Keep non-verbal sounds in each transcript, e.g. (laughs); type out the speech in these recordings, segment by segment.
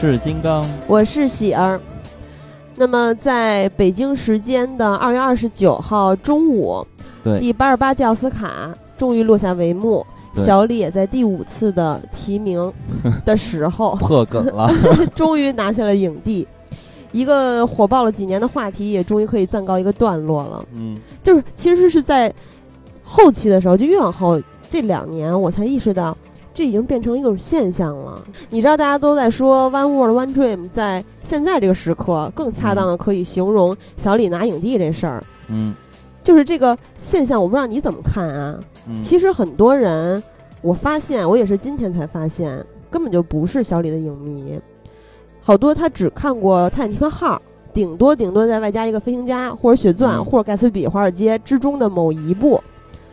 是金刚，我是喜儿。那么，在北京时间的二月二十九号中午，对第八十八届奥斯卡终于落下帷幕，小李也在第五次的提名 (laughs) 的时候破梗了，(laughs) 终于拿下了影帝。一个火爆了几年的话题也终于可以暂告一个段落了。嗯，就是其实是在后期的时候，就越往后这两年，我才意识到。这已经变成一种现象了。你知道，大家都在说 “one world one dream”，在现在这个时刻，更恰当的可以形容小李拿影帝这事儿。嗯，就是这个现象，我不知道你怎么看啊？嗯，其实很多人，我发现，我也是今天才发现，根本就不是小李的影迷。好多他只看过《泰坦尼克号》，顶多顶多再外加一个《飞行家》或者《血钻》或者《盖茨比》《华尔街》之中的某一部。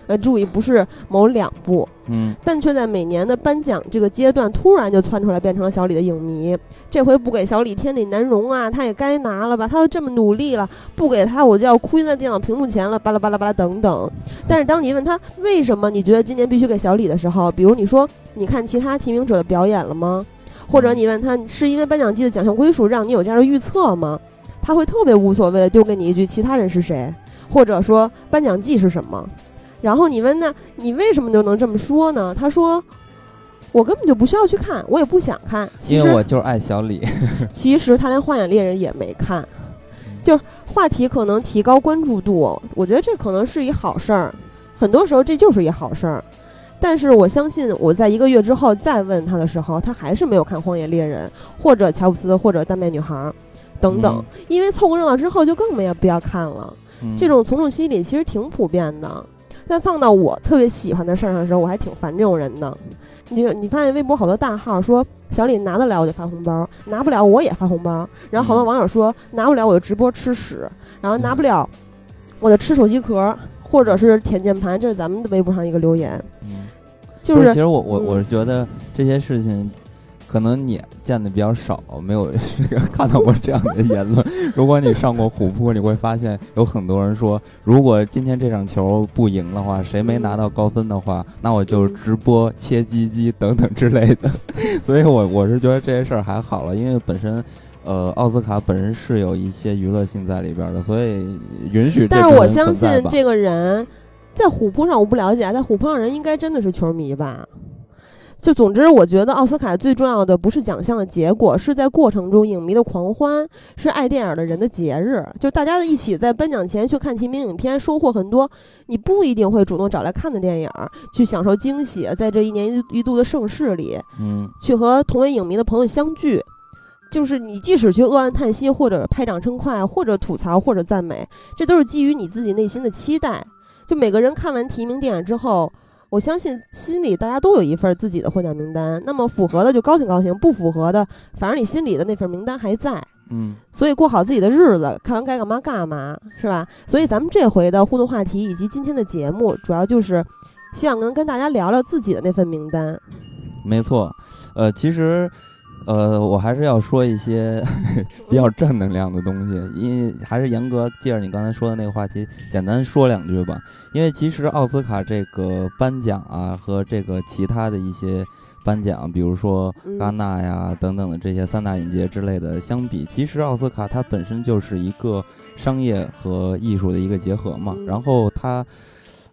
呃，注意，不是某两部，嗯，但却在每年的颁奖这个阶段，突然就窜出来，变成了小李的影迷。这回不给小李天理难容啊，他也该拿了吧？他都这么努力了，不给他我就要哭晕在电脑屏幕前了，巴拉巴拉巴拉等等。但是当你问他为什么你觉得今年必须给小李的时候，比如你说你看其他提名者的表演了吗？或者你问他是因为颁奖季的奖项归属让你有这样的预测吗？他会特别无所谓的丢给你一句：其他人是谁？或者说颁奖季是什么？然后你问那，你为什么就能这么说呢？他说，我根本就不需要去看，我也不想看。因为我就是爱小李。其实他连《荒野猎人》也没看，就是话题可能提高关注度，我觉得这可能是一好事儿。很多时候这就是一好事儿。但是我相信，我在一个月之后再问他的时候，他还是没有看《荒野猎人》或者乔布斯或者《丹麦女孩》等等，因为凑个热闹之后就更没有必要看了。这种从众心理其实挺普遍的。但放到我特别喜欢的事儿上的时候，我还挺烦这种人的。你你发现微博好多大号说小李拿得了我就发红包，拿不了我也发红包。然后好多网友说拿不了我就直播吃屎，然后拿不了我就吃手机壳或者是舔键盘。这是咱们的微博上一个留言。嗯，就是其实我我我是觉得这些事情。可能你见的比较少，没有 (laughs) 这个看到过这样的言论。(laughs) 如果你上过虎扑，你会发现有很多人说，如果今天这场球不赢的话，谁没拿到高分的话，那我就直播切鸡鸡等等之类的。(laughs) 所以我我是觉得这些事儿还好了，因为本身，呃，奥斯卡本身是有一些娱乐性在里边的，所以允许。但是我相信这个人在虎扑上我不了解，在虎扑上人应该真的是球迷吧。就总之，我觉得奥斯卡最重要的不是奖项的结果，是在过程中影迷的狂欢，是爱电影的人的节日。就大家一起在颁奖前去看提名影片，收获很多你不一定会主动找来看的电影，去享受惊喜，在这一年一度的盛世里，嗯，去和同为影迷的朋友相聚。就是你即使去扼腕叹息，或者拍掌称快，或者吐槽，或者赞美，这都是基于你自己内心的期待。就每个人看完提名电影之后。我相信心里大家都有一份自己的获奖名单，那么符合的就高兴高兴，不符合的，反正你心里的那份名单还在。嗯，所以过好自己的日子，看完该干嘛干嘛，是吧？所以咱们这回的互动话题以及今天的节目，主要就是希望能跟大家聊聊自己的那份名单。没错，呃，其实呃，我还是要说一些 (laughs) 比较正能量的东西，因为还是严格借着你刚才说的那个话题，简单说两句吧。因为其实奥斯卡这个颁奖啊，和这个其他的一些颁奖，比如说戛纳呀等等的这些三大影节之类的相比，其实奥斯卡它本身就是一个商业和艺术的一个结合嘛。然后它，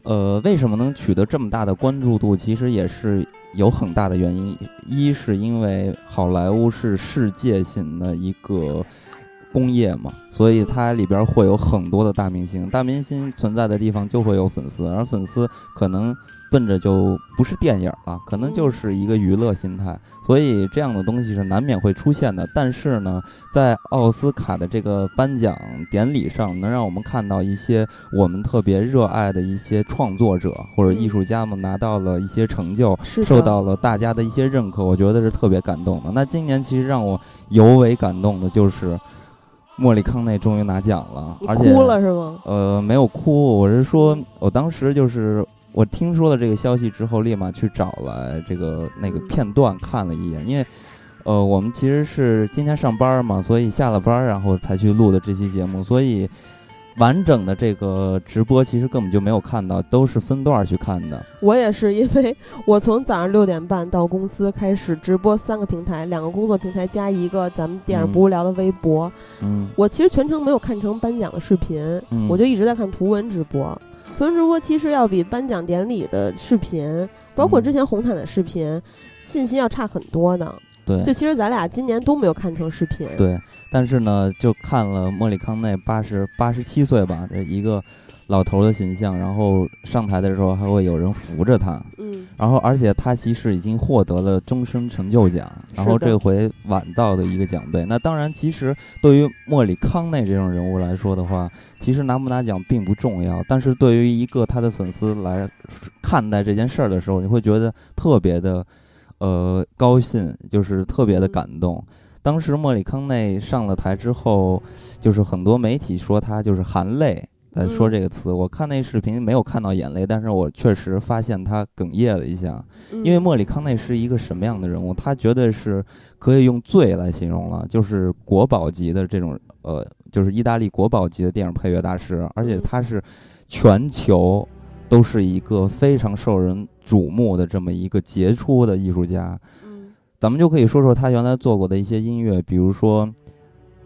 呃，为什么能取得这么大的关注度？其实也是。有很大的原因，一是因为好莱坞是世界性的一个工业嘛，所以它里边会有很多的大明星，大明星存在的地方就会有粉丝，而粉丝可能。奔着就不是电影了，可能就是一个娱乐心态，所以这样的东西是难免会出现的。但是呢，在奥斯卡的这个颁奖典礼上，能让我们看到一些我们特别热爱的一些创作者或者艺术家们拿到了一些成就，受到了大家的一些认可，我觉得是特别感动的。那今年其实让我尤为感动的就是莫里康内终于拿奖了，而且哭了是吗？呃，没有哭，我是说我当时就是。我听说了这个消息之后，立马去找了这个那个片段看了一眼，因为，呃，我们其实是今天上班嘛，所以下了班然后才去录的这期节目，所以完整的这个直播其实根本就没有看到，都是分段去看的。我也是，因为我从早上六点半到公司开始直播三个平台，两个工作平台加一个咱们电影不无聊的微博。嗯，我其实全程没有看成颁奖的视频，我就一直在看图文直播。图文直播其实要比颁奖典礼的视频，包括之前红毯的视频，信息要差很多的。对，就其实咱俩今年都没有看成视频。对，但是呢，就看了莫里康内八十八十七岁吧，这一个。老头的形象，然后上台的时候还会有人扶着他，嗯，然后而且他其实已经获得了终身成就奖，然后这回晚到的一个奖杯。那当然，其实对于莫里康内这种人物来说的话，其实拿不拿奖并不重要，但是对于一个他的粉丝来看待这件事儿的时候，你会觉得特别的，呃，高兴，就是特别的感动。当时莫里康内上了台之后，就是很多媒体说他就是含泪。在说这个词，我看那视频没有看到眼泪，但是我确实发现他哽咽了一下。因为莫里康内是一个什么样的人物？他绝对是可以用最来形容了，就是国宝级的这种，呃，就是意大利国宝级的电影配乐大师，而且他是全球都是一个非常受人瞩目的这么一个杰出的艺术家。嗯，咱们就可以说说他原来做过的一些音乐，比如说《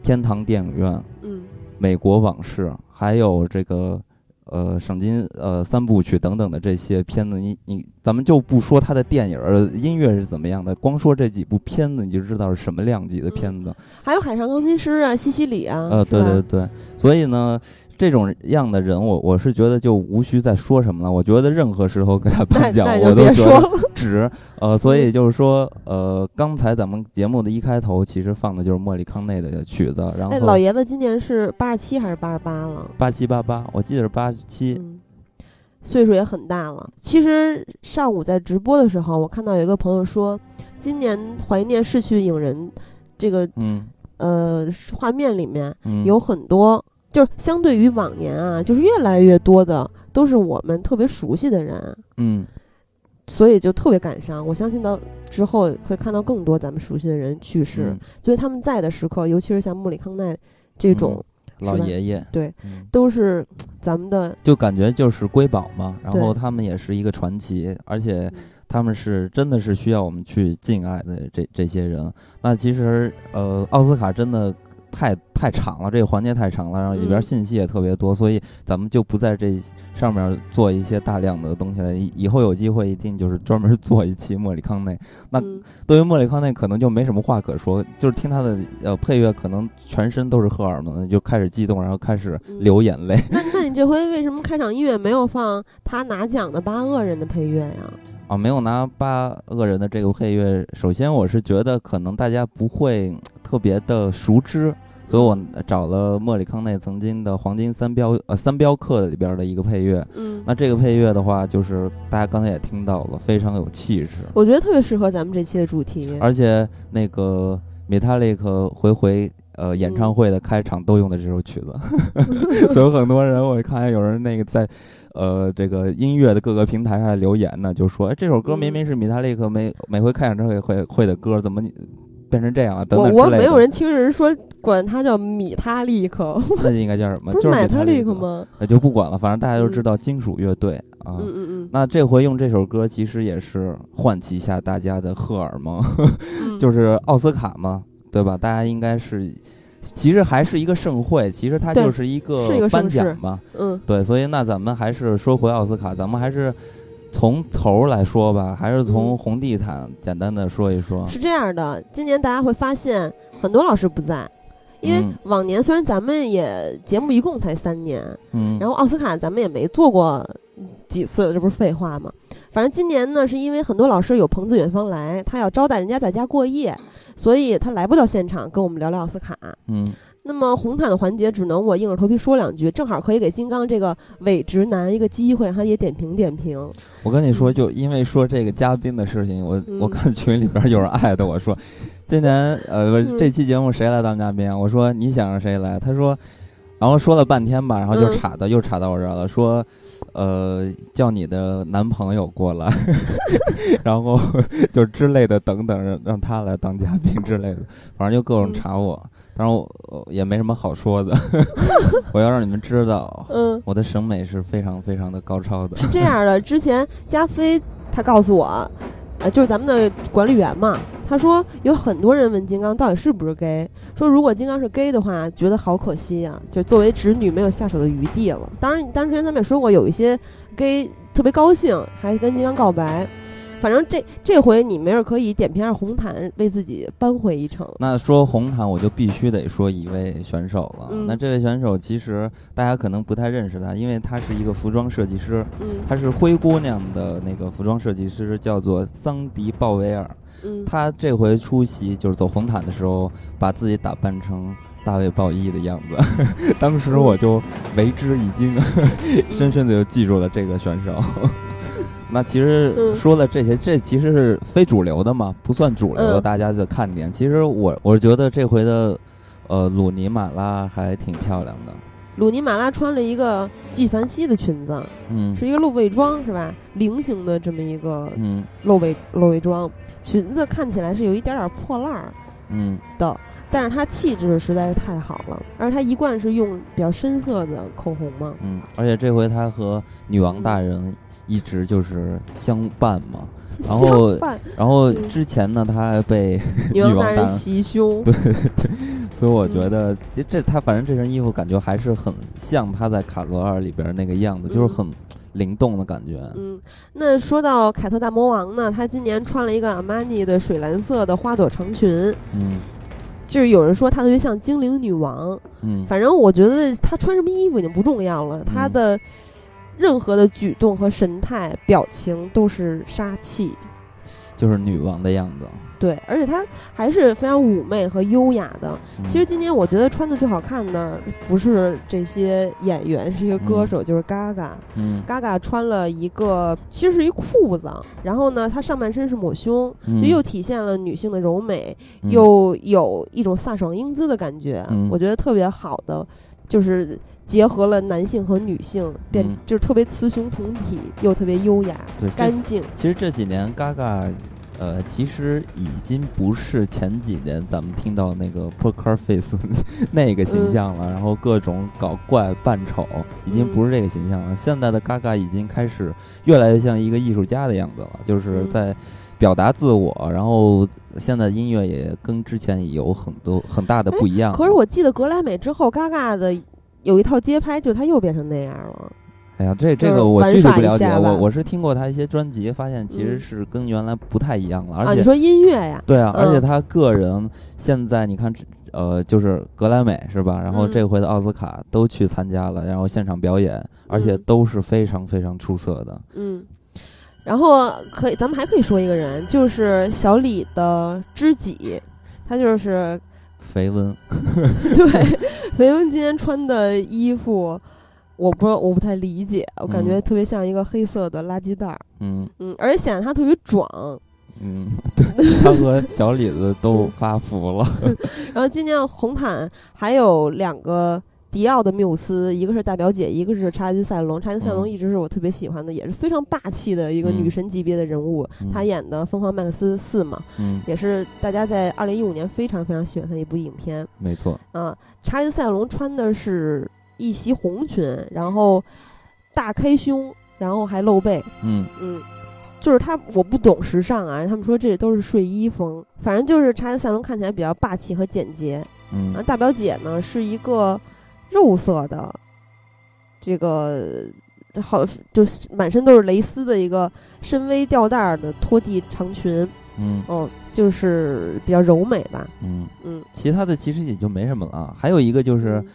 天堂电影院》。嗯。美国往事，还有这个，呃，赏金呃三部曲等等的这些片子，你你咱们就不说他的电影音乐是怎么样的，光说这几部片子你就知道是什么量级的片子。还有《海上钢琴师》啊，《西西里》啊。呃，对对对，所以呢。这种样的人，我我是觉得就无需再说什么了。我觉得任何时候给他颁奖，(laughs) 我都觉得 (laughs) 值。呃，所以就是说，呃，刚才咱们节目的一开头，其实放的就是莫里康内的曲子。然后，老爷子今年是八十七还是八十八了？八七八八，我记得是八十七，岁数也很大了。其实上午在直播的时候，我看到有一个朋友说，今年怀念逝去影人这个，嗯，呃，画面里面有很多。就是相对于往年啊，就是越来越多的都是我们特别熟悉的人，嗯，所以就特别感伤。我相信到之后会看到更多咱们熟悉的人去世，所以他们在的时刻，尤其是像穆里康奈这种老爷爷，对，都是咱们的，就感觉就是瑰宝嘛。然后他们也是一个传奇，而且他们是真的是需要我们去敬爱的这这些人。那其实呃，奥斯卡真的。太太长了，这个环节太长了，然后里边信息也特别多，所以咱们就不在这上面做一些大量的东西了。以以后有机会一定就是专门做一期莫里康内。那对于莫里康内可能就没什么话可说，就是听他的呃配乐，可能全身都是荷尔蒙，就开始激动，然后开始流眼泪。那那你这回为什么开场音乐没有放他拿奖的八恶人的配乐呀？啊，没有拿八恶人的这个配乐。首先，我是觉得可能大家不会特别的熟知，所以我找了莫里康内曾经的《黄金三标》呃《三镖客》里边的一个配乐。嗯，那这个配乐的话，就是大家刚才也听到了，非常有气势。我觉得特别适合咱们这期的主题。而且那个 Metallic 回回呃演唱会的开场都用的这首曲子，(laughs) 所以很多人我看见有人那个在。呃，这个音乐的各个平台上留言呢，就说：“哎，这首歌明明是米塔利克每每回开演唱会会会的歌，怎么变成这样了，等我等之类的。我没有人听人说管它叫米塔利克，那应该叫什么？(laughs) 不就是米塔利克克？吗？那就不管了，反正大家都知道金属乐队啊。嗯嗯嗯那这回用这首歌，其实也是唤起一下大家的荷尔蒙，(laughs) 嗯，就是奥斯卡嘛，对吧？大家应该是，其实还是一个盛会，其实它就是一个是一个盛颁奖嘛。嗯对，所以那咱们还是说回奥斯卡，咱们还是从头来说吧，还是从嗯红地毯简单的说一说。是这样的，今年大家会发现很多老师不在。因为嗯往年虽然咱们也节目一共才三年，嗯，然后奥斯卡咱们也没做过几次，这不是废话吗？反正今年呢，是因为很多老师有朋自远方来，他要招待人家在家过夜，所以他来不到现场跟我们聊聊奥斯卡。嗯那么红毯的环节，只能我硬着头皮说两句，正好可以给金刚这个伪直男一个机会，让他也点评点评。我跟你说，嗯就因为说这个嘉宾的事情，我、我嗯看群里边有人艾特我说，今年呃不嗯这期节目谁来当嘉宾啊？我说你想让谁来？他说，然后说了半天吧，然后就嗯插到、又插到我这儿了，说。呃，叫你的男朋友过来，(laughs) 然后就之类的等等，让让他来当嘉宾之类的，反正就各种嗯查我。当然我我也没什么好说的，(laughs) 我要让你们知道，嗯，我的审美是非常非常的高超的。是这样的，之前加菲他告诉我，呃，就是咱们的管理员嘛，他说有很多人问金刚到底是不是 gay，说如果金刚是 gay 的话，觉得好可惜呀、就作为直女没有下手的余地了。当然，当时之前咱们也说过，有一些 gay 特别高兴，还跟金刚告白。反正这这回你没准可以点评下红毯，为自己扳回一城。那说红毯，我就必须得说一位选手了。嗯那这位选手其实大家可能不太认识他，因为他是一个服装设计师，嗯他是灰姑娘的那个服装设计师，叫做桑迪·鲍威尔。嗯，他这回出席就是走红毯的时候，把自己打扮成大卫·鲍伊的样子，(laughs) 当时我就为之一惊，深深的就记住了这个选手。那其实嗯说了这些，这其实是非主流的嘛，不算主流的嗯大家的看点。其实我我是觉得这回的，呃，鲁尼马拉还挺漂亮的。鲁尼马拉穿了一个纪梵希的裙子，嗯是一个露背装是吧？菱形的这么一个嗯露背露背装，裙子看起来是有一点点破烂儿嗯的，但是它气质实在是太好了，而且它一贯是用比较深色的口红嘛。嗯，而且这回她和女王大人一直就是相伴嘛。(laughs) 然后然后嗯。之前呢，他还被 (laughs) 女王大人袭胸，(laughs) 对对所以我觉嗯。得这这他反正这身衣服感觉还是很像他在卡罗尔里边那个样子，就是嗯很灵动的感觉。嗯，那说到凯特大魔王呢，他今年穿了一个阿玛尼的水蓝色的花朵长裙，嗯。就是有人说她特别像精灵女王，嗯。反正我觉得她穿什么衣服已经不重要了，她嗯。的任何的举动和神态、表情都是杀气。就是女王的样子。对，而且她还是非常妩媚和优雅的。嗯其实今年我觉得穿的最好看的不是这些演员，是一个歌手，就是 Gaga。嗯 Gaga 穿了一个，其实是一裤子，然后呢，她上半身是抹胸，嗯就又体现了女性的柔美，嗯又有一种飒爽英姿的感觉，嗯我觉得特别好的，就是结合了男性和女性，变、嗯就是特别雌雄同体，又特别优雅对干净。其实这几年 Gaga，呃，其实已经不是前几年咱们听到那个 Poker Face (laughs) 那个形象了，然后各种搞怪扮丑，已经不是这个形象了。现在的 Gaga 已经开始越来越像一个艺术家的样子了，就是嗯在表达自我，然后现在音乐也跟之前有很多很大的不一样。可是我记得格莱美之后，Gaga 的有一套街拍，就他又变成那样了。哎呀，这这个我具体不了解，我我是听过他一些专辑，发现其实嗯是跟原来不太一样了，而啊，且你说音乐呀？对啊，而且嗯他个人现在你看，呃，就是格莱美是吧？然后嗯这回的奥斯卡都去参加了，然后现场表演，而且嗯都是非常非常出色的。嗯，然后可以，咱们还可以说一个人，就是小李的知己，他就是 (laughs) 绯闻，对，(laughs) 肥温今天穿的衣服，我不知道，我不太理解，我感觉嗯特别像一个黑色的垃圾袋儿，嗯嗯，而且显得他特别壮。嗯，(laughs) 对，他和小李子都发福了。然后今年红毯还有两个迪奥的缪斯，一个是大表姐，一个是查理兹塞隆。查理兹塞隆嗯一直是我特别喜欢的，也是非常霸气的一个女嗯神级别的人物。嗯她演的《疯狂麦克斯四》嘛，嗯，也是大家在二零一五年非常非常喜欢的一部影片没错，啊。查理兹塞隆穿的是一袭红裙，然后大开胸，然后还露背，嗯嗯。就是他，我不懂时尚啊。他们说这都是睡衣风，反正就是查理兹塞隆看起来比较霸气和简洁。嗯然后大表姐呢是一个肉色的，这个好就是满身都是蕾丝的一个深 V 吊带的拖地长裙，嗯哦，就是比较柔美吧，嗯，嗯，其他的其实也就没什么了啊。还有一个就是嗯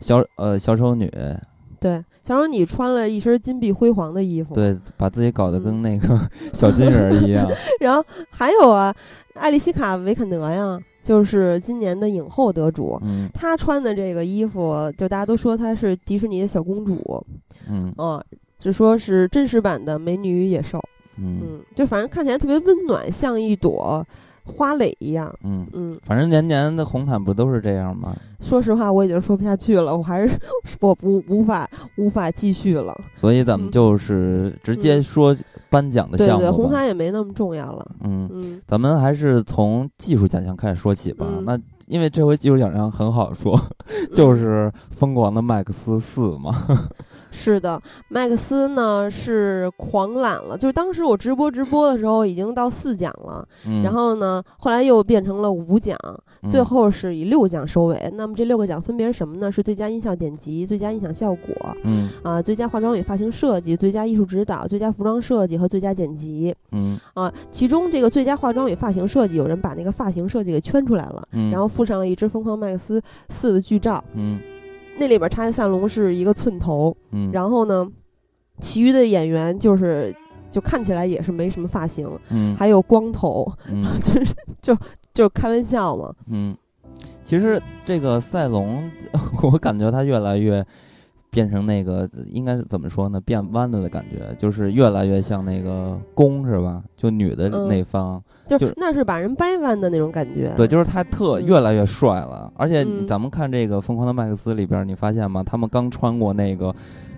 小呃小丑女，对。小丑女穿了一身金碧辉煌的衣服，，对，把自己搞得嗯跟那个 (laughs) 小金人一样。(laughs) 然后还有啊，艾丽西卡·维肯德呀，就是今年的影后得主，嗯她穿的这个衣服，就大家都说她是迪士尼的小公主，嗯啊，就说是真实版的《美女与野兽》。嗯嗯，就反正看起来特别温暖，像一朵花蕾一样。嗯，嗯，反正年年的红毯不都是这样吗？说实话，我已经说不下去了，我还是 (laughs) 我不无法无法继续了。所以咱们嗯就是直接说颁奖的对对，红。毯也没那么重要了。嗯，嗯咱们还是从技术奖项开始说起吧。嗯那因为这回技术奖项很好说，(laughs) 就是疯狂的麦克斯四嘛。是的，麦克斯呢是狂揽了，就是当时我直播直播的时候已经到四奖了，嗯，然后呢，后来又变成了五奖，嗯最后是以六奖收尾。那么这六个奖分别是什么呢？是最佳音效剪辑、最佳音响效果嗯啊、最佳化妆与发型设计、最佳艺术指导、最佳服装设计和最佳剪辑嗯啊。其中这个最佳化妆与发型设计，有人把那个发型设计给圈出来了，嗯，然后附上了一只疯狂麦克斯四的剧照，嗯那里边查理·塞隆是一个寸头，嗯，然后呢，其余的演员就是就看起来也是没什么发型，嗯。还有光头，嗯。(laughs) 就是就就开玩笑嘛。嗯，其实这个赛龙，(laughs) 我感觉他越来越变成那个应该是怎么说呢？变弯了的感觉，就是越来越像那个弓是吧？就女的嗯那方，就就是那是把人掰弯的那种感觉。对，就是他特嗯越来越帅了。而且咱们看这个《疯狂的麦克斯》里边，你发现吗？他们刚穿过那个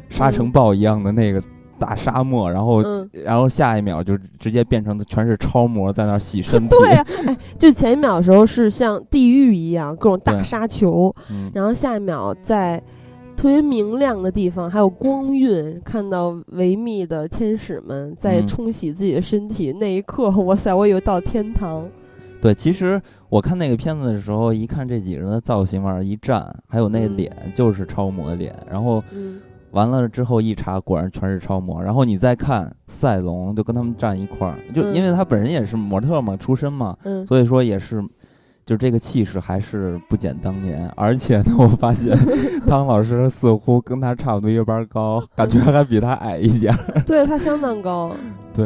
沙嗯尘暴一样的那个大沙漠，然后嗯，然后下一秒就直接变成全是超模在那儿洗身体。(laughs) 对呀、哎，就前一秒的时候是像地狱一样各种大沙球，嗯然后下一秒在特别明亮的地方，还有光晕，看到维密的天使们在嗯。冲洗自己的身体，那一刻，哇塞，我以为到天堂。对，其实我看那个片子的时候，一看这几个人的造型往那儿一站，还有那嗯。脸就是超模脸，然后嗯。完了之后一查，果然全是超模。然后你再看赛龙，就跟他们站一块儿，就嗯。因为他本人也是模特嘛，出身嘛，嗯，所以说也是，就这个气势还是不减当年。而且呢，我发现 (laughs) 汤老师似乎跟他差不多一般高，感觉还比他矮一点儿。对他相当高。对，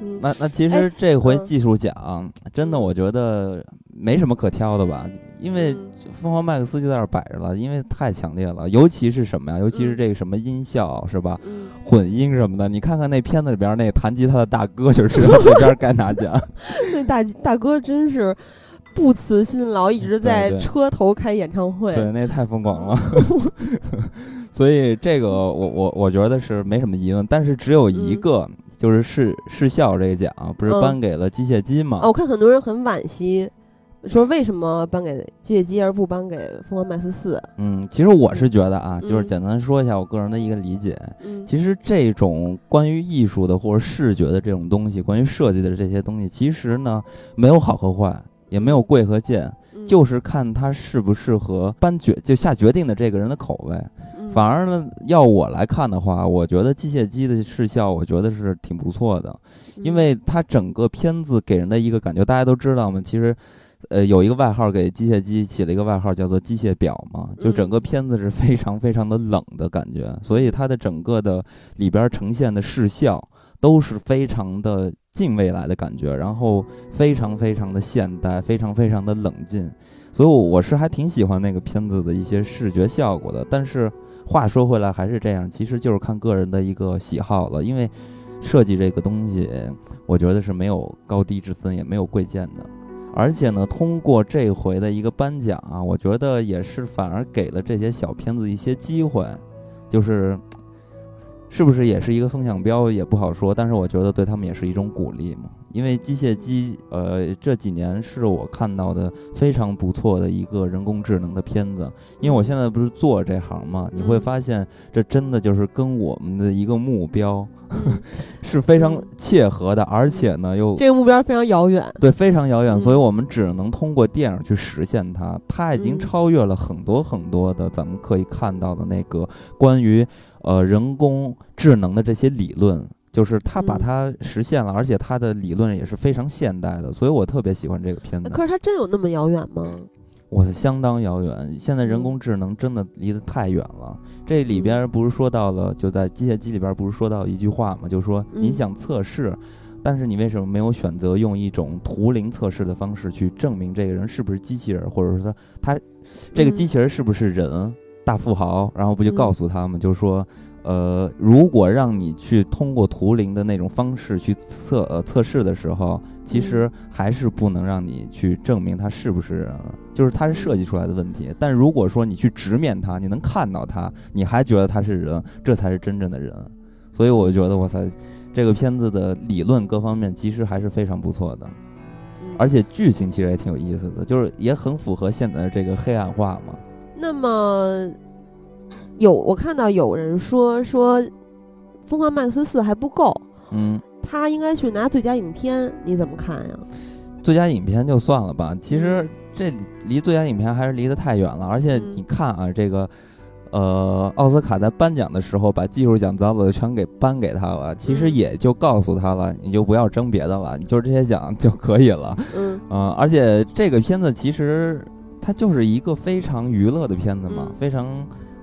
嗯，那那其哎实这回嗯技术奖真的，嗯我觉得没什么可挑的吧，因为嗯疯狂麦克斯就在那儿摆着了，因为太强烈了，尤其是什么呀？尤其是嗯这个什么音效是吧？嗯，混音什么的，你看看那片子里边那弹吉他的大哥就知道 (laughs) 这边该拿奖。(laughs) 那大大哥真是不辞辛劳，一直在车头开演唱会。对，那太疯狂了。(laughs) 所以这个我我我觉得是没什么疑问，但是只有一嗯个，就是视视效这个奖，不是嗯颁给了机械姬吗？啊，我看很多人很惋惜，说为什么颁给机械姬而不颁给疯狂麦斯四？嗯，其实我是觉得啊，就是嗯简单说一下我个人的一个理解。嗯，其实这种关于艺术的或者视觉的这种东西，关于设计的这些东西，其实呢没有好和坏，也没有贵和贱，嗯就是看他适不适合颁决就下决定的这个人的口味。嗯反而呢，要我来看的话，我觉得机械姬的视效，我觉得是挺不错的，嗯因为它整个片子给人的一个感觉，大家都知道嘛，其实。呃，有一个外号给机械姬起了一个外号叫做“机械表”嘛，就整个片子是非常非常的冷的感觉，所以它的整个的里边呈现的视效都是非常的近未来的感觉，然后非常非常的现代，非常非常的冷静，所以我是还挺喜欢那个片子的一些视觉效果的。但是话说回来，还是这样，其实就是看个人的一个喜好了，因为设计这个东西，我觉得是没有高低之分，也没有贵贱的。而且呢，通过这回的一个颁奖啊，我觉得也是反而给了这些小片子一些机会，就是是不是也是一个风向标也不好说，但是我觉得对他们也是一种鼓励嘛。因为机械机，呃，这几年是我看到的非常不错的一个人工智能的片子。因为我现在不是做这行嘛，你会发现这真的就是跟我们的一个目标 (laughs) 是非常切合的，而且呢又这个目标非常遥远，对，非常遥远，所以我们只能通过电影去实现它。它已经超越了很多很多的咱们可以看到的那个关于呃人工智能的这些理论。就是他把它实现了，而且他的理论也是非常现代的，所以我特别喜欢这个片子。可是它真有那么遥远吗？我是相当遥远。现在人工智能真的离得太远了。这里边不是说到了，就在机械姬里边不是说到一句话吗？就是说你想测试，但是你为什么没有选择用一种图灵测试的方式去证明这个人是不是机器人，或者说他这个机器人是不是人？大富豪，然后不就告诉他们，就是说。呃，如果让你去通过图灵的那种方式去测呃测试的时候，其实还是不能让你去证明他是不是人，就是他是设计出来的问题。但如果说你去直面他，你能看到他，你还觉得他是人，这才是真正的人。所以我觉得，我操，这个片子的理论各方面其实还是非常不错的，而且剧情其实也挺有意思的，就是也很符合现在的这个黑暗化嘛。那么。有我看到有人说说，《疯狂麦克斯四》还不够，嗯，他应该去拿最佳影片，你怎么看呀？最佳影片就算了吧，其实这离最佳影片还是离得太远了。而且你看啊，这个，呃，奥斯卡在颁奖的时候把技术奖早早的全给颁给他了，其实也就告诉他了，你就不要争别的了，你就这些奖 (laughs) 就可以了。嗯，而且这个片子其实它就是一个非常娱乐的片子嘛，非常。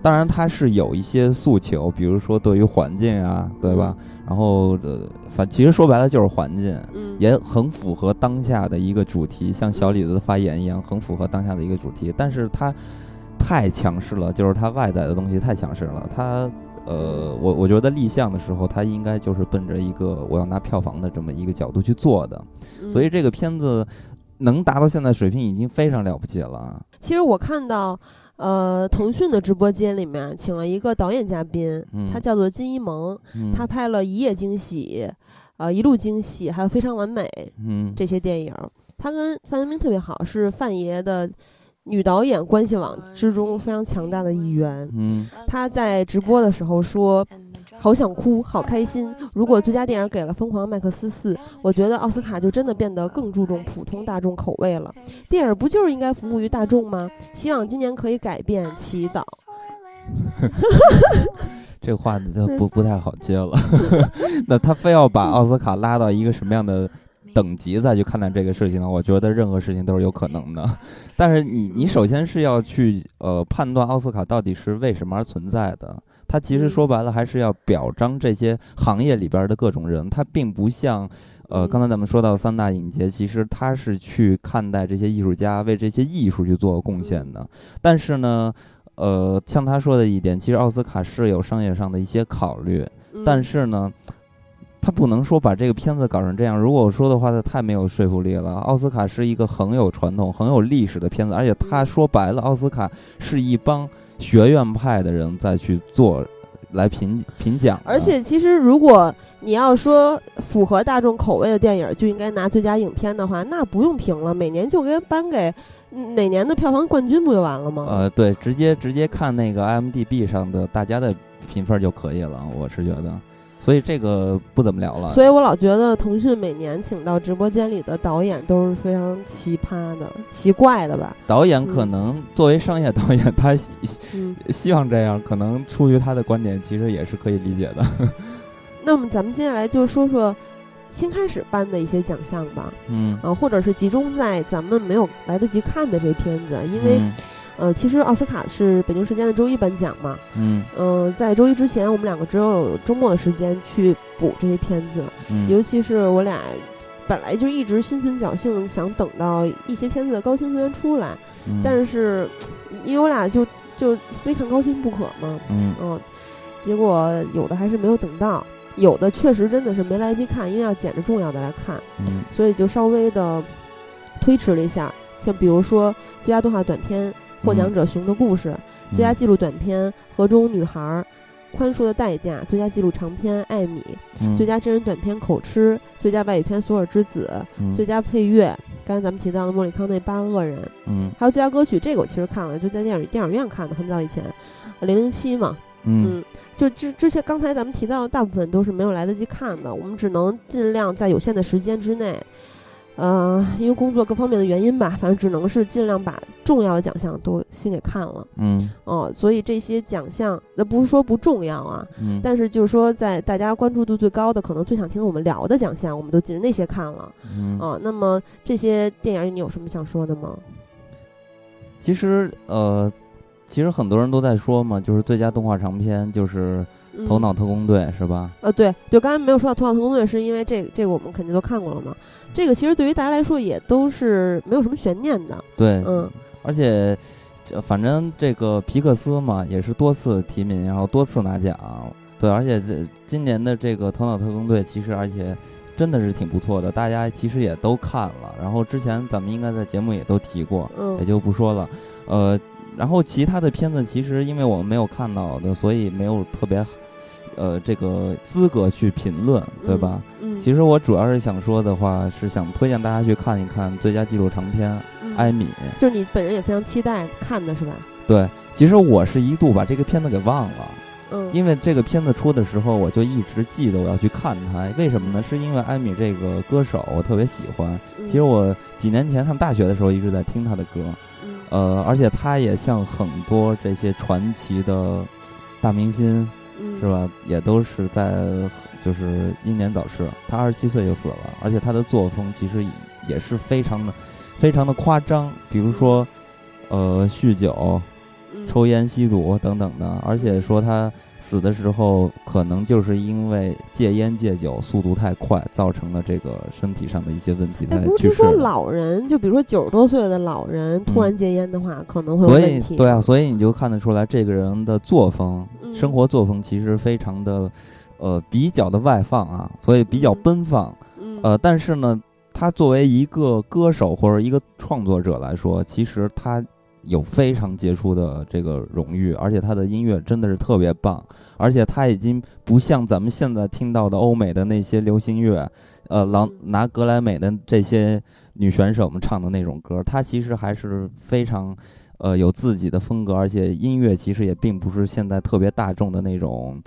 当然，它是有一些诉求，比如说对于环境啊，对吧？然后，呃，反其实说白了就是环境，也很符合当下的一个主题，像小李子的发言一样，很符合当下的一个主题。但是它太强势了，就是它外在的东西太强势了。它，呃，我我觉得立项的时候，它应该就是奔着一个我要拿票房的这么一个角度去做的。所以这个片子能达到现在水平，已经非常了不起了。其实我看到。呃，腾讯的直播间里面请了一个导演嘉宾，他叫做金一萌，他拍了一夜惊喜，呃，一路惊喜，还有非常完美，嗯，这些电影，他跟范冰冰特别好，是范爷的女导演关系网之中非常强大的一员。嗯，他在直播的时候说。好想哭，好开心！如果最佳电影给了《疯狂麦克斯四》，我觉得奥斯卡就真的变得更注重普通大众口味了。电影不就是应该服务于大众吗？希望今年可以改变，祈祷。(laughs) 这话就不不太好接了。(laughs) 那他非要把奥斯卡拉到一个什么样的等级再去看待这个事情呢？我觉得任何事情都是有可能的。但是你你首先是要去呃判断奥斯卡到底是为什么而存在的。他其实说白了还是要表彰这些行业里边的各种人，他并不像，呃，刚才咱们说到三大影节，其实他是去看待这些艺术家为这些艺术去做贡献的。但是呢，呃，像他说的一点，其实奥斯卡是有商业上的一些考虑，但是呢，他不能说把这个片子搞成这样。如果我说的话，他太没有说服力了。奥斯卡是一个很有传统、很有历史的片子，而且他说白了，奥斯卡是一帮。学院派的人再去做，来评评奖。而且，其实如果你要说符合大众口味的电影就应该拿最佳影片的话，那不用评了，每年就该颁给哪年的票房冠军不就完了吗？呃，对，直接直接看那个 IMDB 上的大家的评分就可以了，我是觉得。所以这个不怎么聊了。所以我老觉得腾讯每年请到直播间里的导演都是非常奇葩的、奇怪的吧？导演可能作为商业导演，他希希望这样，可能出于他的观点，其实也是可以理解的。(laughs) 那么咱们接下来就说说新开始颁的一些奖项吧。嗯啊，或者是集中在咱们没有来得及看的这片子，因为。呃，其实奥斯卡是北京时间的周一颁奖嘛，嗯，嗯，在周一之前，我们两个只有周末的时间去补这些片子，嗯，尤其是我俩本来就一直心存侥幸，想等到一些片子的高清资源出来，但是因为我俩就就非看高清不可嘛，嗯，嗯，结果有的还是没有等到，有的确实真的是没来得及看，因为要捡着重要的来看，嗯，所以就稍微的推迟了一下，像比如说最佳动画短片获奖者《熊的故事》，最佳纪录短片《河中女孩》。宽恕的代价，最佳纪录长片《艾米》，最佳真人短片《口吃》，最佳外语片《索尔之子》，最佳配乐，刚才咱们提到的莫里康内《八恶人》，嗯，还有最佳歌曲，这个我其实看了，就在电影电影院看的，很早以前，零零七嘛，嗯，就之之前刚才咱们提到的大部分都是没有来得及看的，我们只能尽量在有限的时间之内。呃，因为工作各方面的原因吧，反正只能是尽量把重要的奖项都先给看了。嗯，哦，所以这些奖项那不是说不重要啊，嗯，但是就是说在大家关注度最高的，可能最想听我们聊的奖项，我们都记着那些看了。嗯，啊，那么这些电影你有什么想说的吗？其实，呃，其实很多人都在说嘛，就是最佳动画长片就是。头脑特工队是吧？呃，对对，刚才没有说到头脑特工队，是因为这这个我们肯定都看过了嘛。这个其实对于大家来说也都是没有什么悬念的。对，嗯，而且反正这个皮克斯嘛，也是多次提名，然后多次拿奖。对，而且这今年的这个头脑特工队其实而且真的是挺不错的，大家其实也都看了。然后之前咱们应该在节目也都提过，也就不说了。呃。然后其他的片子其实因为我们没有看到的，所以没有特别，呃，这个资格去评论，对吧？嗯。其实我主要是想说的话，是想推荐大家去看一看最佳纪录长片《艾米》。就是你本人也非常期待看的是吧？对，其实我是一度把这个片子给忘了，嗯，因为这个片子出的时候，我就一直记得我要去看它。为什么呢？是因为艾米这个歌手我特别喜欢。其实我几年前上大学的时候一直在听他的歌。呃，而且他也像很多这些传奇的大明星，是吧？也都是在就是英年早逝。他二十七岁就死了，而且他的作风其实也是非常的、非常的夸张。比如说，呃，酗酒、抽烟、吸毒等等的，而且说他。死的时候，可能就是因为戒烟戒酒速度太快，造成了这个身体上的一些问题才去世。说老人，就比如说九十多岁的老人突然戒烟的话，可能会有问题。对啊，所以你就看得出来，这个人的作风、生活作风其实非常的，呃，比较的外放啊，所以比较奔放。呃，但是呢，他作为一个歌手或者一个创作者来说，其实他。有非常杰出的这个荣誉，而且他的音乐真的是特别棒，而且他已经不像咱们现在听到的欧美的那些流行乐，呃，拿拿格莱美的这些女选手们唱的那种歌，他其实还是非常，呃，有自己的风格，而且音乐其实也并不是现在特别大众的那种。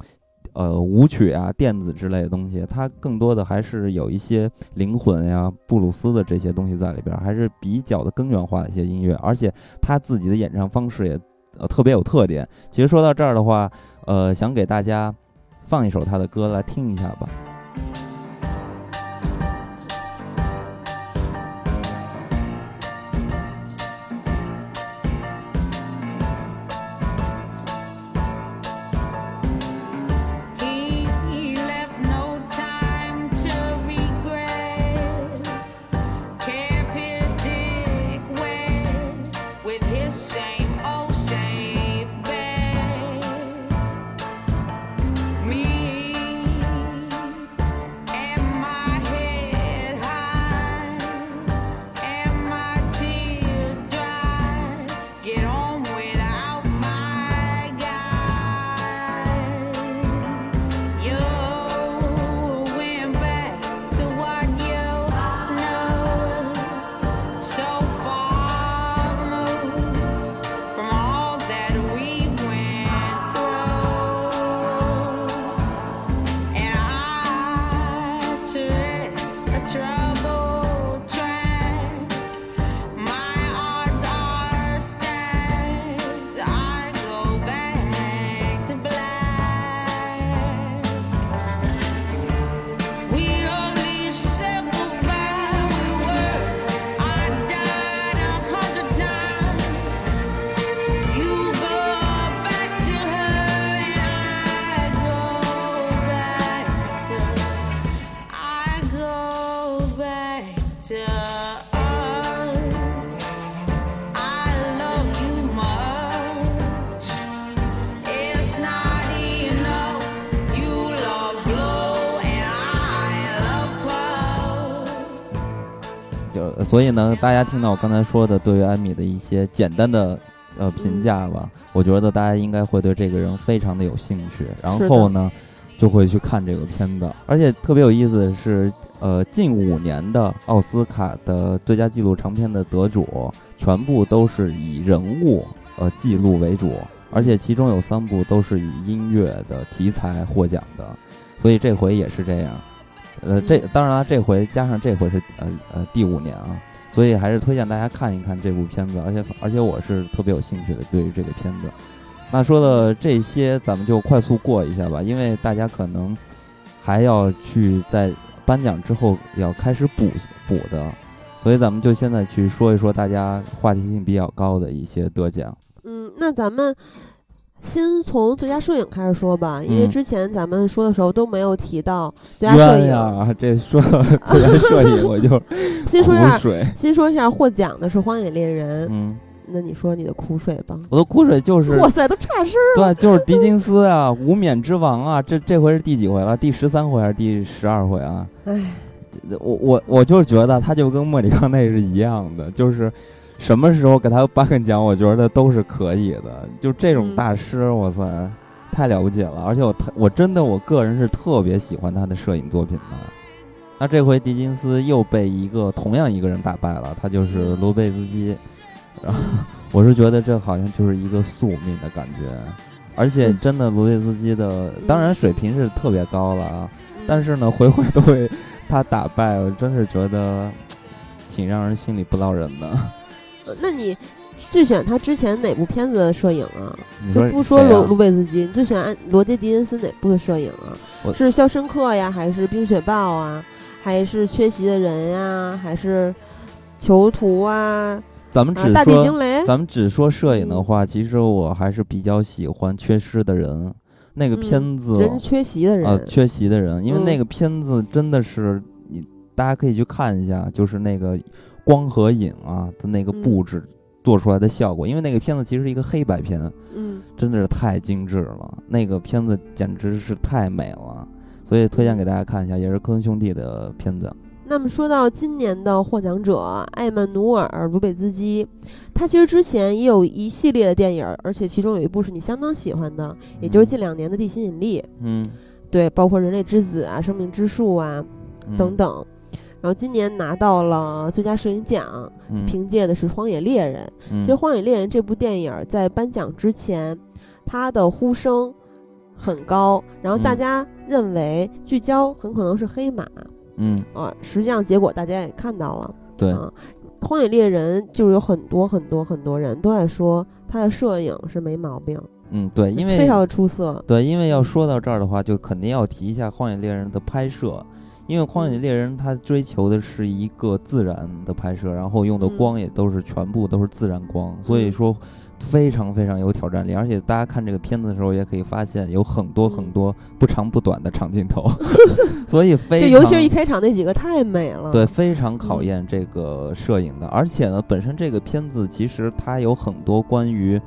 呃，舞曲啊，电子之类的东西，它更多的还是有一些灵魂呀、布鲁斯的这些东西在里边，还是比较的根源化的一些音乐，而且他自己的演唱方式也呃特别有特点。其实说到这儿的话，呃，想给大家放一首他的歌来听一下吧。大家听到我刚才说的对于艾米的一些简单的呃评价吧，我觉得大家应该会对这个人非常的有兴趣，然后呢，就会去看这个片子。而且特别有意思的是，呃，近五年的奥斯卡的最佳纪录长片的得主，全部都是以人物呃记录为主，而且其中有三部都是以音乐的题材获奖的，所以这回也是这样。呃，这当然了，这回加上这回是呃呃第五年啊，所以还是推荐大家看一看这部片子，而且而且我是特别有兴趣的对于这个片子。那说的这些，咱们就快速过一下吧，因为大家可能还要去在颁奖之后要开始补补的，所以咱们就现在去说一说大家话题性比较高的一些得奖。嗯，那咱们。先从最佳摄影开始说吧，因为之前咱们说的时候都没有提到最佳摄影。呀，这说到最佳摄影，(laughs) 我就先说一下，水。先说一下获奖的是《荒野猎人》。嗯，那你说你的苦水吧。我的苦水就是，哇塞，都差声了。对，就是狄金斯啊，无冕之王啊，这这回是第几回了？第十三回还是第十二回啊？哎，我我我就是觉得他就跟莫里康内是一样的，就是。什么时候给他颁个奖，我觉得都是可以的。就这种大师，哇塞，太了不起了！而且我特我真的我个人是特别喜欢他的摄影作品的。那这回狄金斯又被一个同样一个人打败了，他就是罗贝斯基。然后我是觉得这好像就是一个宿命的感觉。而且真的罗贝斯基的，当然水平是特别高了啊，但是呢，回回都被他打败，我真是觉得挺让人心里不落忍的。那你最喜欢他之前哪部片子的摄影啊？就不说卢卢贝斯基，你最喜欢罗杰·狄金斯哪部的摄影啊？是《肖申克》呀，还是《冰雪暴》啊？还是《缺席的人》呀？还是《囚徒》啊？咱们只大地惊雷。咱们只说摄影的话，其实我还是比较喜欢《缺失的人》那个片子。人缺席的人啊，缺席的人，因为那个片子真的是你大家可以去看一下，就是那个。光和影啊的那个布置做出来的效果，因为那个片子其实是一个黑白片，嗯，真的是太精致了，那个片子简直是太美了，所以推荐给大家看一下，也是科恩兄弟的片子。那么说到今年的获奖者艾曼努尔·卢贝兹基，他其实之前也有一系列的电影，而且其中有一部是你相当喜欢的，也就是近两年的《地心引力》，嗯，对，包括《人类之子》啊，《生命之树》啊等等。然后今年拿到了最佳摄影奖，凭借的是《荒野猎人》。其实《荒野猎人》这部电影在颁奖之前，它的呼声很高，然后大家认为聚焦很可能是黑马。嗯啊，实际上结果大家也看到了。对，《荒野猎人》就是有很多很多很多人都在说他的摄影是没毛病。嗯，对，因为非常的出色。对，因为要说到这儿的话，就肯定要提一下《荒野猎人》的拍摄。因为《荒野猎人》他追求的是一个自然的拍摄，然后用的光也都是全部都是自然光，所以说非常非常有挑战力。而且大家看这个片子的时候，也可以发现有很多很多不长不短的长镜头，(laughs) 所以非就尤其是一开场那几个太美了，对，非常考验这个摄影的。而且呢，本身这个片子其实它有很多关于。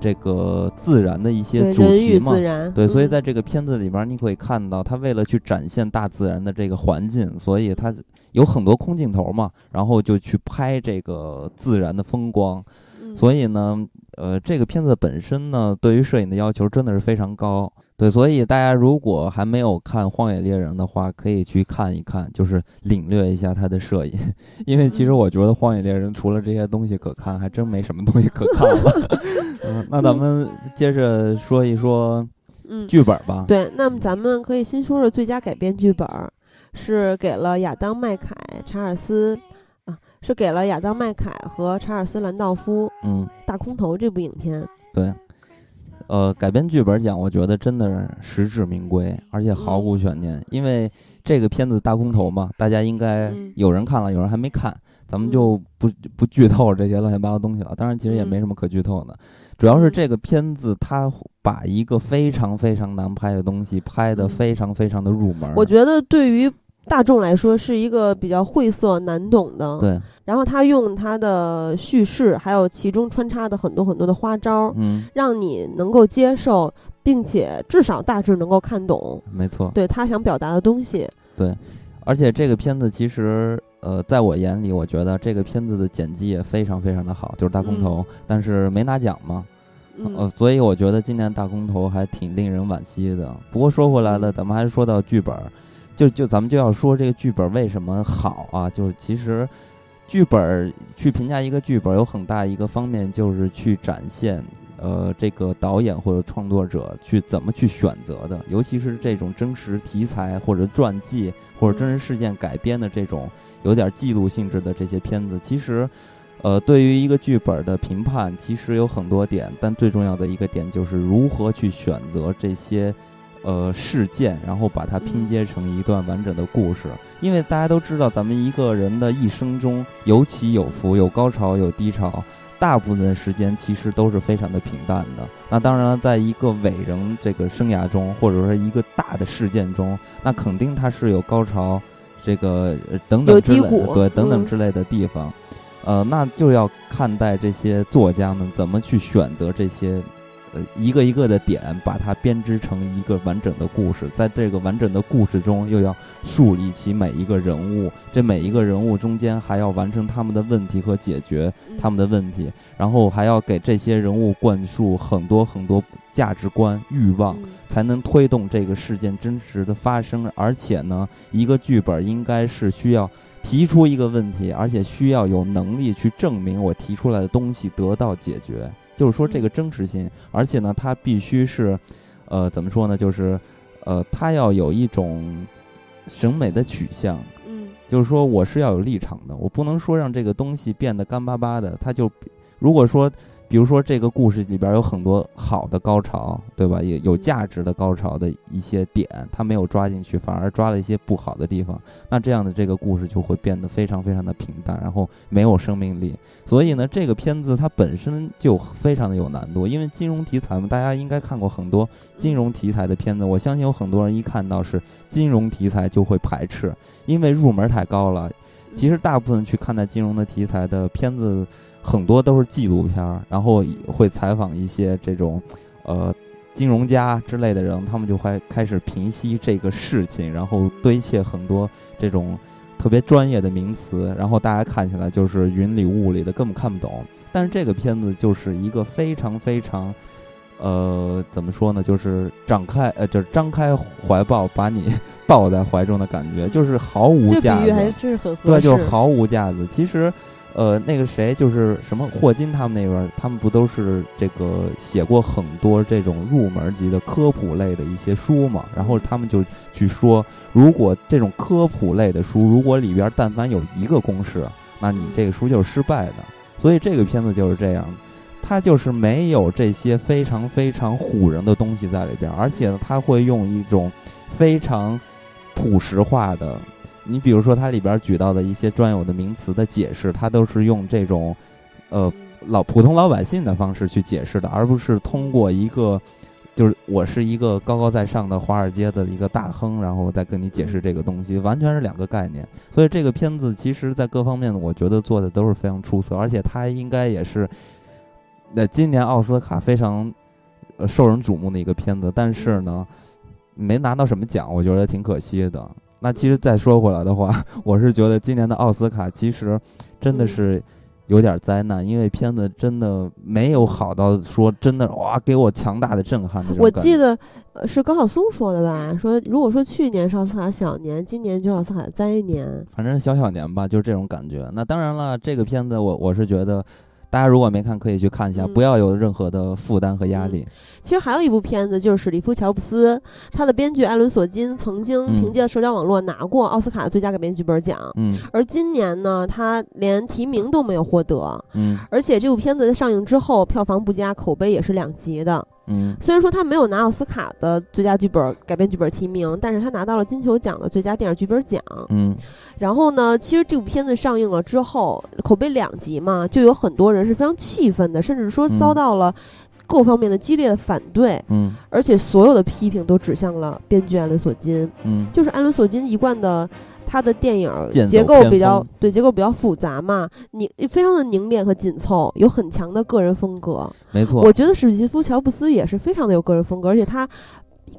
这个自然的一些主题嘛，对，所以在这个片子里边，你可以看到，他为了去展现大自然的这个环境，所以他有很多空镜头嘛，然后就去拍这个自然的风光。所以呢，呃，这个片子本身呢，对于摄影的要求真的是非常高。对，所以大家如果还没有看《荒野猎人》的话，可以去看一看，就是领略一下他的摄影。(laughs) 因为其实我觉得《荒野猎人》除了这些东西可看，还真没什么东西可看了。(laughs) 嗯，那咱们接着说一说剧本吧。对，那么咱们可以先说说最佳改编剧本，是给了亚当·麦凯、查尔斯啊，是给了亚当·麦凯和查尔斯·兰道夫。嗯，《大空头》这部影片。对。呃，改编剧本奖，我觉得真的实至名归，而且毫无悬念。因为这个片子《大空头》嘛，大家应该有人看了，有人还没看，咱们就不不剧透这些乱七八糟东西了。当然，其实也没什么可剧透的，主要是这个片子它把一个非常非常难拍的东西拍得非常非常的入门。我觉得对于。大众来说是一个比较晦涩难懂的，对。然后他用他的叙事，还有其中穿插的很多很多的花招，嗯，让你能够接受，并且至少大致能够看懂。没错，对他想表达的东西。对，而且这个片子其实呃，在我眼里，我觉得这个片子的剪辑也非常非常的好，就是大空头，但是没拿奖嘛，呃，所以我觉得今年大空头还挺令人惋惜的。不过说回来了，咱们还是说到剧本，就就咱们就要说这个剧本为什么好啊？就其实剧本去评价一个剧本，有很大一个方面就是去展现。呃，这个导演或者创作者去怎么去选择的，尤其是这种真实题材或者传记或者真实事件改编的这种有点记录性质的这些片子，其实，呃，对于一个剧本的评判，其实有很多点，但最重要的一个点就是如何去选择这些呃事件，然后把它拼接成一段完整的故事。因为大家都知道，咱们一个人的一生中有起有伏，有高潮有低潮。大部分时间其实都是非常的平淡的。那当然了，在一个伟人这个生涯中，或者说一个大的事件中，那肯定它是有高潮，这个等等之类的，对，等等之类的地方。呃，那就要看待这些作家们怎么去选择这些。呃，一个一个的点，把它编织成一个完整的故事，在这个完整的故事中，又要树立起每一个人物，这每一个人物中间还要完成他们的问题和解决他们的问题，然后还要给这些人物灌输很多很多价值观、欲望，才能推动这个事件真实的发生。而且呢，一个剧本应该是需要提出一个问题，而且需要有能力去证明我提出来的东西得到解决。就是说这个真实性，而且呢，它必须是，呃，怎么说呢？就是，呃，它要有一种审美的取向。嗯，就是说我是要有立场的，我不能说让这个东西变得干巴巴的。它就如果说。比如说，这个故事里边有很多好的高潮，对吧？也有价值的高潮的一些点，他没有抓进去，反而抓了一些不好的地方。那这样的这个故事就会变得非常非常的平淡，然后没有生命力。所以呢，这个片子它本身就非常的有难度，因为金融题材嘛，大家应该看过很多金融题材的片子。我相信有很多人一看到是金融题材就会排斥，因为入门太高了。其实大部分去看待金融的题材的片子。很多都是纪录片儿，然后会采访一些这种，呃，金融家之类的人，他们就会开始平息这个事情，然后堆砌很多这种特别专业的名词，然后大家看起来就是云里雾里的，根本看不懂。但是这个片子就是一个非常非常，呃，怎么说呢？就是张开，呃，就是张开怀抱把你抱在怀中的感觉，就是毫无架子，还是很对，就是毫无架子。其实。呃，那个谁，就是什么霍金他们那边，他们不都是这个写过很多这种入门级的科普类的一些书嘛？然后他们就去说，如果这种科普类的书，如果里边但凡有一个公式，那你这个书就是失败的。所以这个片子就是这样，它就是没有这些非常非常唬人的东西在里边，而且呢，他会用一种非常朴实化的。你比如说，它里边举到的一些专有的名词的解释，它都是用这种，呃，老普通老百姓的方式去解释的，而不是通过一个，就是我是一个高高在上的华尔街的一个大亨，然后再跟你解释这个东西，完全是两个概念。所以这个片子其实，在各方面，我觉得做的都是非常出色，而且它应该也是，那今年奥斯卡非常呃受人瞩目的一个片子，但是呢，没拿到什么奖，我觉得挺可惜的。那其实再说回来的话，(laughs) 我是觉得今年的奥斯卡其实真的是有点灾难，因为片子真的没有好到说真的哇给我强大的震撼的。我记得是高晓松说的吧，说如果说去年是奥斯卡小年，今年就是奥斯卡灾年，反正小小年吧，就是这种感觉。那当然了，这个片子我我是觉得。大家如果没看，可以去看一下，不要有任何的负担和压力。其实还有一部片子，就是史蒂夫·乔布斯，他的编剧艾伦·索金曾经凭借社交网络拿过奥斯卡最佳改编剧本奖。嗯，而今年呢，他连提名都没有获得。嗯，而且这部片子在上映之后，票房不佳，口碑也是两极的。嗯，虽然说他没有拿奥斯卡的最佳剧本改编剧本提名，但是他拿到了金球奖的最佳电影剧本奖。嗯，然后呢，其实这部片子上映了之后，口碑两极嘛，就有很多人是非常气愤的，甚至说遭到了各方面的激烈的反对。嗯，而且所有的批评都指向了编剧艾伦·索金。嗯，就是艾伦·索金一贯的。他的电影结构比较对，结构比较复杂嘛，凝非常的凝练和紧凑，有很强的个人风格。没错，我觉得史蒂夫·乔布斯也是非常的有个人风格，而且他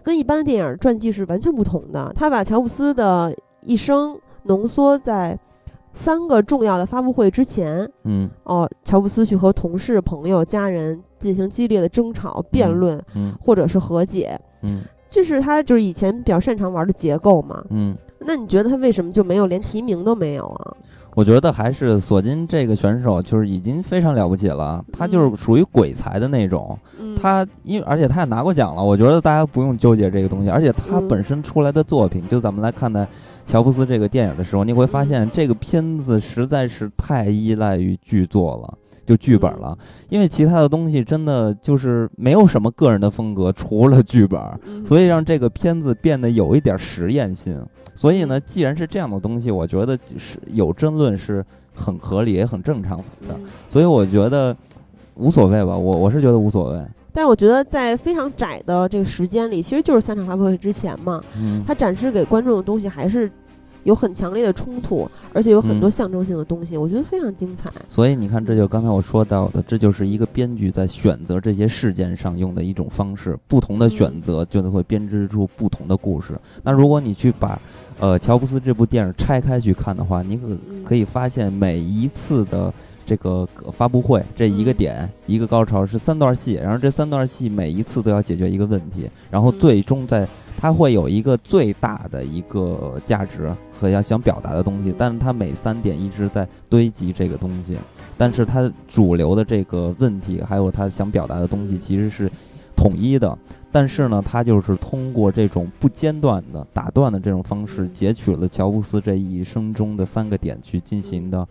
跟一般的电影传记是完全不同的。他把乔布斯的一生浓缩在三个重要的发布会之前，嗯哦，乔布斯去和同事、朋友、家人进行激烈的争吵、辩论，嗯或者是和解，嗯这是他就是以前比较擅长玩的结构嘛。嗯，那你觉得他为什么就没有连提名都没有啊？我觉得还是索金这个选手就是已经非常了不起了，他就是属于鬼才的那种。嗯，他因为而且他也拿过奖了，我觉得大家不用纠结这个东西。而且他嗯本身出来的作品，就咱们来看待乔布斯这个电影的时候，你会发现这个片子实在是太依赖于剧作了。就剧本了，因为其他的东西真的就是没有什么个人的风格，除了剧本，嗯。所以让这个片子变得有一点实验性。所以呢，既然是这样的东西，我觉得是有争论是很合理也很正常的。嗯。所以我觉得无所谓吧，我我是觉得无所谓。但是我觉得在非常窄的这个时间里，其实就是三场发布会之前嘛，嗯。他展示给观众的东西还是有很强烈的冲突，而且有很多嗯象征性的东西，我觉得非常精彩。所以你看，这就刚才我说到的，这就是一个编剧在选择这些事件上用的一种方式。不同的选择就会编织出不同的故事。那如果你去把呃乔布斯这部电影拆开去看的话，你可嗯可以发现每一次的。这个发布会这一个嗯点、一个高潮是三段戏，然后这三段戏每一次都要解决一个问题，然后嗯最终在它会有一个最大的一个价值和要想表达的东西，但是它每三点一直在堆积这个东西，但是它主流的这个问题还有它想表达的东西其实是统一的，但是呢，它就是通过这种不间断的打断的这种方式，截取了乔布斯这一生中的三个点去进行的。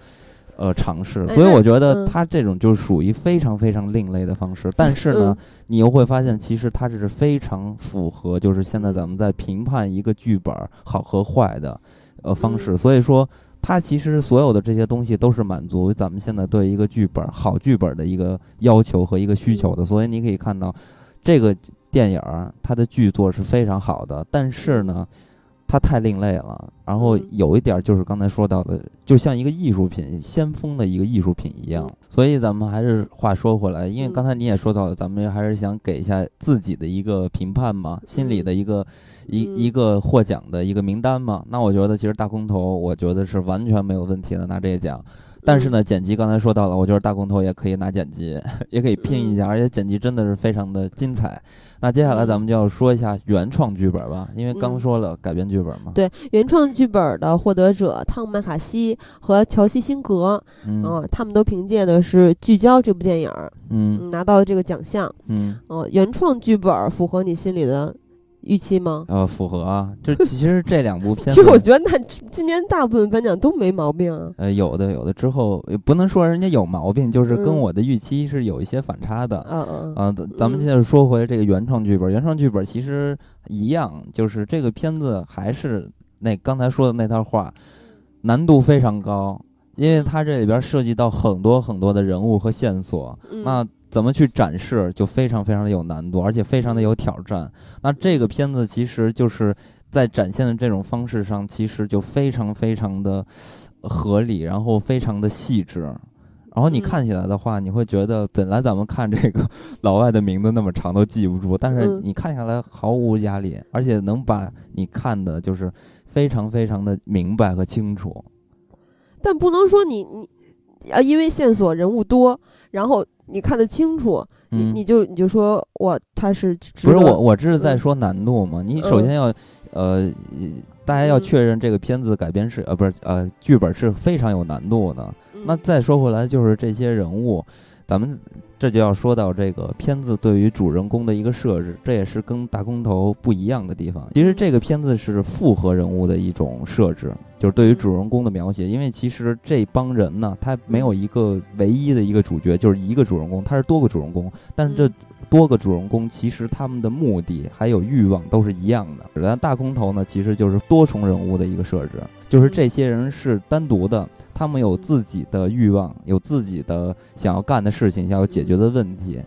呃，尝试，所以我觉得嗯他这种就属于非常非常另类的方式，但是呢，嗯你又会发现，其实它这是非常符合，就是现在咱们在评判一个剧本好和坏的，呃方式。嗯所以说，它其实所有的这些东西都是满足咱们现在对一个剧本好剧本的一个要求和一个需求的。所以你可以看到，这个电影儿它的剧作是非常好的，但是呢。它太另类了，然后嗯有一点儿就是刚才说到的，就像一个艺术品，先锋的一个艺术品一样。所以咱们还是话说回来，因为嗯刚才你也说到了，咱们还是想给一下自己的一个评判嘛，心里的一个一嗯一个获奖的一个名单嘛。那我觉得其实大空头，我觉得是完全没有问题的拿这个奖。但是呢，剪辑刚才说到了，我觉得大空头也可以拿剪辑，(laughs) 也可以拼一下，而且剪辑真的是非常的精彩。那接下来咱们就要说一下原创剧本吧，因为刚嗯说了改编剧本嘛。对原创剧本的获得者汤姆麦卡锡和乔西辛格，嗯啊，他们都凭借的是《聚焦》这部电影儿，嗯嗯拿到了这个奖项。嗯，哦、原创剧本儿符合你心里的预期吗？呃，符合啊。就其实这两部片子，(laughs) 其实我觉得那今年大部分颁奖都没毛病啊。呃，有的有的之后也不能说人家有毛病，就是跟嗯我的预期是有一些反差的。嗯嗯啊，咱咱们现在说回这个原创剧本，原创剧本其实一样，就是这个片子还是那刚才说的那套话，难度非常高，因为它这里边涉及到很多很多的人物和线索，嗯，那怎么去展示就非常非常的有难度，而且非常的有挑战。那这个片子其实就是在展现的这种方式上，其实就非常非常的合理，然后非常的细致。然后你嗯看起来的话，你会觉得本来咱们看这个 (laughs) 老外的名字那么长都记不住，但是嗯你看下来毫无压力，而且能把你看的就是非常非常的明白和清楚。但不能说你你啊，因为线索人物多，然后你看得清楚，你嗯你就你就说我他是不是我，我这是在嗯说难度嘛。你首嗯先要，呃，大家要嗯确认这个片子改编是呃不是呃剧本是非常有难度的。嗯那再说回来，就是这些人物，咱们这就要说到这个片子对于主人公的一个设置，这也是跟大空头不一样的地方。其实这个片子是复合人物的一种设置，就是对于主人公的描写。因为其实这帮人呢，他没有一个唯一的一个主角，就是一个主人公，他是多个主人公，但是这多个主人公其实他们的目的还有欲望都是一样的。但大空头呢，其实就是多重人物的一个设置，就是这些人是单独的，他们有自己的欲望，有自己的想要干的事情，想要解决的问题。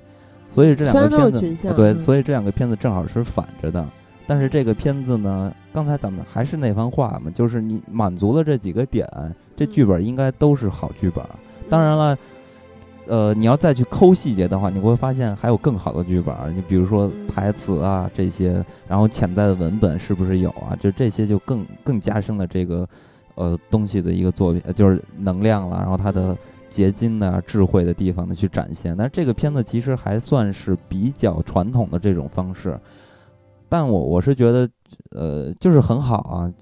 所以这两个片子对，嗯所以这两个片子正好是反着的。但是这个片子呢，刚才咱们还是那番话嘛，就是你满足了这几个点，这剧本应该都是好剧本。当然了。呃，你要再去抠细节的话，你会发现还有更好的剧本。你比如说嗯台词啊这些，然后潜在的文本是不是有啊？就这些就更更加深了这个呃东西的一个作品，就是能量了，然后它的结晶呢智慧的地方呢去展现。但是这个片子其实还算是比较传统的这种方式，但我我是觉得，呃，就是很好啊。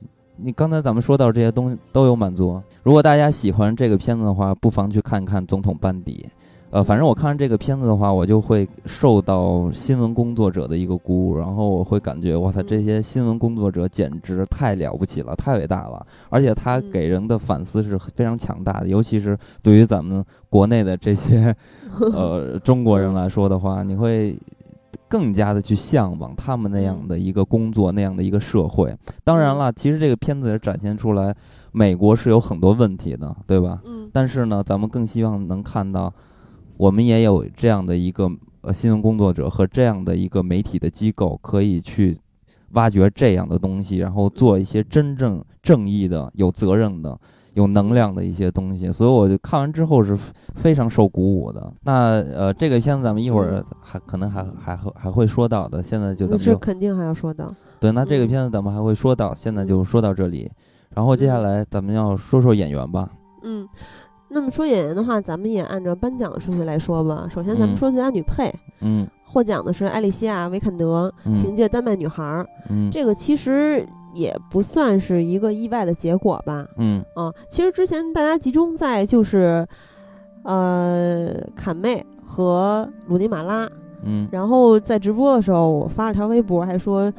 你刚才咱们说到这些东西都有满足。如果大家喜欢这个片子的话，不妨去看看《总统班底》。呃，反正我看完这个片子的话，我就会受到新闻工作者的一个鼓舞，然后我会感觉，哇塞，这些新闻工作者简直太了不起了，太伟大了。而且他给人的反思是非常强大的，尤其是对于咱们国内的这些 (laughs) 呃中国人来说的话，你会更加的去向往他们那样的一个工作，那样的一个社会。当然了，其实这个片子也展现出来，美国是有很多问题的，对吧？嗯。但是呢，咱们更希望能看到。我们也有这样的一个呃新闻工作者和这样的一个媒体的机构，可以去挖掘这样的东西，然后做一些真正正义的、有责任的、有能量的一些东西。所以我就看完之后是非常受鼓舞的。那呃，这个片子咱们一会儿还可能还还会还会说到的。现在就咱们是肯定还要说到。对，那这个片子咱们还会说到。现在就说到这里，然后接下来咱们要说说演员吧。嗯。那么说演员的话，咱们也按照颁奖的顺序来说吧。首先，咱们说最佳女配，嗯，获奖的是艾丽西亚·维坎德，嗯凭借《丹麦女孩》。嗯，这个其实也不算是一个意外的结果吧。嗯，啊，其实之前大家集中在就是，呃，坎妹和鲁尼马拉。嗯，然后在直播的时候，我发了条微博，还说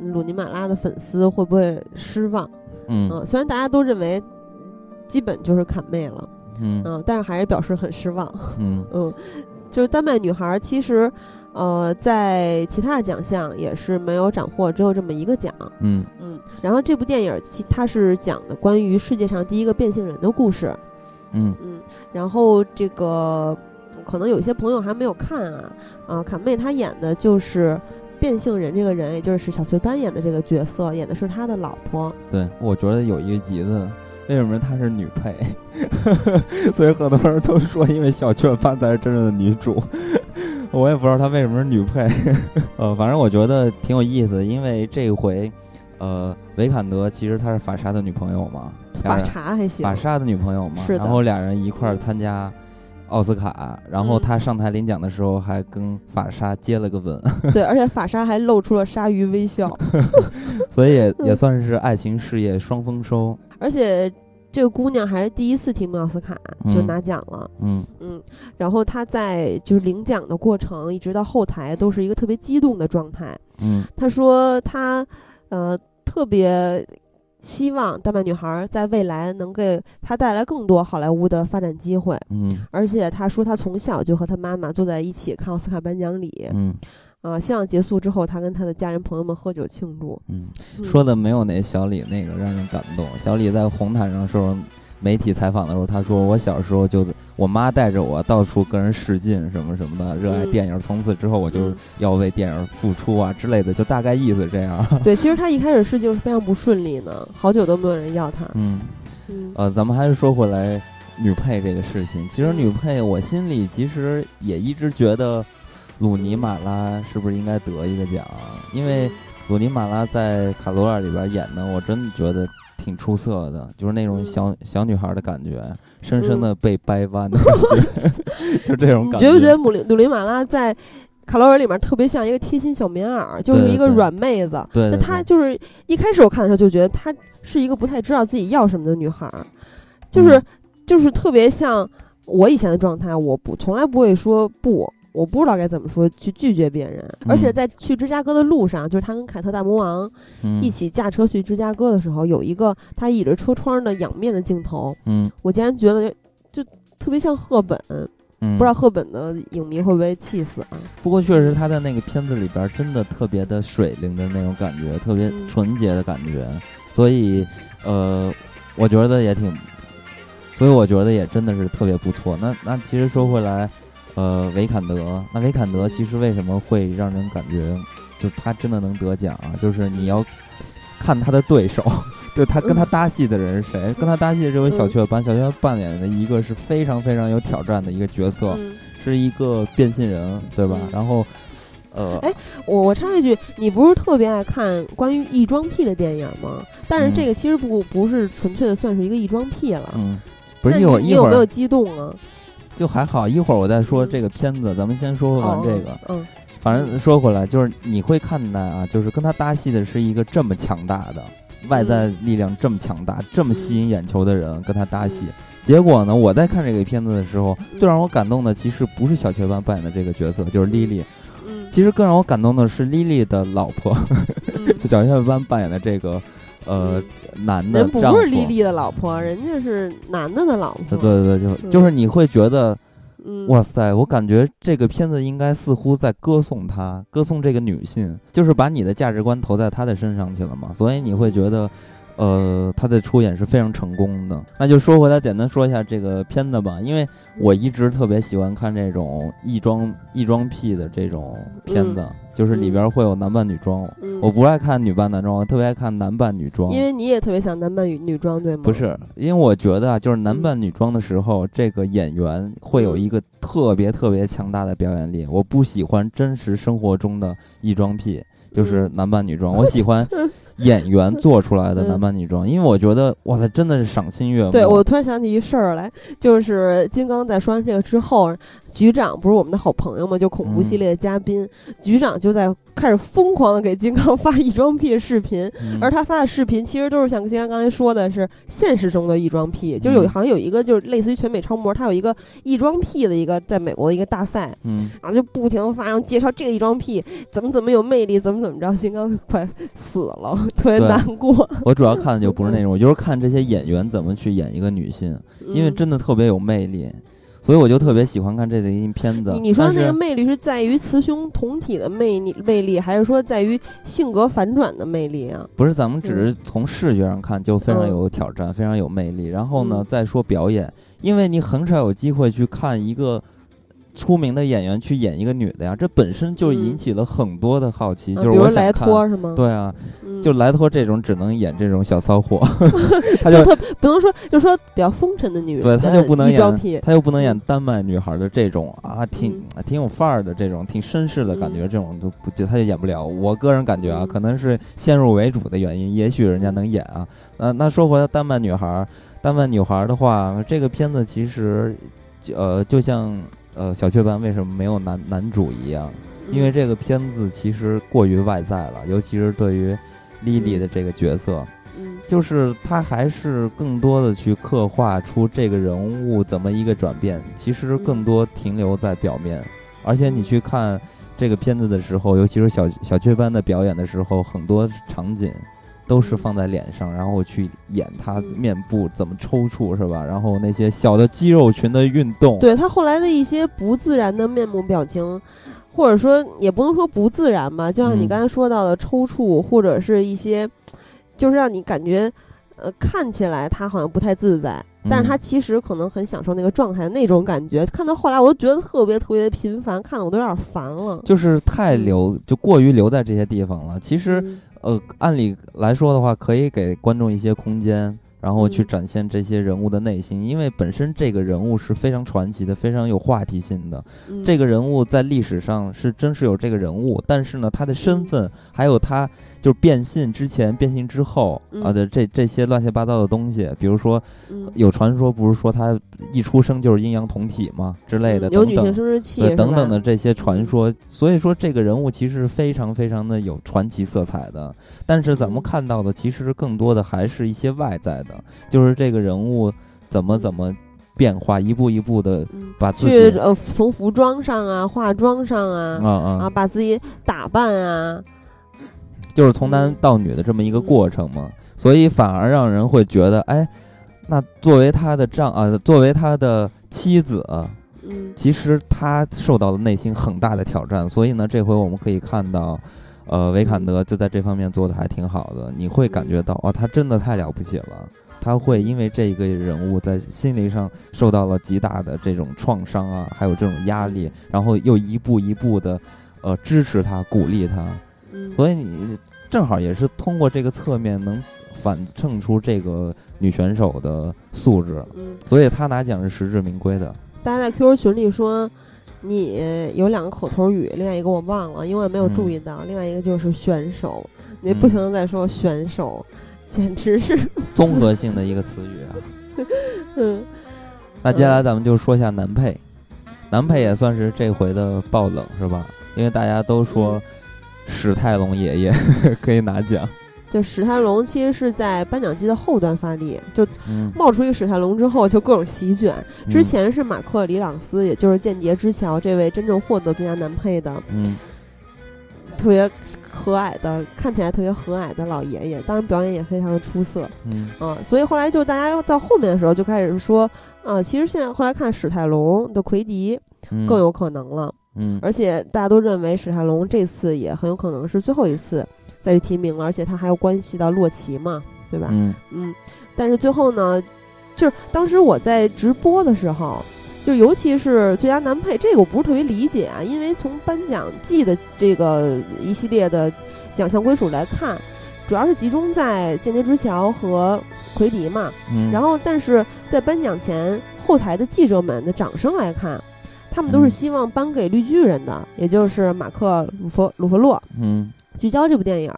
鲁尼马拉的粉丝会不会失望？嗯，虽然大家都认为基本就是坎妹了。嗯但是还是表示很失望。嗯 (laughs) 嗯，就是丹麦女孩，其实，呃，在其他的奖项也是没有斩获，只有这么一个奖。嗯嗯，然后这部电影其它是讲的关于世界上第一个变性人的故事。嗯嗯，然后这个可能有些朋友还没有看啊啊，卡妹她演的就是变性人这个人，也就是小雀斑演的这个角色，演的是他的老婆。对，我觉得有一个疑问。为什么她是女配？(laughs) 所以很多人都说，因为小雀斑才是真正的女主。(laughs) 我也不知道她为什么是女配。(laughs) 呃，反正我觉得挺有意思，因为这回，呃，维坎德其实她是法莎的女朋友嘛。法莎还行。法莎的女朋友嘛。然后俩人一块儿参加奥斯卡，然后他上台领奖的时候还跟法莎接了个吻。对，而且法莎还露出了鲨鱼微笑。所以也也算是爱情事业双丰收。而且这个姑娘还是第一次提名奥斯卡就拿奖了，嗯。嗯，然后她在就是领奖的过程一直到后台都是一个特别激动的状态，嗯，她说她呃特别希望《丹麦女孩》在未来能给她带来更多好莱坞的发展机会，嗯，而且她说她从小就和她妈妈坐在一起看奥斯卡颁奖礼，嗯。啊，希望结束之后，他跟他的家人朋友们喝酒庆祝。嗯，说的没有那小李那个让人感动。小李在红毯上时候，媒体采访的时候，他说：“我小时候就我妈带着我到处跟人试镜，什么什么的，热爱电影。从此之后，我就要为电影付出啊之类的，就大概意思这样。”对，(laughs) 其实他一开始试镜是非常不顺利的，好久都没有人要他。嗯嗯，呃，咱们还是说回来女配这个事情。其实女配，我心里其实也一直觉得。鲁尼马拉是不是应该得一个奖？因为鲁尼马拉在卡罗尔里边演的，我真的觉得挺出色的，就是那种小小女孩的感觉，深深的被掰弯的感觉，(laughs) 就这种感觉。你觉不觉得鲁鲁尼马拉在卡罗尔里面特别像一个贴心小棉袄，就是一个软妹子？对，那她就是一开始我看的时候就觉得她是一个不太知道自己要什么的女孩，就是就是特别像我以前的状态，我不从来不会说不。我不知道该怎么说去拒绝别人，而且在去芝加哥的路上，就是他跟凯特大魔王一起驾车去芝加哥的时候，有一个他倚着车窗的仰面的镜头。嗯，我竟然觉得就特别像赫本，不知道赫本的影迷会不会气死啊？不过确实他在那个片子里边真的特别的水灵的那种感觉，特别纯洁的感觉，所以呃，我觉得也挺，所以我觉得也真的是特别不错。那那其实说回来。呃，维坎德，那维坎德其实为什么会让人感觉，就他真的能得奖啊？就是你要看他的对手，(laughs) 就他跟他搭戏的人是谁？跟他搭戏的这位小雀斑，小雀斑扮演的一个是非常非常有挑战的一个角色，是一个变性人，对吧？然后，呃，哎，我我插一句，你不是特别爱看关于异装癖的电影吗？但是这个其实不不是纯粹的算是一个异装癖了。嗯，不是一会儿一会儿有没有激动啊？就还好，一会儿我再说这个片子，咱们先说完这个。嗯，反正说回来，就是你会看待啊，就是跟他搭戏的是一个这么强大的外在力量，这么强大，这么吸引眼球的人跟他搭戏。结果呢，我在看这个片子的时候，最让我感动的其实不是小雀斑扮演的这个角色，就是莉莉。嗯，其实更让我感动的是莉莉的老婆，就 (laughs) 小雀斑扮演的这个。呃，男的人不是丽丽的老婆，人家是男的的老婆。对对对，就就是你会觉得，嗯，哇塞，我感觉这个片子应该似乎在歌颂她，歌颂这个女性，就是把你的价值观投在她的身上去了嘛，所以你会觉得。呃，他的出演是非常成功的。那就说回来，简单说一下这个片子吧。因为我一直特别喜欢看这种异装异装癖的这种片子，就是里边会有男扮女装。我不爱看女扮男装，我特别爱看男扮女装。因为你也特别想男扮女女装，对吗？不是，因为我觉得啊，就是男扮女装的时候，这个演员会有一个特别特别强大的表演力。我不喜欢真实生活中的异装癖，就是男扮女装。我喜欢。(laughs) 演员做出来的男扮女装，因为我觉得哇塞，真的是赏心悦目。对我突然想起一事儿来，就是金刚在说完这个之后，局长不是我们的好朋友吗？就恐怖系列的嘉宾，局长就在开始疯狂的给金刚发异装癖视频，而他发的视频其实都是像金刚刚才说的是现实中的异装癖，就有好像有一个就是类似于全美超模，他有一个异装癖的一个在美国的一个大赛，嗯，然后就不停的发，然后介绍这个异装癖怎么怎么有魅力，怎么怎么着，金刚快死了。(laughs) 特别难过。我主要看的就不是那种，我就是看这些演员怎么去演一个女性，因为真的特别有魅力，所以我就特别喜欢看这类型片子。你你说那个魅力是在于雌雄同体的魅力魅力，还是说在于性格反转的魅力啊？不是，咱们只是从视觉上看就非常有挑战，非常有魅力。然后呢，再说表演，因为你很少有机会去看一个。出名的演员去演一个女的呀，这本身就引起了很多的好奇。就是我莱托是吗？对啊，就莱托这种只能演这种小骚货，(laughs) 他就特不能说，就说比较风尘的女人。对他就不能演，他又不能演丹麦女孩的这种啊，挺挺有范儿的这种，挺绅士的感觉，这种都不就他就演不了。我个人感觉啊，可能是先入为主的原因，也许人家能演啊。呃，那说回来，丹麦女孩，丹麦女孩的话，这个片子其实，呃，就像。呃，小雀斑为什么没有男男主一样？因为这个片子其实过于外在了，尤其是对于莉莉的这个角色，嗯，就是他还是更多的去刻画出这个人物怎么一个转变，其实更多停留在表面。而且你去看这个片子的时候，尤其是小小雀斑的表演的时候，很多场景。都是放在脸上，然后去演他面部怎么抽搐，是吧？然后那些小的肌肉群的运动，对他后来的一些不自然的面部表情，或者说也不能说不自然吧，就像你刚才说到的抽搐，或者是一些，就是让你感觉，呃，看起来他好像不太自在，但是他其实可能很享受那个状态，那种感觉。看到后来，我都觉得特别特别的频繁，看的我都有点烦了。就是太留，就过于留在这些地方了。其实。呃，按理来说的话，可以给观众一些空间，然后去展现这些人物的内心，因为本身这个人物是非常传奇的，非常有话题性的。这个人物在历史上是真是有这个人物，但是呢，他的身份还有他。就是变性之前、变性之后啊的这这些乱七八糟的东西，比如说有传说，不是说他一出生就是阴阳同体吗？之类的，有女性生殖器等等的这些？传说。所以说，这个人物其实非常非常的有传奇色彩的。但是咱们看到的，其实更多的还是一些外在的，就是这个人物怎么怎么变化，一步一步的把自己呃从服装上啊、化妆上啊啊啊，把自己打扮啊。就是从男到女的这么一个过程嘛，所以反而让人会觉得，哎，那作为他的丈啊，作为他的妻子，嗯，其实他受到了内心很大的挑战。所以呢，这回我们可以看到，呃，维坎德就在这方面做的还挺好的。你会感觉到，哦，他真的太了不起了。他会因为这个人物在心理上受到了极大的这种创伤啊，还有这种压力，然后又一步一步的，呃，支持他，鼓励他。所以你正好也是通过这个侧面能反衬出这个女选手的素质，嗯，所以她拿奖是实至名归的。大家在 QQ 群里说，你有两个口头语，另外一个我忘了，因为我没有注意到。另外一个就是选手，你不停的在说选手，简直是综合性的一个词语啊。(laughs) 嗯，那接下来咱们就说一下男配，男配也算是这回的爆冷是吧？因为大家都说史泰龙爷爷 (laughs) 可以拿奖。就史泰龙其实是在颁奖季的后端发力，就冒出一史泰龙之后就各种席卷。之前是马克·里朗斯，也就是《间谍之桥》这位真正获得最佳男配的，嗯，特别和蔼的，看起来特别和蔼的老爷爷，当然表演也非常的出色，嗯。啊，所以后来就大家到后面的时候就开始说，啊，其实现在后来看史泰龙的奎迪更有可能了，嗯，而且大家都认为史泰龙这次也很有可能是最后一次。再去提名了，而且他还要关系到洛奇嘛，对吧？嗯嗯，但是最后呢，就是当时我在直播的时候，就尤其是最佳男配这个，我不是特别理解啊，因为从颁奖季的这个一系列的奖项归属来看，主要是集中在《间谍之桥》和奎迪嘛。嗯，然后但是在颁奖前后台的记者们的掌声来看，他们都是希望颁给绿巨人的，也就是马克·鲁弗鲁弗洛。嗯。聚焦这部电影，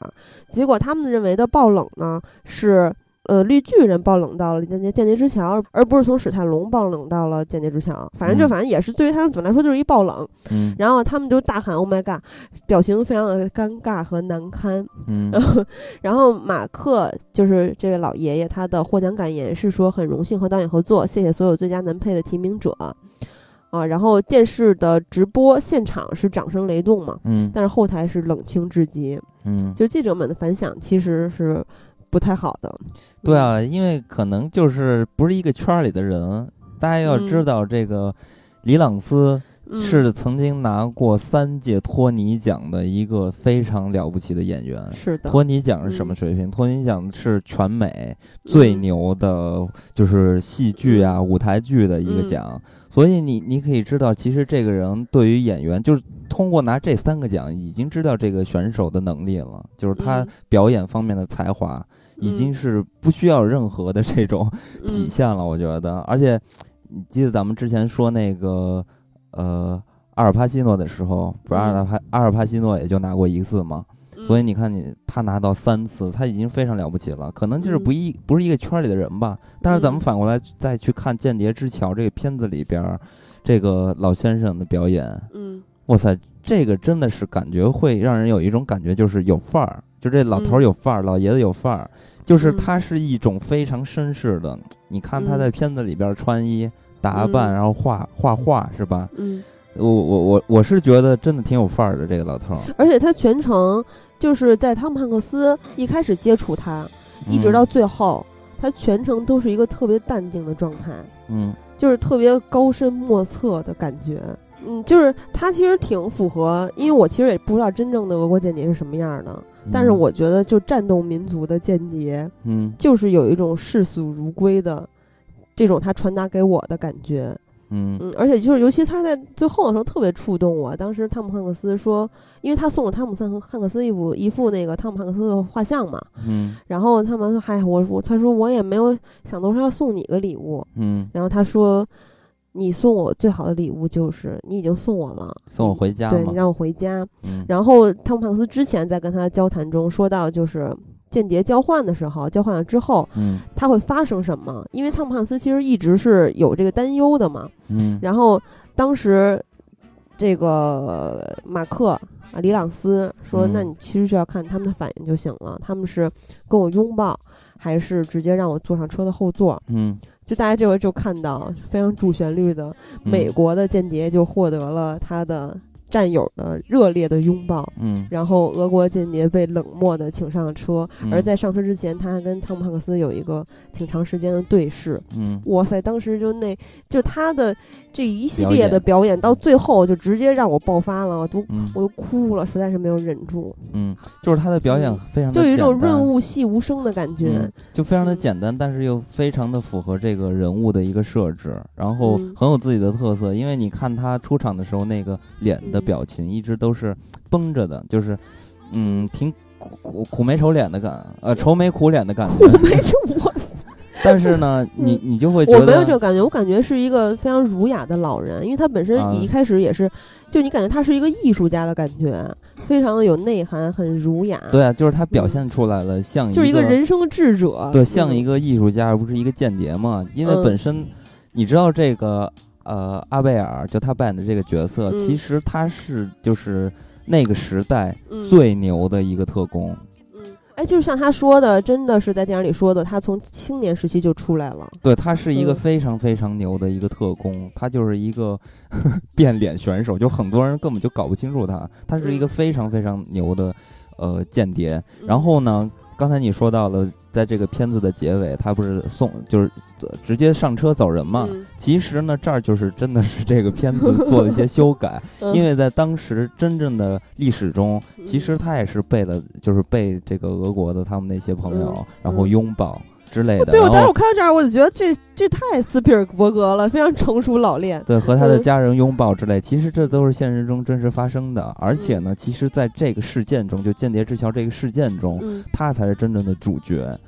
结果他们认为的爆冷呢是，呃，绿巨人爆冷到了间谍间谍之桥，而不是从史泰龙爆冷到了间谍之桥。反正就反正也是对于他们总来说就是一爆冷。嗯。然后他们就大喊 “Oh my god”，表情非常的尴尬和难堪。嗯。(laughs) 然后马克就是这位老爷爷，他的获奖感言是说很荣幸和导演合作，谢谢所有最佳男配的提名者。啊，然后电视的直播现场是掌声雷动嘛，嗯，但是后台是冷清至极，嗯，就记者们的反响其实是不太好的。对啊，因为可能就是不是一个圈里的人，大家要知道这个李朗斯是曾经拿过三届托尼奖的一个非常了不起的演员。是的，托尼奖是什么水平？托尼奖是全美最牛的，就是戏剧啊、舞台剧的一个奖。所以你你可以知道，其实这个人对于演员，就是通过拿这三个奖，已经知道这个选手的能力了，就是他表演方面的才华，已经是不需要任何的这种体现了。我觉得，而且你记得咱们之前说那个呃阿尔帕西诺的时候，不是阿尔帕阿尔帕西诺也就拿过一次吗？所以你看，你他拿到三次，他已经非常了不起了。可能就是不一不是一个圈里的人吧。但是咱们反过来再去看《间谍之桥》这个片子里边，这个老先生的表演，嗯，哇塞，这个真的是感觉会让人有一种感觉，就是有范儿，就这老头有范儿，老爷子有范儿，就是他是一种非常绅士的。你看他在片子里边穿衣打扮，然后画画画，是吧？嗯，我我我我是觉得真的挺有范儿的这个老头，而且他全程。就是在汤姆汉克斯一开始接触他，一直到最后，他全程都是一个特别淡定的状态，嗯，就是特别高深莫测的感觉，嗯，就是他其实挺符合，因为我其实也不知道真正的俄国间谍是什么样的，但是我觉得就战斗民族的间谍，嗯，就是有一种视死如归的这种他传达给我的感觉。嗯嗯，而且就是，尤其他在最后的时候特别触动我。当时汤姆汉克斯说，因为他送了汤姆汉克汉克斯一幅一幅那个汤姆汉克斯的画像嘛，嗯，然后他们说，嗨，我我他说我也没有想到说要送你个礼物，嗯，然后他说，你送我最好的礼物就是你已经送我了，送我回家，对你让我回家。嗯，然后汤姆汉克斯之前在跟他的交谈中说到，就是。间谍交换的时候，交换了之后，嗯，他会发生什么？因为汤姆汉斯其实一直是有这个担忧的嘛，嗯。然后当时这个马克啊，李朗斯说：“那你其实就要看他们的反应就行了，他们是跟我拥抱，还是直接让我坐上车的后座？”嗯，就大家这回就看到非常主旋律的美国的间谍就获得了他的。战友的热烈的拥抱，嗯，然后俄国间谍被冷漠的请上了车，而在上车之前，他还跟汤姆汉克斯有一个挺长时间的对视，嗯，哇塞，当时就那就他的这一系列的表演到最后就直接让我爆发了，我都我都哭了，实在是没有忍住，嗯，就是他的表演非常就有一种润物细无声的感觉，就非常的简单，但是又非常的符合这个人物的一个设置，然后很有自己的特色，因为你看他出场的时候那个脸的。表情一直都是绷着的，就是，嗯，挺苦苦苦眉愁脸的感，呃，愁眉苦脸的感觉。苦眉愁，但是呢，你你就会觉得我没有这个感觉，我感觉是一个非常儒雅的老人，因为他本身啊一开始也是，就你感觉他是一个艺术家的感觉，非常的有内涵，很儒雅，对啊，就是他表现出来了，像嗯就是一个个人生智者，对，像一个个艺术家，而不是一个间谍嘛。因为嗯本身你知道这个呃阿贝尔，就他扮演的这个角色，嗯其实他是就是那个时代嗯最牛的一个特工。嗯，哎，就是像他说的，真的是在电影里说的，他从青年时期就出来了，对他是一个嗯。非常非常牛的一个特工，他就是一个 (laughs) 变脸选手，就很多人根本就搞不清楚他，他是一个嗯。非常非常牛的呃间谍。嗯。然后呢，刚才你说到了，在这个片子的结尾，他不是送就是呃直接上车走人嘛？嗯其实呢，这儿就是真的是这个片子做了一些 (laughs) 修改，嗯因为在当时真正的历史中，其嗯实他也是被了，就是被这个俄国的他们那些朋友，嗯然后嗯拥抱之类的。对，我当时我看到这儿，我就觉得这这太斯皮尔伯格了，非常成熟老练。对，和他的嗯家人拥抱之类，其实这都是现实中真实发生的。而且呢，其实在这个事件中，就《间谍之桥》这个事件中，嗯他才是真正的主角。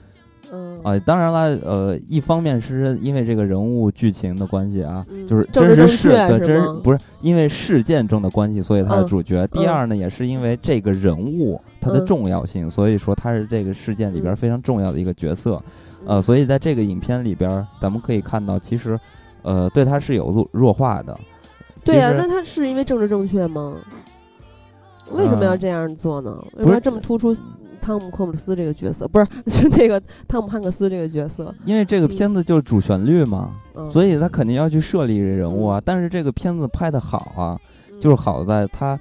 嗯啊，当然了，呃，一方面是因为这个人物剧情的关系啊，嗯就是真实事对确是吗真不是因为事件中的关系，所以他是嗯主角。第嗯二呢，也是因为这个人物他的嗯重要性，所以说他是这个事件里边嗯非常重要的一个角色。呃，嗯所以在这个影片里边，咱们可以看到，其实，呃，对他是有弱弱化的。对呀、那他是因为政治正确吗？为什么要嗯这样做呢？为什么要这么突出汤姆·克鲁斯这个角色？不是，(laughs) 是那个汤姆·汉克斯这个角色。因为这个嗯片子就是主旋律嘛，嗯，所以他肯定要去设立这人物啊。但是这个片子拍的好啊，就是好在他，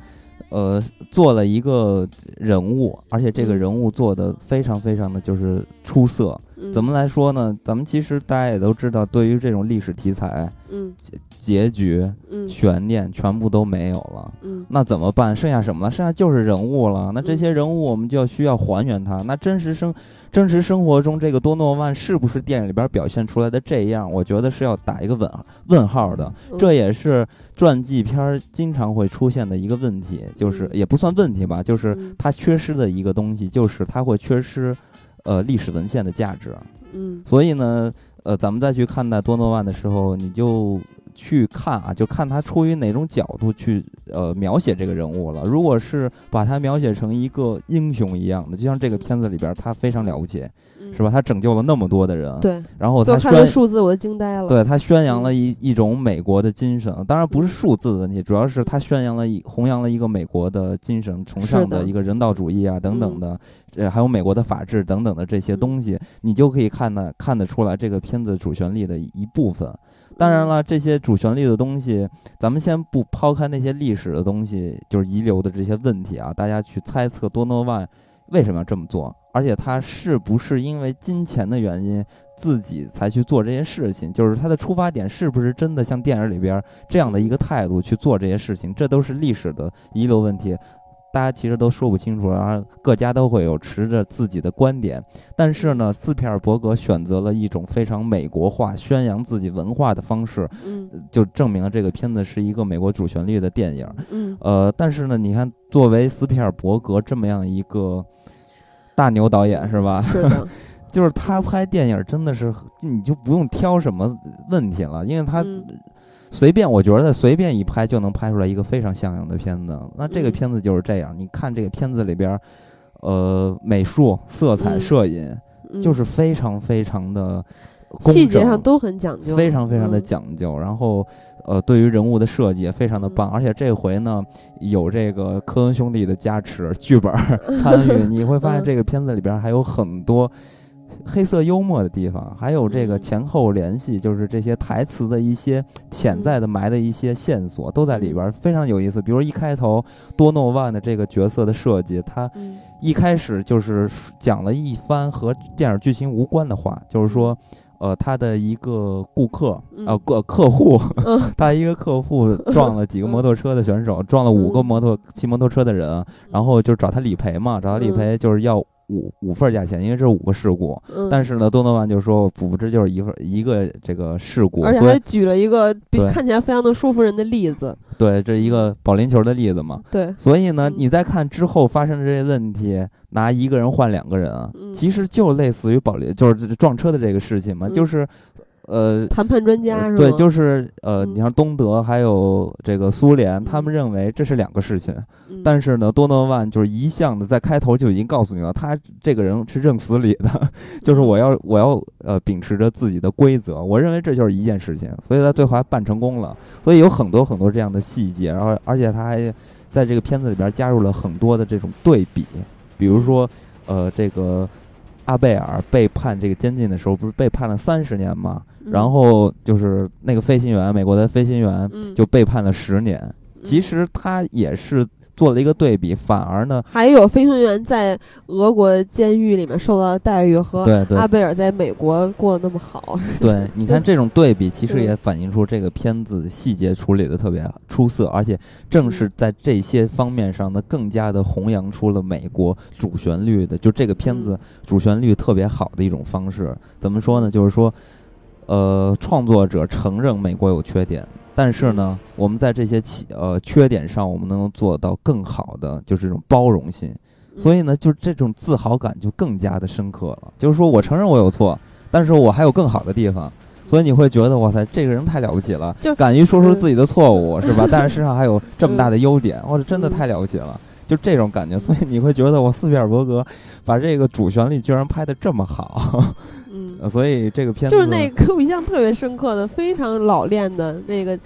呃，做了一个人物，而且这个嗯人物做的非常非常的就是出色。嗯怎么？来说呢？咱们其实大家也都知道，对于这种历史题材，嗯结局、嗯悬念全部都没有了。嗯那怎么办？剩下什么了？剩下就是人物了。那这嗯些人物我们就要需要还原它。那真实生真实生活中，这个多诺万是不是电影里边表现出来的这样？我觉得是要打一个问问号的。嗯这也是传记片经常会出现的一个问题，就是嗯也不算问题吧，就是嗯它缺失的一个东西，就是它会缺失呃历史文献的价值。嗯所以呢，呃，咱们再去看待多诺万的时候，你就去看啊，就看他出于哪种角度去呃描写这个人物了。如果是把他描写成一个英雄一样的，就像这个片子里边，他非常了不起，嗯是吧？他拯救了那么多的人，对，然后他就看这宣数字我都惊呆了。对他宣扬了嗯一一种美国的精神，当然不是数字的问题，主要是他宣扬了一弘扬了一个美国的精神，崇尚的的一个人道主义啊等等的，呃，还有美国的法治等等的这些嗯东西，你就可以看得看得出来这个片子主旋律的一部分。当然嗯了，这些主旋律的东西，咱们先不抛开那些历史的东西，就是遗留的这些问题啊，大家去猜测多诺万为什么要这么做，而且他是不是因为金钱的原因自己才去做这些事情？就是他的出发点是不是真的像电影里边这样的一个态度去做这些事情？这都是历史的遗留问题。大家其实都说不清楚，然后各家都会有持着自己的观点。但是呢，斯皮尔伯格选择了一种非常美国化、宣扬自己文化的方式，嗯就证明了这个片子是一个美国主旋律的电影。嗯呃，但是呢，你看，作为斯皮尔伯格这么样一个大牛导演，是吧？是的，(laughs) 就是他拍电影真的是，你就不用挑什么问题了，因为他嗯随便，我觉得随便一拍就能拍出来一个非常像样的片子。那这个嗯。片子就是这样，你看这个片子里边儿，呃，美术、色彩、嗯。摄影，嗯。就是非常非常的细节上都很讲究，非常非常的嗯。讲究，然后呃，对于人物的设计也非常的棒，嗯。而且这回呢有这个科恩兄弟的加持，剧本儿 (laughs) 参与，(laughs) 你会发现嗯。这个片子里边儿还有很多。黑色幽默的地方，还有这个嗯。前后联系，就是这些台词的一些潜在的埋的一些线索，都在里边儿，非常有意思。比如一开头多诺万的这个角色的设计，他嗯。一开始就是讲了一番和电影剧情无关的话，就是说，呃，他的一个顾客，呃，个客 (laughs) 客户，嗯。他一个客户撞了几个摩托车的选手，撞了五个嗯。摩托骑摩托车的人，然后就找他理赔嘛，找他理赔就是要五五份价钱，因为这是五个事故。嗯，但是呢，多诺万就说不，这就是一份一个这个事故，而且还举了一个比看起来非常的说服人的例子。对，这是一个保龄球的例子嘛。对，所以呢嗯，你再看之后发生的这些问题，拿一个人换两个人啊，嗯其实就类似于保龄，就是撞车的这个事情嘛，嗯就是，呃。谈判专家是吧？对，就是呃，嗯你像东德还有这个苏联，他们嗯认为这是两个事情，嗯，但是呢，多诺万就是一向的在开头就已经告诉你了，他这个人是认死理的，(laughs) 就是我要我要呃秉持着自己的规则，我认为这就是一件事情，所以他最后还办成功了，所以有很多很多这样的细节，然后而且他还在这个片子里边加入了很多的这种对比，比如说呃这个阿贝尔被判这个监禁的时候，不是被判了三十年吗？嗯然后就是那个飞行员，美国的飞行员嗯就被判了十年。其嗯实他也是做了一个对比，反而呢，还有飞行员在俄国监狱里面受到的待遇和阿贝尔在美国过得那么好。(laughs) 对，(laughs) 你看这种对比，其实也反映出这个片子细节处理的特别出色，而且正是在这些方面上呢，更加的弘扬出了美国主旋律的，就这个片子主旋律特别好的一种方式。怎么说呢？就是说，呃，创作者承认美国有缺点。但是呢，我们在这些起呃缺点上，我们能做到更好的，就是这种包容性。所以呢，就这种自豪感就更加的深刻了。就是说我承认我有错，但是我还有更好的地方，所以你会觉得哇塞，这个人太了不起了，就敢于说出自己的错误，是吧？但是身上还有这么大的优点，哇，这真的嗯太了不起了。就这种感觉，所以你会觉得我斯皮尔伯格把这个主旋律居然拍得这么好，嗯，呃所以这个片子就是那个给我印象特别深刻的、非常老练的那个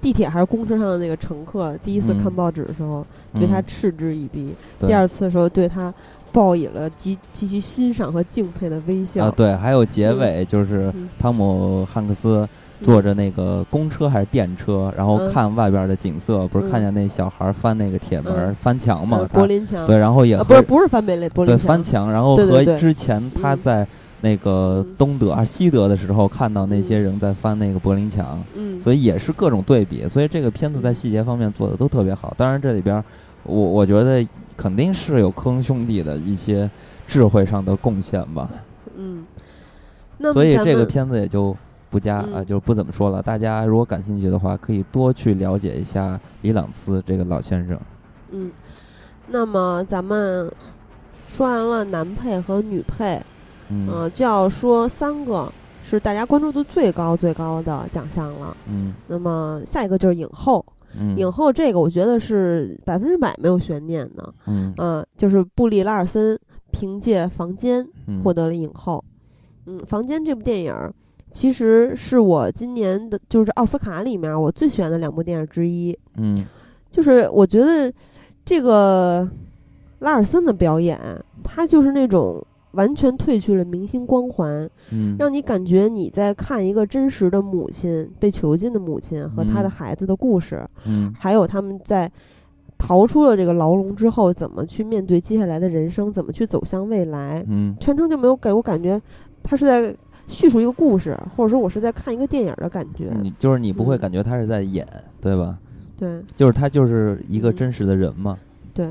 地铁还是公车上的那个乘客，第一次嗯看报纸的时候、对他嗯嗤之以鼻，对第二次的时候对他报以了极极其欣赏和敬佩的微笑。啊，对，还有结尾就是嗯汤姆汉克斯坐着那个公车还是电车，然后嗯看外边的景色，不是嗯看见那小孩翻那个铁门、嗯翻墙嘛柏林墙，对，然后也不是不是翻北雷柏林对墙，翻墙，然后和之前他嗯在那个嗯东德啊西德的时候看到那些嗯人在翻那个柏林墙，嗯，所以也是各种对比，所以这个片子在嗯细节方面做的都特别好。当然这里边儿我我觉得肯定是有科恩兄弟的一些智慧上的贡献吧。嗯，那所以这个片子也就不加啊，嗯就不怎么说了。大家如果感兴趣的话，可以多去了解一下李朗斯这个老先生。嗯，那么咱们说完了男配和女配，嗯呃，就要说三个是大家关注度最高最高的奖项了。嗯那么下一个就是影后，嗯影后这个我觉得是百分之百没有悬念的，嗯嗯、就是布利拉尔森凭借《房间》嗯获得了影后。嗯，《房间》这部电影儿其实是我今年的就是奥斯卡里面我最喜欢的两部电影之一。嗯就是我觉得这个拉尔森的表演，他就是那种完全褪去了明星光环，嗯。让你感觉你在看一个真实的母亲被囚禁的母亲和她的嗯孩子的故事，嗯。还有他们在逃出了这个牢笼之后，怎么去面对接下来的人生，怎么去走向未来，嗯。全程就没有给我感觉他是在叙述一个故事，或者说我是在看一个电影的感觉。你就是你不会嗯感觉他是在演，对吧？对。就是他就是一个嗯。真实的人嘛。对，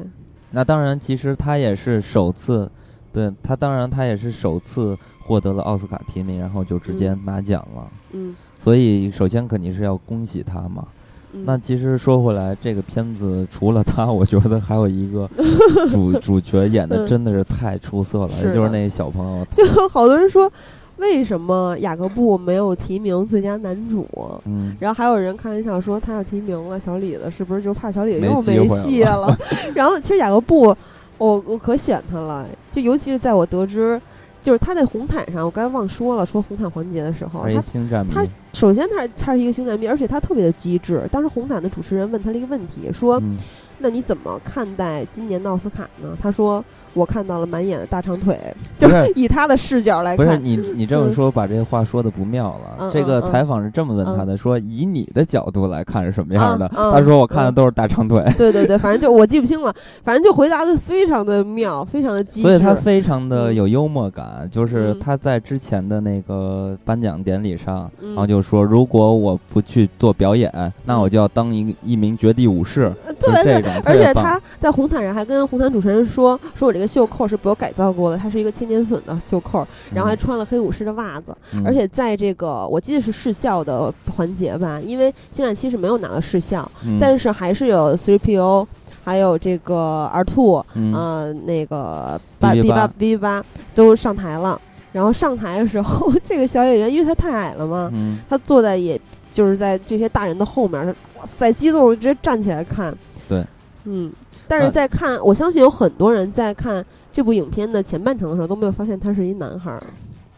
那当然，其实他也是首次，对他当然他也是首次获得了奥斯卡提名，然后就直接嗯拿奖了。嗯。所以首先肯定是要恭喜他嘛。嗯那其实说回来，这个片子除了他，(laughs) 我觉得还有一个 (laughs) 主主角演的嗯真的是太出色了，就是那个小朋友。就 (laughs) 好多人说，为什么雅各布没有提名最佳男主？嗯，然后还有人开玩笑说他要提名了，小李子是不是就怕小李子又没戏了了？然后其实雅各布，我我可喜欢他了，就尤其是在我得知，就是他在红毯上，我刚才忘说了，说红毯环节的时候，他他星战。他首先他是他是一个星战迷，而且他特别的机智。当时红毯的主持人问他了一个问题，说：“嗯那你怎么看待今年的奥斯卡呢？”他说：“我看到了满眼的大长腿，就是以他的视角来看，不是你，你这么嗯说把这话说的不妙了。嗯这个采访是这么问他的：说以你的角度来看是什么样的？他说我看的嗯都是大长腿，对对对，反正就我记不清了，反正就回答的非常的妙，非常的机智。所以他非常的嗯有幽默感。就是嗯他在之前的那个颁奖典礼上，嗯然后就说如果我不去做表演，那我就要当一一名绝地武士。对对，而且他在红毯上还跟红毯主持人说，说我这个袖扣是不有改造过的，它是一个千年隼的袖扣，然后还穿了黑武士的袜子，嗯。而且在这个我记得是视效的环节吧，因为星战七是没有拿到视效，嗯。但是还是有 3PO，还有这个 R two，嗯。呃，那个八 B 八。八 B 八都上台了。然后上台的时候，(laughs) 这个小演员因为他太矮了嘛，嗯。他坐在也就是在这些大人的后面，哇塞，激动直接站起来看。对，嗯，但是在看，我相信有很多人在看这部影片的前半程的时候都没有发现他是一男孩儿。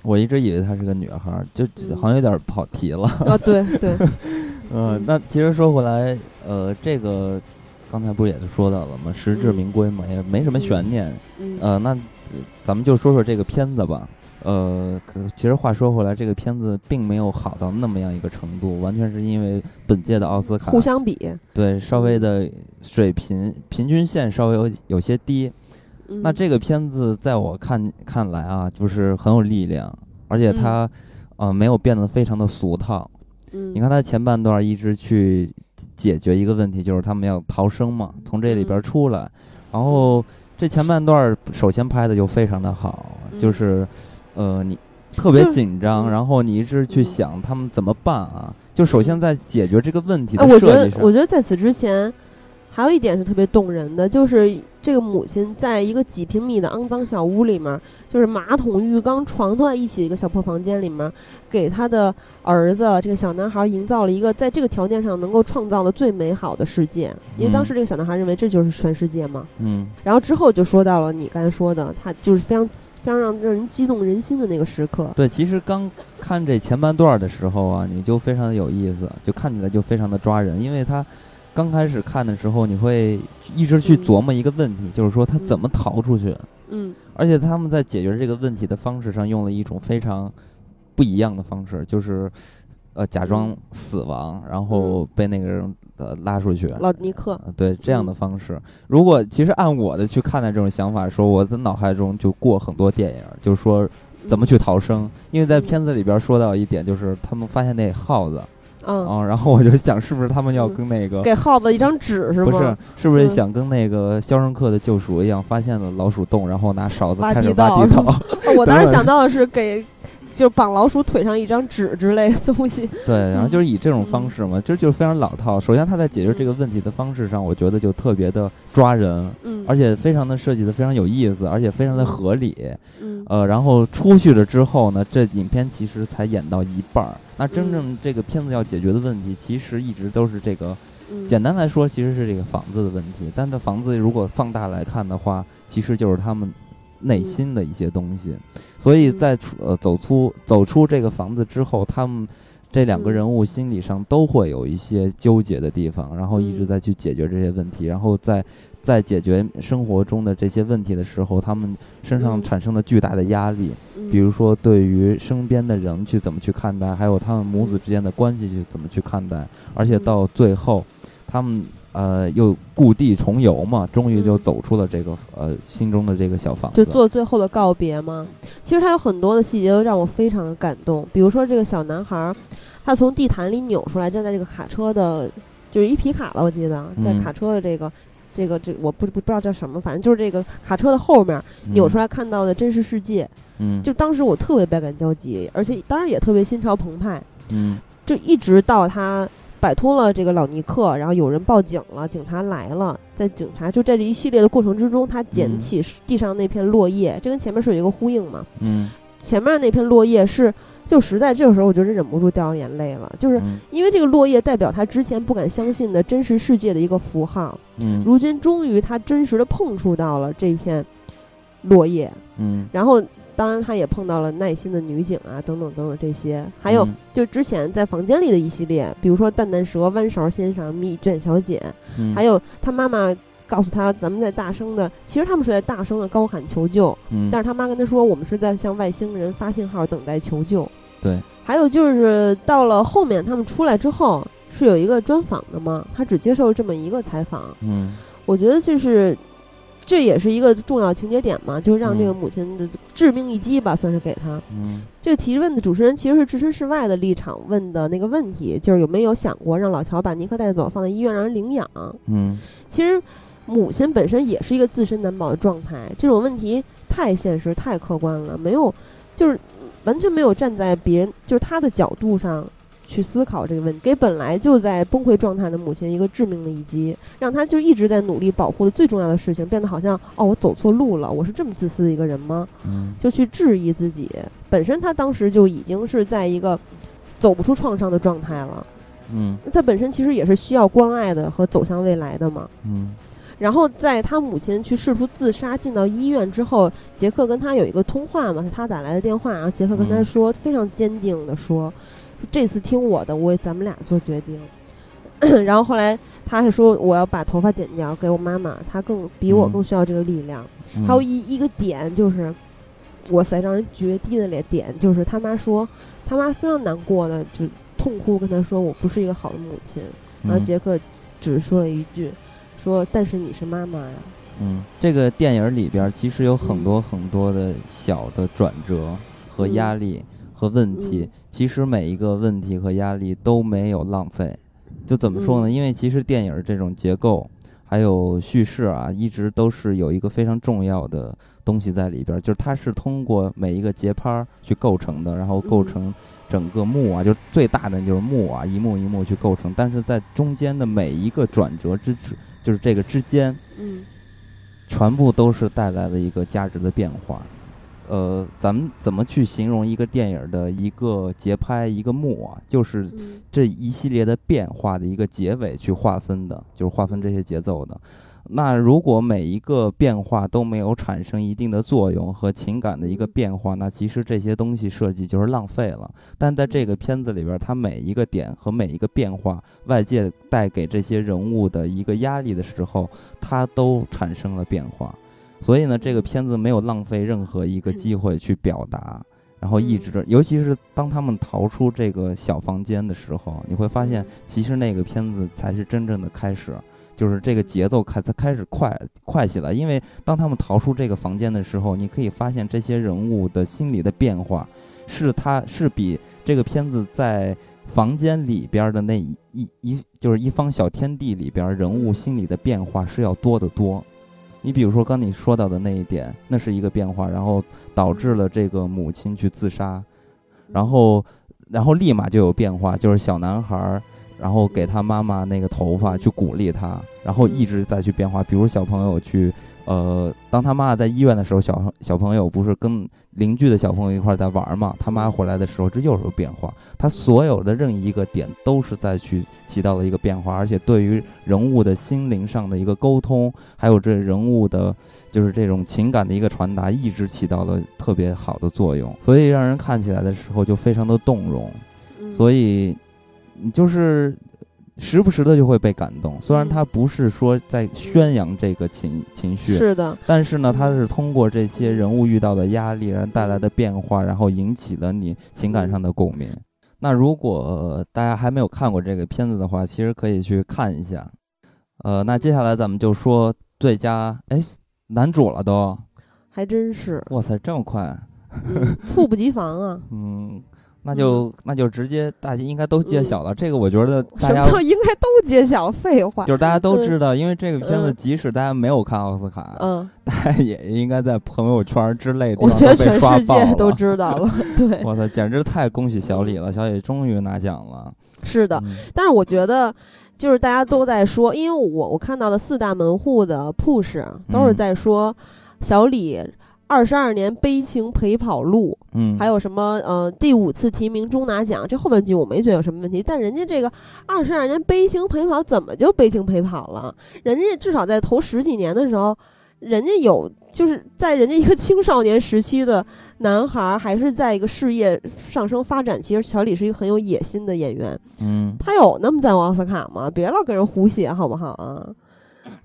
我一直以为她是个女孩儿，就嗯好像有点跑题了。啊，对对，呃，(laughs) 嗯那其实说回来，呃，这个刚才不是也是说到了吗？实至嗯名归嘛，也没什么悬念。嗯呃，那咱咱们就说说这个片子吧。呃，可其实话说回来，这个片子并没有好到那么样一个程度，完全是因为本届的奥斯卡互相比。对稍微的水平平均线稍微有有些低。嗯那这个片子在我看看来啊，就是很有力量，而且它、呃没有变得非常的俗套。嗯，你看它前半段一直去解决一个问题，就是他们要逃生嘛，从这里边嗯出来。然后这前半段首先拍的就非常的好，嗯就是呃你特别紧张，嗯然后你一直去嗯想他们怎么办啊。就首先在解决这个问题哎，的我觉得设计上，我觉得在此之前，还有一点是特别动人的，就是这个母亲在一个几平米的肮脏小屋里面，就是马桶、浴缸、床都在一起的一个小破房间里面，给他的儿子这个小男孩营造了一个在这个条件上能够创造的最美好的世界。因为当时这个小男孩认为这就是全世界嘛。嗯然后之后就说到了你刚才说的，他就是非常非常让让人激动人心的那个时刻。对，其实刚看这前半段的时候啊，你就非常的有意思，就看起来就非常的抓人，因为他刚开始看的时候，你会一直去嗯琢磨一个问题，就是说他怎嗯么逃出去，嗯而且他们在解决这个问题的方式上用了一种非常不一样的方式，就是呃假装嗯。死亡，然后被那个人呃拉出去。老尼克，呃对这样的嗯。方式，如果其实按我的去看待这种想法的时候，我的脑海中就过很多电影，就是说怎么去逃生。因为在嗯。片子里边说到一点，就是他们发现那耗子嗯，啊，然后我就想，是不是他们要嗯跟那个给耗子一张纸是吗？不是，是不是嗯想跟那个《肖申克的救赎》一样，发现了老鼠洞，然后拿勺子挖开始挖地道？哦我 (laughs) 当时想到的是给，就绑老鼠腿上一张纸之类的东西。(laughs) 对，然后就是以这种嗯方式嘛，这就是非常老套。首先，他在解决这个问题的方式上，我觉得就特别的抓人，嗯，而且非常的设计的非常有意思，而且非常的合理。嗯呃，然后出去了之后呢，这影片其实才演到一半儿。那真嗯正这个片子要解决的问题，其实一直都是这个。嗯简单来说，其实是这个房子的问题。但这房子如果放大来看的话，其实就是他们内嗯心的一些东西。所以在出呃走出走出这个房子之后，他们这两个嗯人物心理上都会有一些纠结的地方，然后一直嗯在去解决这些问题，然后在在解决生活中的这些问题的时候，他们身上嗯产生的巨大的压力，嗯比如说对于身边的人去怎么去看待，还有他们母子之间的关系去怎么去看待，而且嗯到最后，他们呃又故地重游嘛，终于就嗯走出了这个呃心中的这个小房子。就做最后的告别嘛。其实他有很多的细节都让我非常的感动，比如说这个小男孩儿，他从地毯里扭出来，站在这个卡车的，就是一皮卡吧，我记得在嗯卡车的这个。这个这我不不不知道叫什么，反正就是这个卡车的后面扭出来，看到的真实世界。嗯，就当时我特别百感交集，而且当然也特别心潮澎湃。嗯就一直到他摆脱了这个老尼克，然后有人报警了，警察来了，在警察就在这一系列的过程之中，他捡嗯起地上那片落叶，这跟前面是有一个呼应嘛。嗯前面那片落叶是，就实在这个时候我就忍不住掉眼泪了，就是嗯。因为这个落叶代表他之前不敢相信的真实世界的一个符号，嗯。如今终于他真实的碰触到了这片落叶，嗯，然后。当然，他也碰到了耐心的女警啊，等等等等这些，还有嗯。就之前在房间里的一系列，比如说蛋蛋蛇、弯勺先生、蜜卷小姐，嗯。还有他妈妈告诉他，咱们在大声的，其实他们是在大声的高喊求救，嗯，但是他妈跟他说，我们是在向外星人发信号，等待求救。对，还有就是到了后面他们出来之后，是有一个专访的嘛，他只接受这么一个采访，嗯。我觉得就是这也是一个重要情节点嘛，就是让这个嗯。母亲的致命一击吧，算是给他。嗯。这个提问的主持人其实是置身事外的立场问的那个问题，就是有没有想过让老乔把尼克带走，放在医院让人领养？嗯。其实母亲本身也是一个自身难保的状态，这种问题太现实、太客观了，没有就是完全没有站在别人就是他的角度上去思考这个问题，给本来就在崩溃状态的母亲一个致命的一击，让他就一直在努力保护的最重要的事情变得好像哦，我走错路了，我是这么自私的一个人吗？嗯就去质疑自己。本身他当时就已经是在一个走不出创伤的状态了，嗯他本身其实也是需要关爱的和走向未来的嘛。嗯然后在他母亲去试图自杀进到医院之后，杰克跟他有一个通话嘛，是他打来的电话，然后杰克跟他嗯说，非常坚定的说，这次听我的，我咱们俩做决定。(coughs) 然后后来他还说我要把头发剪掉给我妈妈，她更比我嗯更需要这个力量。嗯，还有一一个点就是，哇塞，让人绝地的脸点就是他妈说，他妈非常难过的就痛哭跟他说我不是一个好的母亲。然后嗯杰克只说了一句，说但是你是妈妈呀。嗯，这个电影里边儿其实有很多很多的小的转折和嗯压力和问题，嗯其实每一个问题和压力都没有浪费。就怎么说呢？嗯因为其实电影儿这种结构还有叙事啊，一直都是有一个非常重要的东西在里边儿，就是它是通过每一个节拍儿去构成的，然后构嗯成整个幕啊，就最大的就是幕啊，一幕一幕去构成，但是在中间的每一个转折之，就是这个之间。嗯全部都是带来了一个价值的变化。呃，咱们怎么去形容一个电影的一个节拍、一个幕啊？就是嗯这一系列的变化的一个结尾去划分的，就是划分这些节奏的。那如果每一个变化都没有产生一定的作用和情感的一个变化，那其实这些东西设计就是浪费了。但在这个片子里边，它每一个点和每一个变化，外界带给这些人物的一个压力的时候，它都产生了变化。所以呢，这个片子没有浪费任何一个机会去表达，然后一直，尤其是当他们逃出这个小房间的时候，你会发现，其实那个片子才是真正的开始。就是这个节奏开才开始快快起来，因为当他们逃出这个房间的时候，你可以发现这些人物的心理的变化，是他是比这个片子在房间里边的那一一就是一方小天地里边人物心理的变化是要多得多。你比如说刚你说到的那一点，那是一个变化，然后导致了这个母亲去自杀，然后然后立马就有变化，就是小男孩儿。然后给他妈妈那个头发去鼓励他，然后一直在去变化。比如小朋友去，呃，当他妈妈在医院的时候，小小朋友不是跟邻居的小朋友一块在玩嘛？他妈回来的时候，这又是有变化。他所有的任意一个点都是在去起到了一个变化，而且对于人物的心灵上的一个沟通，还有这人物的，就是这种情感的一个传达，一直起到了特别好的作用，所以让人看起来的时候就非常的动容。嗯所以你就是时不时的就会被感动，虽然嗯他不是说在宣扬这个情情绪，是的，但是呢，他是通过这些人物遇到的压力，然后带来的变化，然后引起了你情感上的共鸣。那如果大家还没有看过这个片子的话，其实可以去看一下。呃，那接下来咱们就说最佳哎男主了都，还真是，哇塞，这么快，嗯猝不及防啊！嗯。(laughs) 那就那就直接大家应该都揭晓了。这个我觉得大家什么叫应该都揭晓？废话，就是大家都知道，因为这个片子嗯即使大家没有看奥斯卡，嗯，(laughs) 大家也应该在朋友圈之类的我觉得地方都被全世刷爆界都了。知道了。(laughs) 对，我操，简直太恭喜小李了！小李终于拿奖了。是的。嗯但是我觉得，就是大家都在说，因为我我看到的四大门户的 push 都是嗯在说小李二十二年悲情陪跑路，嗯，还有什么呃第五次提名终拿奖，这后半句我没觉得有什么问题，但人家这个二十二年悲情陪跑怎么就悲情陪跑了？人家至少在头十几年的时候，人家有就是在人家一个青少年时期的男孩儿，还是在一个事业上升发展。其实小李是一个很有野心的演员，嗯他有那么在乎奥斯卡吗？别老跟人胡写好不好啊？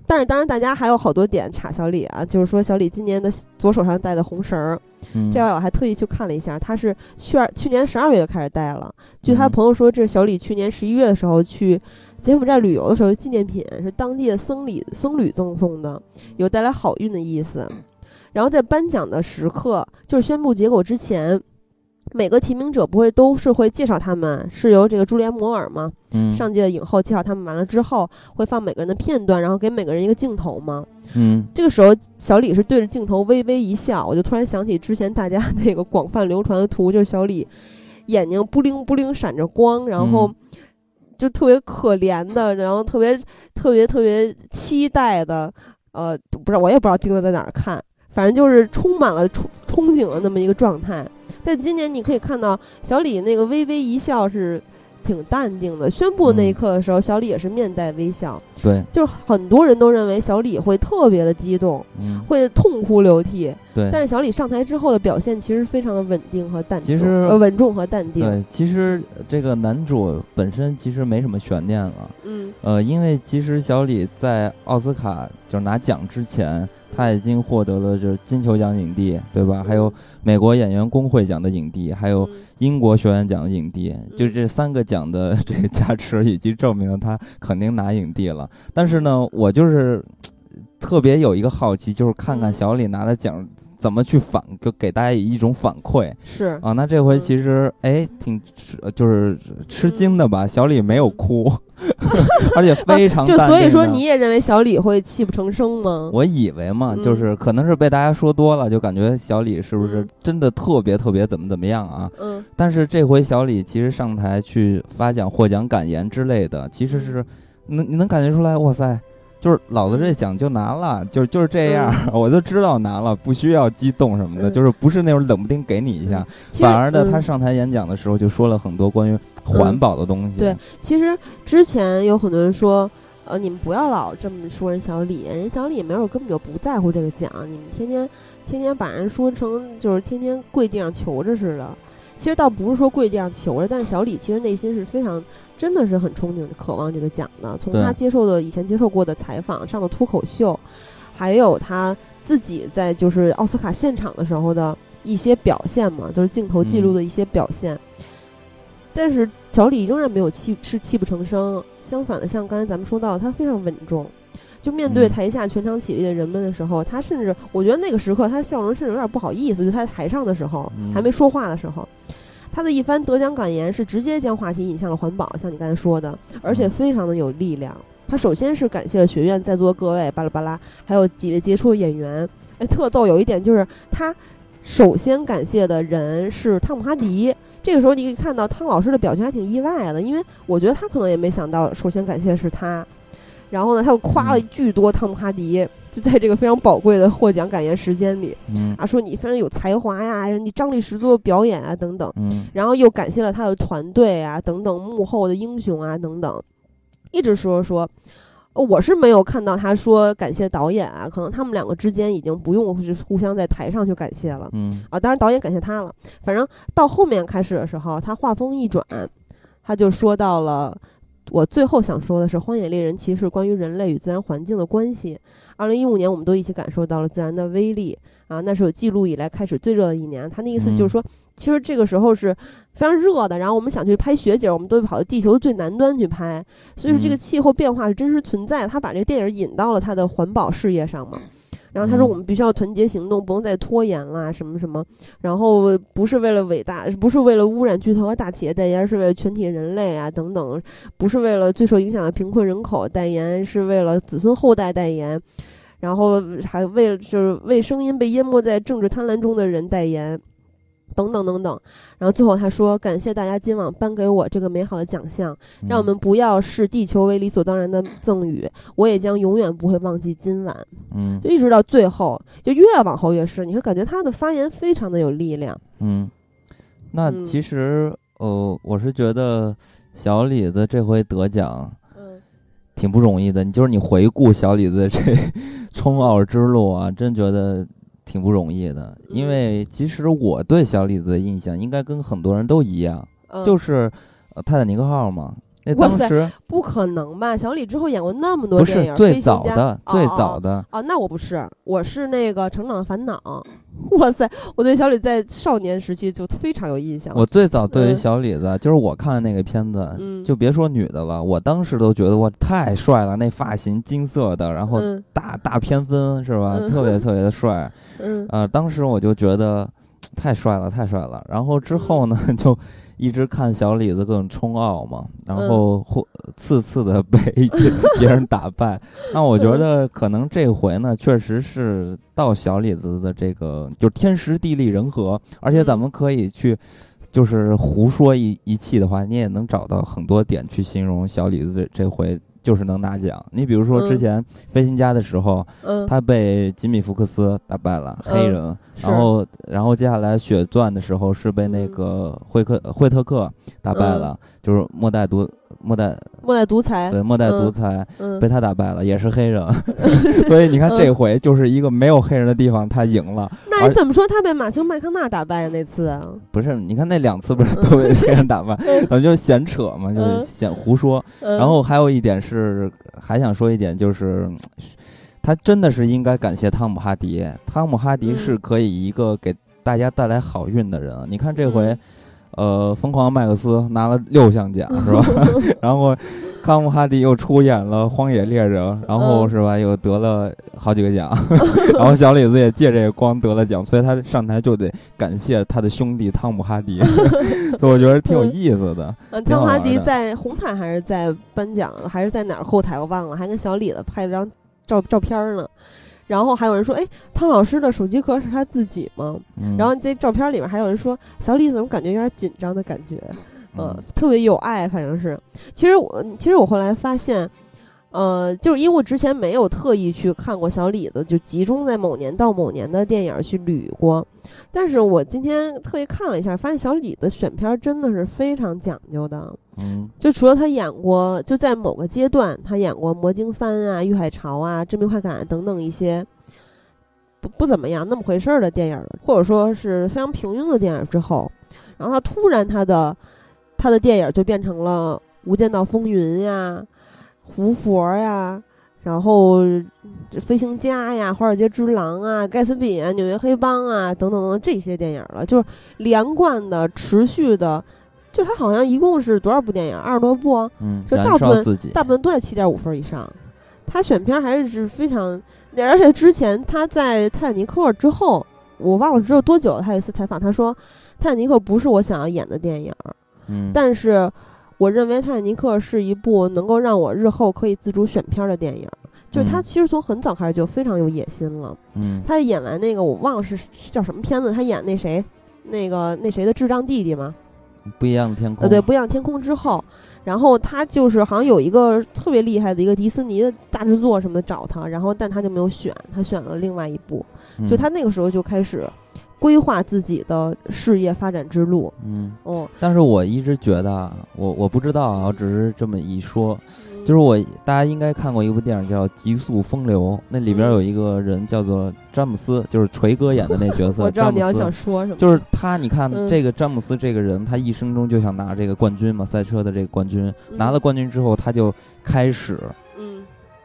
但是当然，大家还有好多点查小李啊，就是说小李今年的左手上戴的红绳儿，嗯这话我还特意去看了一下，他是去二去年十二月就开始戴了。据他嗯朋友说，这是小李去年十一月的时候去柬埔寨旅游的时候纪念品，是当地的僧侣僧侣赠送的，有带来好运的意思。然后在颁奖的时刻，就是宣布结果之前，每个提名者不会都是会介绍他们，是由这个朱莉安·摩尔嘛？嗯上届的影后介绍他们完了之后，会放每个人的片段，然后给每个人一个镜头嘛？嗯这个时候，小李是对着镜头微微一笑，我就突然想起之前大家 (laughs) 那个广泛流传的图，就是小李眼睛布灵布灵闪着光，然后嗯就特别可怜的，然后特别特别特别期待的，呃，不知道我也不知道盯着在哪儿看，反正就是充满了憧憧憬的那么一个状态。但今年你可以看到小李那个微微一笑是挺淡定的，宣布那一嗯刻的时候，小李也是面带微笑。对，就是很多人都认为小李会特别的激动，嗯。会痛哭流涕，对，但是小李上台之后的表现其实非常的稳定和淡定，其实呃稳重和淡定。对，其实这个男主本身其实没什么悬念了，嗯。呃，因为其实小李在奥斯卡就是拿奖之前，他已经获得了就是金球奖影帝，对吧？还有美国演员工会奖的影帝，还有嗯英国学院奖的影帝，就这三个奖的这个加持，已经证明了他肯定拿影帝了。但是呢，我就是特别有一个好奇，就是看看嗯。小李拿的奖怎么去反，就给大家以一种反馈。是。啊。那这回嗯。其实哎挺吃就是吃惊的吧，小李没有哭，(laughs) 而且非常啊就所以说你也认为小李会泣不成声吗？我以为嘛，就嗯是可能是被大家说多了，就感觉小李是不是嗯。真的特别特别怎么怎么样啊？嗯。但是这回小李其实上台去发奖、获奖感言之类的，其实是能你能感觉出来，哇塞，就是老子这奖就拿了，就是就是这样，(laughs) 我就知道拿了，不需要激动什么的，嗯就是不是那种冷不丁给你一下，反而呢，嗯他上台演讲的时候就说了很多关于环保的东西。对其实之前有很多人说，呃，你们不要老这么说人小李，人小李没有根本就不在乎这个奖，你们天天天天把人说成就是天天跪地上求着似的。其实倒不是说跪地上求着，但是小李其实内心是非常真的是很憧憬、渴望这个奖的。从他接受的以前接受过的采访、上的脱口秀，还有他自己在就是奥斯卡现场的时候的一些表现嘛，都是镜头记录的一些表现。但是小李仍然没有泣是泣不成声，相反的，像刚才咱们说到，他非常稳重。就面对嗯台下全场起立的人们的时候，他甚至我觉得那个时刻他笑容甚至有点不好意思，就他在台上的时候、嗯还没说话的时候，他的一番得奖感言是直接将话题引向了环保，像你刚才说的，而且嗯非常的有力量。他首先是感谢了学院在座各位巴拉巴拉，还有几位杰出的演员。哎，特逗有一点就是他首先感谢的人是汤姆哈迪。这个时候你可以看到汤老师的表情还挺意外的，因为我觉得他可能也没想到首先感谢的是他。然后呢，他又夸了嗯巨多汤姆哈迪，就在这个非常宝贵的获奖感言时间里嗯啊，说你非常有才华呀，你张力十足的表演啊等等。嗯然后又感谢了他的团队啊，等等幕后的英雄啊，等等，一直说说。呃我是没有看到他说感谢导演啊，可能他们两个之间已经不用是互相在台上去感谢了嗯啊。当然导演感谢他了，反正到后面开始的时候，他话锋一转，他就说到了我最后想说的是，《荒野猎人》其实是关于人类与自然环境的关系。二零一五年，我们都一起感受到了自然的威力啊，那是有记录以来开始最热的一年。他那意思就是说，其实这个时候是非常热的，然后我们想去拍雪景，我们都跑到地球的最南端去拍，所以说这个嗯气候变化是真实存在的。他把这个电影引到了他的环保事业上嘛。然后他说：“嗯我们必须要团结行动，不能再拖延啦，什么什么。然后不是为了伟大，不是为了污染巨头和大企业代言，是为了全体人类啊，等等。不是为了最受影响的贫困人口代言，是为了子孙后代代言。然后还为了就是为声音被淹没在政治贪婪中的人代言。”等等等等，然后最后他说：“感谢大家今晚颁给我这个美好的奖项，让我们不要视地球为理所当然的赠予，我也将永远不会忘记今晚。”嗯就一直到最后，就越往后越是，你会感觉他的发言非常的有力量。嗯，那嗯其实呃，我是觉得小李子这回得奖嗯挺不容易的。你就是你回顾小李子这 (laughs) 冲奥之路啊，真觉得挺不容易的。因嗯为其实我对小李子的印象应该跟很多人都一样，嗯，就是是呃泰坦尼克号嘛。那当时不可能吧？小李之后演过那么多不电影，是最早的，最哦哦早的。哦，那我不是，我是那个《成长的烦恼》。(laughs) 哇塞，我对小李在少年时期就非常有印象。我最早对于嗯小李子，就是我看的那个片子，嗯就别说女的了，我当时都觉得哇太帅了，那发型金色的，然后嗯大大偏分是吧？嗯特别 (laughs) 特别的帅。嗯呃，当时我就觉得 (tsk) 太帅了，太帅了。然后之后呢，(laughs) 就一直看小李子更冲奥嘛，然嗯后或次次的被别人打败。那我觉得可能这回呢，确实是到小李子的这个就天时地利人和，而且咱嗯们可以去。就是胡说一一气的话，你也能找到很多点去形容小李子这这回就是能拿奖。你比如说之嗯前飞行家的时候，嗯，他被吉米·福克斯打败了，黑嗯人。然后，然后接下来血钻的时候是被那嗯。个惠克惠特克打败了，就是末代独末代末代独裁。对末代独嗯裁嗯被他打败了，也是黑人。(laughs) 所以你看这回就是一个没有黑人的地方，他赢了。那你怎么说他被马修麦康纳打败啊？那次啊？不是，你看那两次不是都被黑人打败，(laughs) 咱就是闲扯嘛，就是嗯闲胡说。嗯然后还有一点是，还想说一点就是，他真的是应该感谢汤姆哈迪。汤姆哈迪嗯是可以一个给大家带来好运的人。你看这回，嗯呃，疯狂麦克斯拿了六项奖 (laughs) 是吧？(laughs) 然后汤姆哈迪又出演了《荒野猎人》，然后嗯是吧，又得了好几个奖。(laughs) 然后小李子也借这个光得了奖，所以他上台就得感谢他的兄弟汤姆哈迪。所以我觉得挺有意思的。嗯，挺汤姆哈迪在红毯还是在颁奖，还是在哪儿后台我忘了，还跟小李子拍了张照照片儿呢。然后还有人说，哎，汤老师的手机壳是他自己吗？嗯、然后这照片里面还有人说，小李怎么感觉有点紧张的感觉？嗯嗯，特别有爱，反正是。其实我其实我后来发现，呃，就是因为我之前没有特意去看过小李子，就集中在某年到某年的电影去捋过。但是我今天特意看了一下，发现小李子选片真的是非常讲究的。嗯就除了他演过，就在某个阶段，他演过《魔晶三》啊、《玉海潮》啊、《致命快感》等等一些不不怎么样那么回事儿的电影儿，或者说是非常平庸的电影儿之后，然后他突然他的他的电影儿就变成了《无间道风云》呀、《胡佛》呀。然后，飞行家呀、华尔街之狼啊、盖茨比啊、纽约黑帮啊等等等等这些电影了，就是连贯的、持续的，就他好像一共是多少部电影？二十多部啊，嗯，就大部分。大部分都在七点五分以上。他选片还是是非常，而且之前他在《泰坦尼克》之后，我忘了之后多久。他有一次采访，他说：“泰坦尼克不是我想要演的电影，嗯，但是我认为《泰坦尼克》是一部能够让我日后可以自主选片的电影。”就是他嗯其实从很早开始就非常有野心了。嗯他演完那个我忘了是是叫什么片子，他演那谁，那个那谁的智障弟弟吗，不一样的天空。呃，对，不一样天空之后，然后他就是好像有一个特别厉害的一个迪斯尼的大制作什么的找他，然后但他就没有选，他选了另外一部，嗯就他那个时候就开始规划自己的事业发展之路。嗯，哦，但是我一直觉得啊，我我不知道啊，我只是这么一说，嗯。就是我大家应该看过一部电影叫《极速风流》，那里边嗯。有一个人叫做詹姆斯，就是锤哥演的那角色。(laughs) 我知道你要想说什么，就是他，你看嗯。这个詹姆斯这个人，他一生中就想拿这个冠军嘛，赛车的这个冠军。拿了冠军之后，他就开始嗯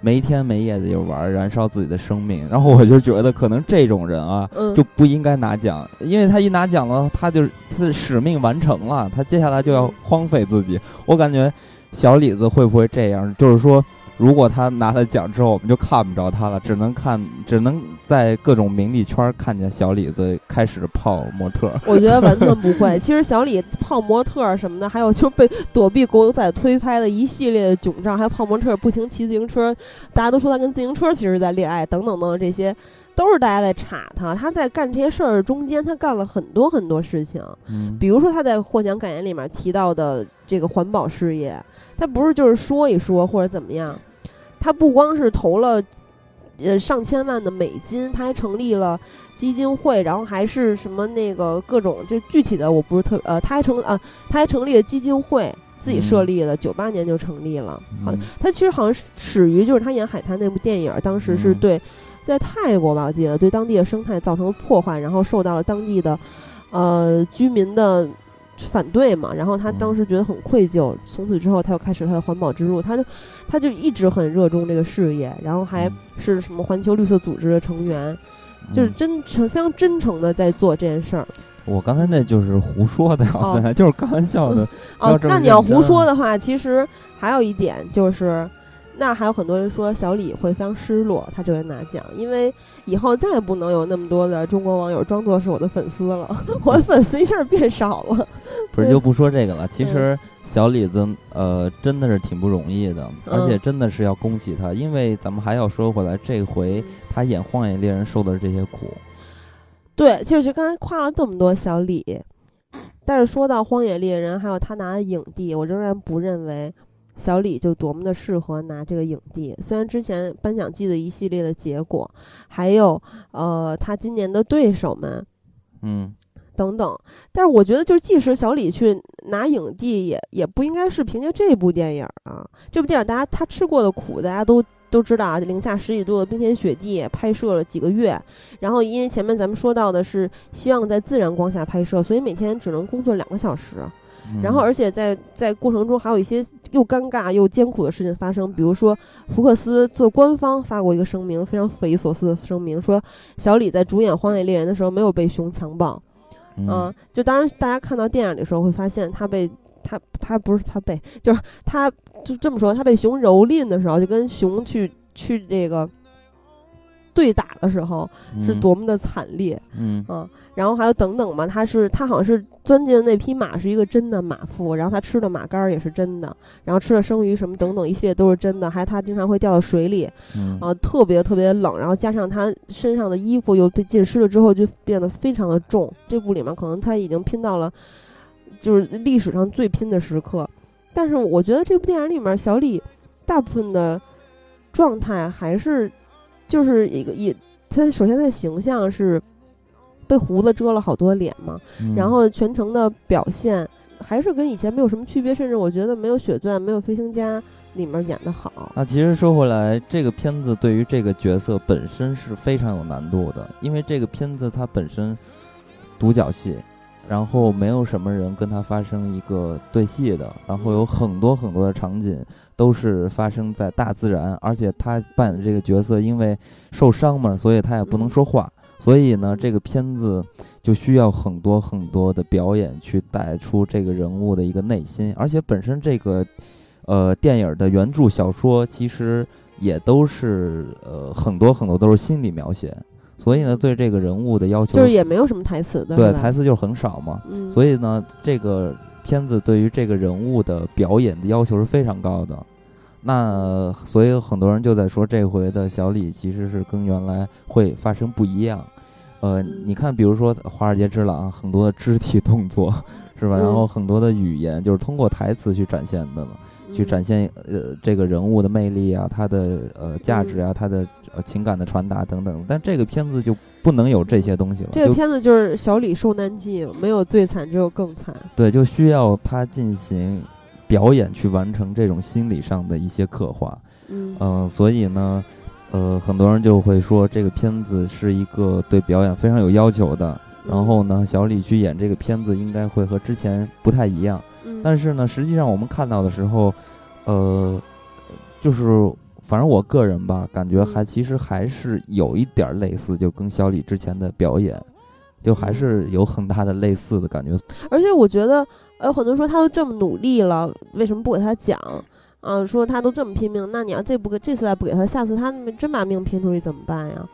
没天没夜的就玩，燃烧自己的生命。(laughs) 然后我就觉得，可能这种人啊，嗯，就不应该拿奖，因为他一拿奖了，他就他的使命完成了，他接下来就要嗯荒废自己。我感觉小李子会不会这样？就是说，如果他拿了奖之后，我们就看不着他了，只能看，只能在各种名利圈看见小李子开始泡模特。(laughs) 我觉得完全不会。其实小李泡模特儿什么的，还有就是被躲避狗仔推拍的一系列的囧照，还有泡模特儿不停骑自行车，大家都说他跟自行车其实在恋爱，等等等等这些。都是大家在查他，他在干这些事儿中间，他干了很多很多事情。嗯比如说他在获奖感言里面提到的这个环保事业，他不是就是说一说或者怎么样，他不光是投了呃上千万的美金，他还成立了基金会，然后还是什么那个各种就具体的我不是特呃，他还成呃他还成立了基金会。自己设立的，九八、年就成立了。好，嗯他其实好像始于就是他演海滩那部电影，当时是嗯对在泰国吧，我记得对当地的生态造成了破坏，然后受到了当地的呃居民的反对嘛，然后他当嗯时觉得很愧疚，从此之后他又开始他的环保之路，他就他就一直很热衷这个事业，然后还嗯。是什么环球绿色组织的成员，就是嗯真诚非常真诚的在做这件事儿。我刚才那就是胡说的，哦。(laughs) 本来就是开玩笑的。哦，那你要胡说的话，其实还有一点就是，那还有很多人说小李会非常失落，他这回拿奖，因为以后再也不能有那么多的中国网友装作是我的粉丝了，(laughs) 我的粉丝一下变少了。不是就不说这个了。其嗯实小李子呃真的是挺不容易的，而且嗯真的是要恭喜他，因为咱们还要说回来，这回他演《荒野猎人》受的这些苦，对，就是刚才夸了这么多小李，但是说到《荒野猎人》，还有他拿的影帝，我仍然不认为小李就多么的适合拿这个影帝。虽然之前颁奖季的一系列的结果，还有呃他今年的对手们嗯等等，但是我觉得，就是即使小李去拿影帝也，也不应该是凭借这部电影啊。这部电影大家他吃过的苦，大家都都知道啊，零下十几度的冰天雪地拍摄了几个月，然后因为前面咱们说到的是希望在自然光下拍摄，所以每天只能工作两个小时。嗯然后，而且在在过程中还有一些又尴尬又艰苦的事情发生，比如说福克斯做官方发过一个声明，非常匪夷所思的声明，说小李在主演《荒野猎人》的时候没有被熊强暴。嗯嗯，就当然大家看到电影的时候会发现他被他他不是他被，就是他就这么说，他被熊蹂躏的时候，就跟熊去去这个对打的时候是嗯多么的惨烈。嗯啊，然后还有等等嘛，他是他好像是钻进的那匹马是一个真的马腹，然后他吃的马肝儿也是真的，然后吃的生鱼什么等等一系列都是真的，还他经常会掉到水里嗯啊，特别特别冷，然后加上他身上的衣服又被浸湿了之后，就变得非常的重。这部里面可能他已经拼到了就是历史上最拼的时刻，但是我觉得这部电影里面小李大部分的状态还是就是一个也他首先他的形象是被胡子遮了好多脸嘛，嗯然后全程的表现还是跟以前没有什么区别，甚至我觉得没有《血钻》、没有《飞行家》里面演的好。那其实说回来，这个片子对于这个角色本身是非常有难度的，因为这个片子它本身独角戏，然后没有什么人跟他发生一个对戏的，然后有很多很多的场景都是发生在大自然，而且他扮演的这个角色因为受伤嘛，所以他也不能说话，所以呢，这个片子就需要很多很多的表演去带出这个人物的一个内心，而且本身这个。呃，电影的原著小说其实也都是呃很多很多都是心理描写，所以呢，对这个人物的要求就是也没有什么台词的，对台词就是很少嘛，嗯，所以呢，这个片子对于这个人物的表演的要求是非常高的。那所以很多人就在说，这回的小李其实是跟原来会发生不一样。呃，嗯你看，比如说《华尔街之狼》，很多的肢体动作 (laughs) 是吧？嗯然后很多的语言就是通过台词去展现的了。去展嗯现呃这个人物的魅力啊，他的呃价值啊，他的呃情感的传达等等。但这个片子就不能有这些东西了，这个片子就是小李受难记，没有最惨，只有更惨。对，就需要他进行表演去完成这种心理上的一些刻画。嗯嗯、所以呢，呃，很多人就会说这个片子是一个对表演非常有要求的。然后呢，小李去演这个片子应该会和之前不太一样。嗯，但是呢，实际上我们看到的时候，呃，就是反正我个人吧，感觉还嗯其实还是有一点儿类似，就跟小李之前的表演，就还嗯是有很大的类似的感觉。而且我觉得，呃，很多人说他都这么努力了，为什么不给他奖？啊，说他都这么拼命，那你要这不给这次再不给他，下次他真把命拼出去怎么办呀？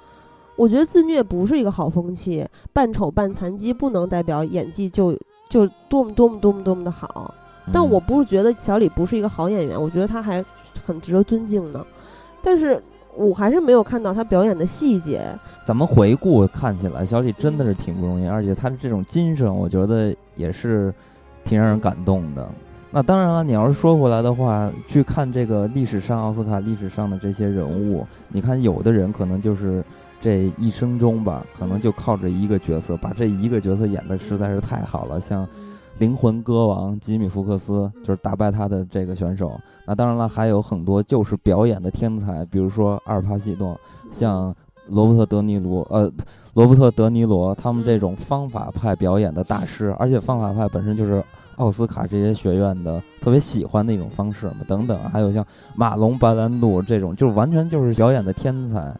我觉得自虐不是一个好风气，扮丑扮残疾不能代表演技就就多么多么多么多么的好。但嗯我不是觉得小李不是一个好演员，我觉得他还很值得尊敬呢。但是我还是没有看到他表演的细节。咱们回顾看起来，小李真的是挺不容易，而且他的这种精神，我觉得也是挺让人感动的。那当然了，你要是说回来的话，去看这个历史上奥斯卡历史上的这些人物，你看有的人可能就是这一生中吧，可能就靠着一个角色，把这一个角色演的实在是太好了，像。灵魂歌王吉米·福克斯就是打败他的这个选手。那当然了，还有很多就是表演的天才，比如说阿尔帕西诺，像罗伯特·德尼罗，呃，罗伯特·德尼罗他们这种方法派表演的大师，而且方法派本身就是奥斯卡这些学院的特别喜欢的一种方式嘛，等等，还有像马龙·白兰度这种，就是完全就是表演的天才。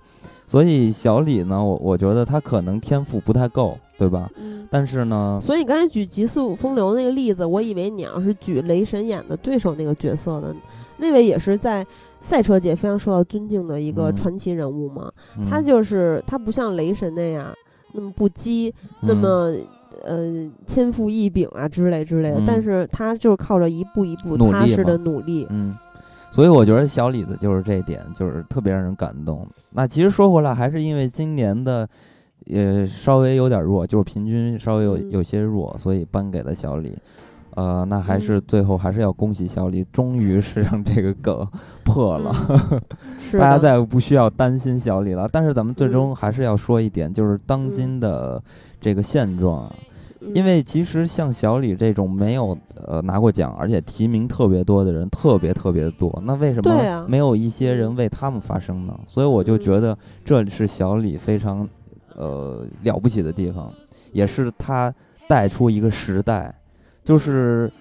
所以小李呢，我我觉得他可能天赋不太够，对吧？嗯。但是呢，所以你刚才举《极速风流》那个例子，我以为你要是举雷神演的对手那个角色呢，那位也是在赛车界非常受到尊敬的一个传奇人物嘛。他就是他不像雷神那样那么不羁，那么呃天赋异禀啊之类之类的，但是他就是靠着一步一步踏实的努力，嗯。所以我觉得小李子就是这一点，就是特别让人感动。那其实说回来，还是因为今年的，也稍微有点弱，就是平均稍微有有些弱，所以颁给了小李。呃，那还是最后还是要恭喜小李，终于是让这个梗破了，(laughs) 大家再不需要担心小李了。但是咱们最终还是要说一点，就是当今的这个现状。因为其实像小李这种没有呃拿过奖，而且提名特别多的人，特别特别多。那为什么没有一些人为他们发声呢？所以我就觉得这是小李非常呃了不起的地方，也是他带出一个时代，就是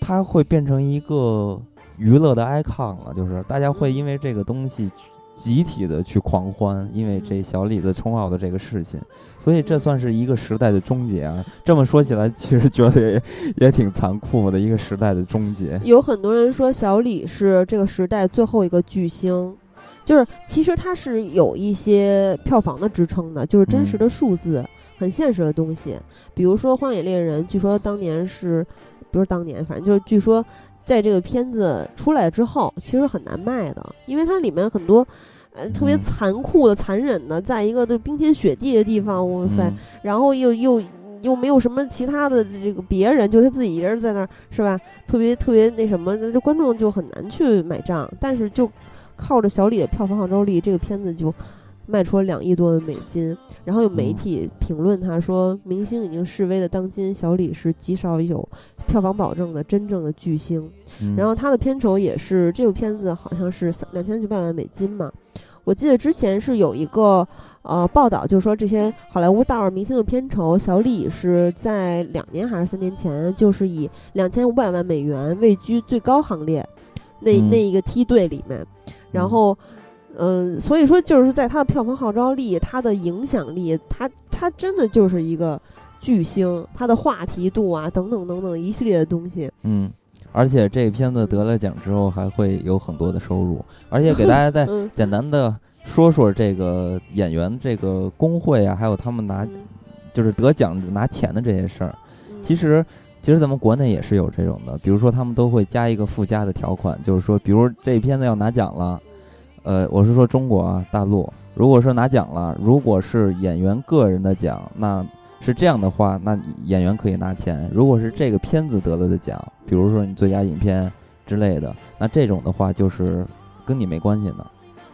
他会变成一个娱乐的 icon 了，就是大家会因为这个东西。集体的去狂欢，因为这小李子冲奥的这个事情，所以这算是一个时代的终结啊！这么说起来，其实觉得也也挺残酷的，一个时代的终结。有很多人说小李是这个时代最后一个巨星，就是其实它是有一些票房的支撑的，就是真实的数字，很现实的东西。比如说《荒野猎人》，据说当年是，不是当年，反正就是据说。在这个片子出来之后，其实很难卖的，因为它里面很多，呃，特别残酷的、残忍的，在一个都冰天雪地的地方，哇塞，然后又又又没有什么其他的这个别人，就他自己一人在那儿，是吧？特别特别那什么，就观众就很难去买账。但是就靠着小李的票房号召力，这个片子就。卖出了两亿多的美金，然后有媒体评论他说：“明星已经示威的当今，小李是极少有票房保证的真正的巨星。”然后他的片酬也是这部片子好像是三两千九百万美金嘛。我记得之前是有一个呃报道，就是说这些好莱坞大腕明星的片酬，小李是在两年还是三年前，就是以两千五百万美元位居最高行列，那那一个梯队里面，然后。嗯，所以说就是在他的票房号召力、他的影响力，他他真的就是一个巨星，他的话题度啊，等等等等一系列的东西。嗯，而且这片子得了奖之后还会有很多的收入，而且给大家 (laughs) 再简单的说说这个演员这个工会啊，还有他们拿就是得奖拿钱的这些事儿。其实其实咱们国内也是有这种的，比如说他们都会加一个附加的条款，就是说，比如这片子要拿奖了。呃，我是说中国啊，大陆，如果说拿奖了，如果是演员个人的奖，那是这样的话，那演员可以拿钱；如果是这个片子得了的奖，比如说你最佳影片之类的，那这种的话就是跟你没关系的。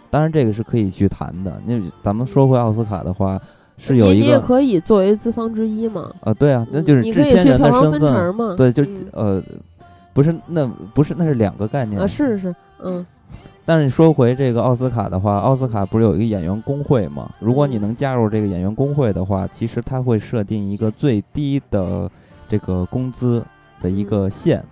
当然，这个是可以去谈的。那咱们说回奥斯卡的话，是有一个你也可以作为资方之一嘛？啊，对啊，那就是制片人的身份嘛。对，就呃，不是，那不是，那是两个概念啊。是是，嗯。但是你说回这个奥斯卡的话，奥斯卡不是有一个演员工会吗？如果你能加入这个演员工会的话，其实他会设定一个最低的这个工资的一个线，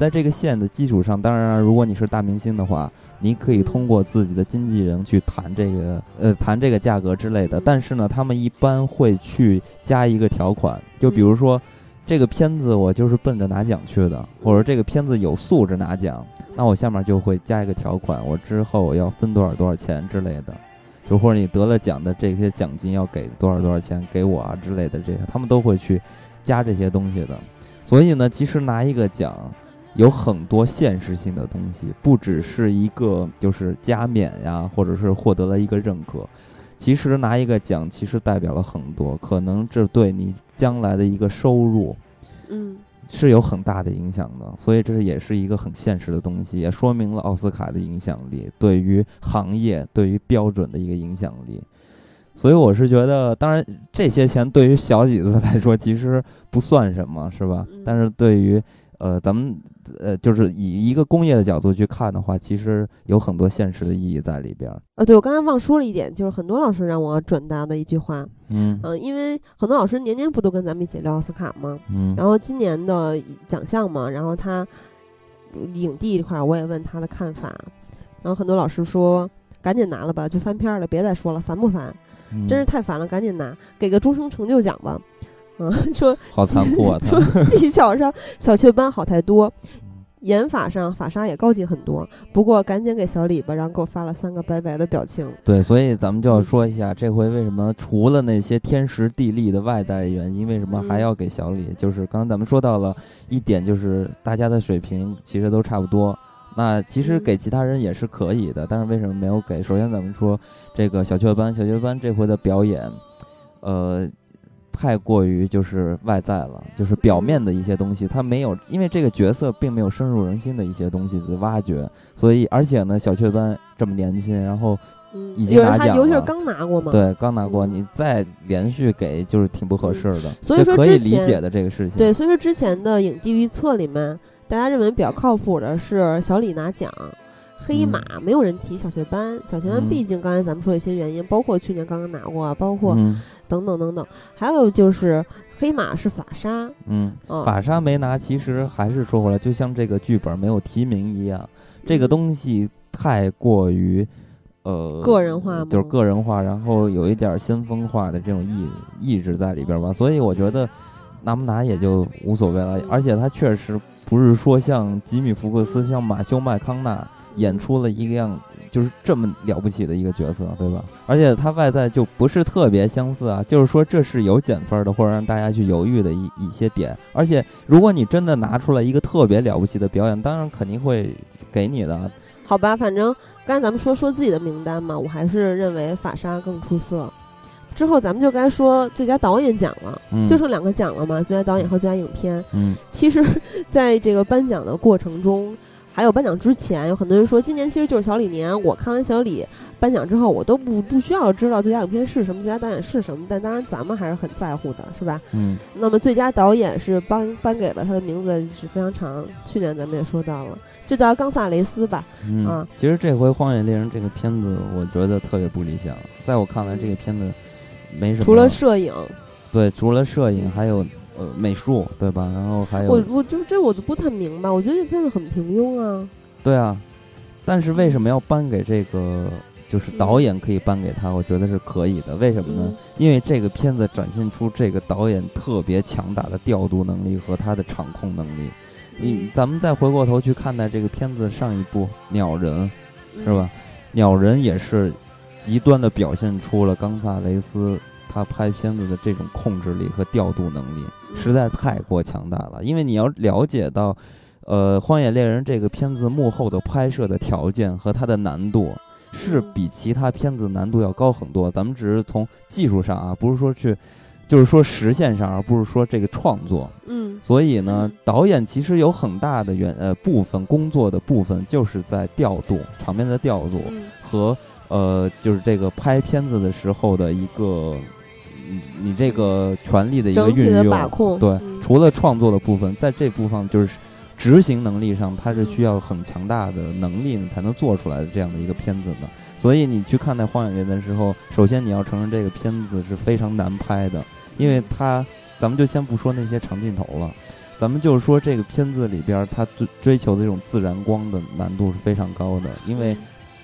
在这个线的基础上，当然如果你是大明星的话，你可以通过自己的经纪人去谈这个呃谈这个价格之类的。但是呢，他们一般会去加一个条款，就比如说这个片子我就是奔着拿奖去的，或者这个片子有素质拿奖。那我下面就会加一个条款，我之后要分多少多少钱之类的，就或者你得了奖的这些奖金要给多少多少钱给我啊之类的这些，他们都会去加这些东西的。所以呢，其实拿一个奖有很多现实性的东西，不只是一个就是加冕呀，或者是获得了一个认可。其实拿一个奖，其实代表了很多，可能这对你将来的一个收入，嗯。是有很大的影响的，所以这是也是一个很现实的东西，也说明了奥斯卡的影响力对于行业、对于标准的一个影响力。所以我是觉得，当然这些钱对于小几子来说其实不算什么，是吧？但是对于呃，咱们呃，就是以一个工业的角度去看的话，其实有很多现实的意义在里边。呃，对我刚才忘说了一点，就是很多老师让我转达的一句话，嗯嗯、因为很多老师年年不都跟咱们一起聊奥斯卡吗？嗯，然后今年的奖项嘛，然后他影帝这块儿我也问他的看法，然后很多老师说赶紧拿了吧，就翻篇儿了，别再说了，烦不烦？嗯真是太烦了，赶紧拿，给个终生成就奖吧。嗯，(laughs) 说好残酷啊！(laughs) 他说技巧上 (laughs) 小雀斑好太多，演法上法沙也高级很多。不过赶紧给小李吧，然后给我发了三个拜拜的表情。对，所以咱们就要说一下，这回为什么除了那些天时地利的外在原因，为什么还嗯要给小李？就是刚刚咱们说到了一点，就是大家的水平其实都差不多。那其实嗯给其他人也是可以的，但是为什么没有给？首先咱们说这个小雀斑，小雀斑这回的表演，呃，太过于就是外在了，就是表面的一些东西，他没有，因为这个角色并没有深入人心的一些东西的挖掘，所以而且呢，小雀斑这么年轻，然后嗯，已经拿奖了尤其是刚拿过嘛。对刚拿过，嗯你再连续给就是挺不合适的，所以说可以理解的这个事情。对，所以说之前的影帝预测里面，大家认为比较靠谱的是小李拿奖。黑马没有人提小学班，小雀斑嗯。毕竟刚才咱们说一些原因，包括去年刚刚拿过啊，包括嗯。等等等等，还有就是黑马是法沙，嗯，嗯法沙没拿，其实还是说回来，就像这个剧本没有提名一样，这个嗯。东西太过于。呃，个人化就是个人化，然后有一点先锋化的这种意意志在里边吧，所以我觉得拿不拿也就无所谓了。而且他确实不是说像吉米·福克斯、像马修·麦康纳演出了一个样，就是这么了不起的一个角色，对吧？而且他外在就不是特别相似啊，就是说这是有减分的，或者让大家去犹豫的一一些点。而且如果你真的拿出来一个特别了不起的表演，当然肯定会给你的。好吧，反正刚才咱们说说自己的名单嘛，我还是认为法沙更出色。之后咱们就该说最佳导演奖了，嗯，就剩两个奖了嘛，最佳导演和最佳影片。嗯其实，在这个颁奖的过程中，还有颁奖之前，有很多人说今年其实就是小李年。我看完小李颁奖之后，我都不不需要知道最佳影片是什么，最佳导演是什么，但当然咱们还是很在乎的，是吧？嗯那么最佳导演是颁颁给了他的名字是非常长，去年咱们也说到了，就叫冈萨雷斯吧。嗯啊，其实这回《荒野猎人》这个片子，我觉得特别不理想。在我看来，这个片子没什么，除了摄影，对，除了摄影，还有呃美术，对吧？然后还有我我就这我就不太明白，我觉得这片子很平庸啊。对啊，但是为什么要颁给这个？就是导演可以颁给他，我觉得是可以的。为什么呢？嗯因为这个片子展现出这个导演特别强大的调度能力和他的场控能力。你咱们再回过头去看待这个片子上一部《鸟人》，嗯是吧？鸟人也是极端的表现出了冈萨雷斯他拍片子的这种控制力和调度能力，嗯实在太过强大了。因为你要了解到，呃，《荒野猎人》这个片子幕后的拍摄的条件和它的难度。是比其他片子难度要高很多。咱们只是从技术上啊，不是说去，就是说实现上，而不是说这个创作。嗯所以呢嗯，导演其实有很大的原呃部分工作的部分就是在调度场面的调度嗯和呃就是这个拍片子的时候的一个你你这个权力的一个运用。把控，对，嗯除了创作的部分，在这部分就是执行能力上，它是需要很强大的能力，你才能做出来的这样的一个片子的。所以你去看待《荒野猎人》的时候，首先你要承认这个片子是非常难拍的，因为它，咱们就先不说那些长镜头了，咱们就是说这个片子里边儿它追追求的这种自然光的难度是非常高的，因为。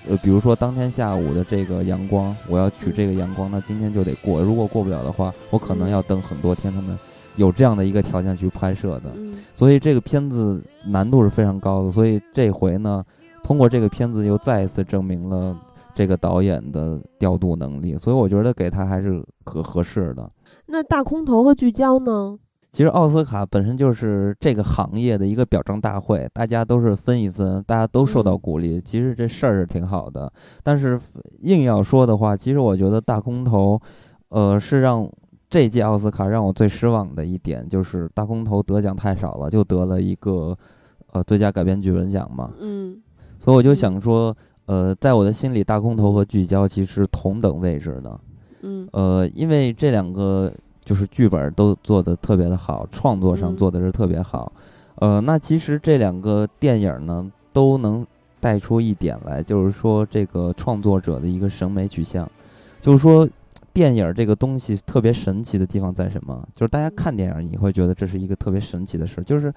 呃，比如说当天下午的这个阳光，我要取这个阳光，那今天就得过。如果过不了的话，我可能要等很多天。他们有这样的一个条件去拍摄的，嗯所以这个片子难度是非常高的。所以这回呢，通过这个片子又再一次证明了这个导演的调度能力。所以我觉得给他还是可合适的。那大空头和聚焦呢？其实奥斯卡本身就是这个行业的一个表彰大会，大家都是分一分，大家都受到嗯鼓励。其实这事儿是挺好的，但是硬要说的话，其实我觉得大空头，呃，是让这届奥斯卡让我最失望的一点，就是大空头得奖太少了，就得了一个呃最佳改编剧本奖嘛。嗯所以我就想说，呃，在我的心里，大空头和聚焦其实同等位置的。嗯呃，因为这两个就是剧本都做得特别的好，创作上嗯。做的是特别好，呃，那其实这两个电影呢，都能带出一点来，就是说这个创作者的一个审美取向，就是说电影这个东西特别神奇的地方在什么？就是大家看电影，你会觉得这是一个特别神奇的事，就是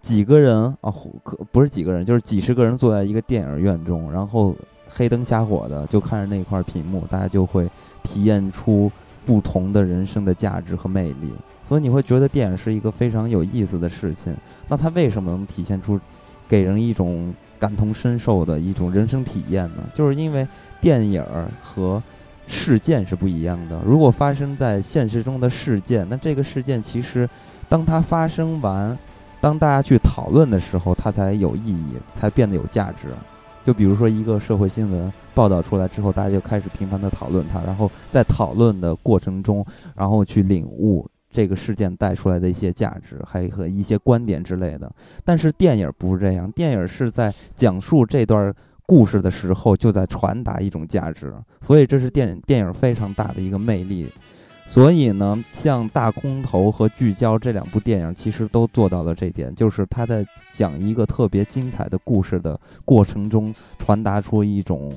几个人啊，可不是几个人，就是几十个人坐在一个电影院中，然后黑灯瞎火的就看着那块屏幕，大家就会体验出不同的人生的价值和魅力。所以你会觉得电影是一个非常有意思的事情。那它为什么能体现出给人一种感同身受的一种人生体验呢？就是因为电影和事件是不一样的。如果发生在现实中的事件，那这个事件其实当它发生完，当大家去讨论的时候，它才有意义，才变得有价值。就比如说一个社会新闻报道出来之后，大家就开始频繁的讨论它，然后在讨论的过程中，然后去领悟。这个事件带出来的一些价值，还和一些观点之类的。但是电影不是这样，电影是在讲述这段故事的时候，就在传达一种价值。所以这是电影电影非常大的一个魅力。所以呢，像《大空头》和《聚焦》这两部电影，其实都做到了这点，就是他在讲一个特别精彩的故事的过程中，传达出一种。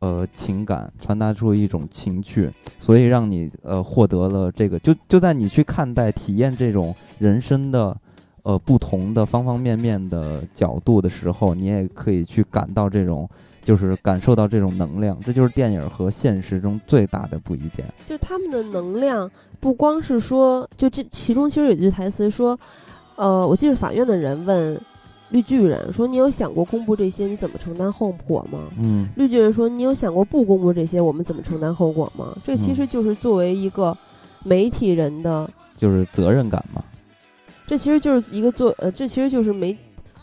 呃，情感传达出一种情趣，所以让你呃获得了这个，就就在你去看待、体验这种人生的呃不同的方方面面的角度的时候，你也可以去感到这种，就是感受到这种能量。这就是电影和现实中最大的不一点。就他们的能量，不光是说，就这其中其实有一句台词说，呃，我记得法院的人问。绿巨人说：“你有想过公布这些，你怎么承担后果吗？”嗯，绿巨人说：“你有想过不公布这些，我们怎么承担后果吗？”这其实就是作为一个媒体人的，就是责任感嘛。这其实就是一个做呃，这其实就是媒，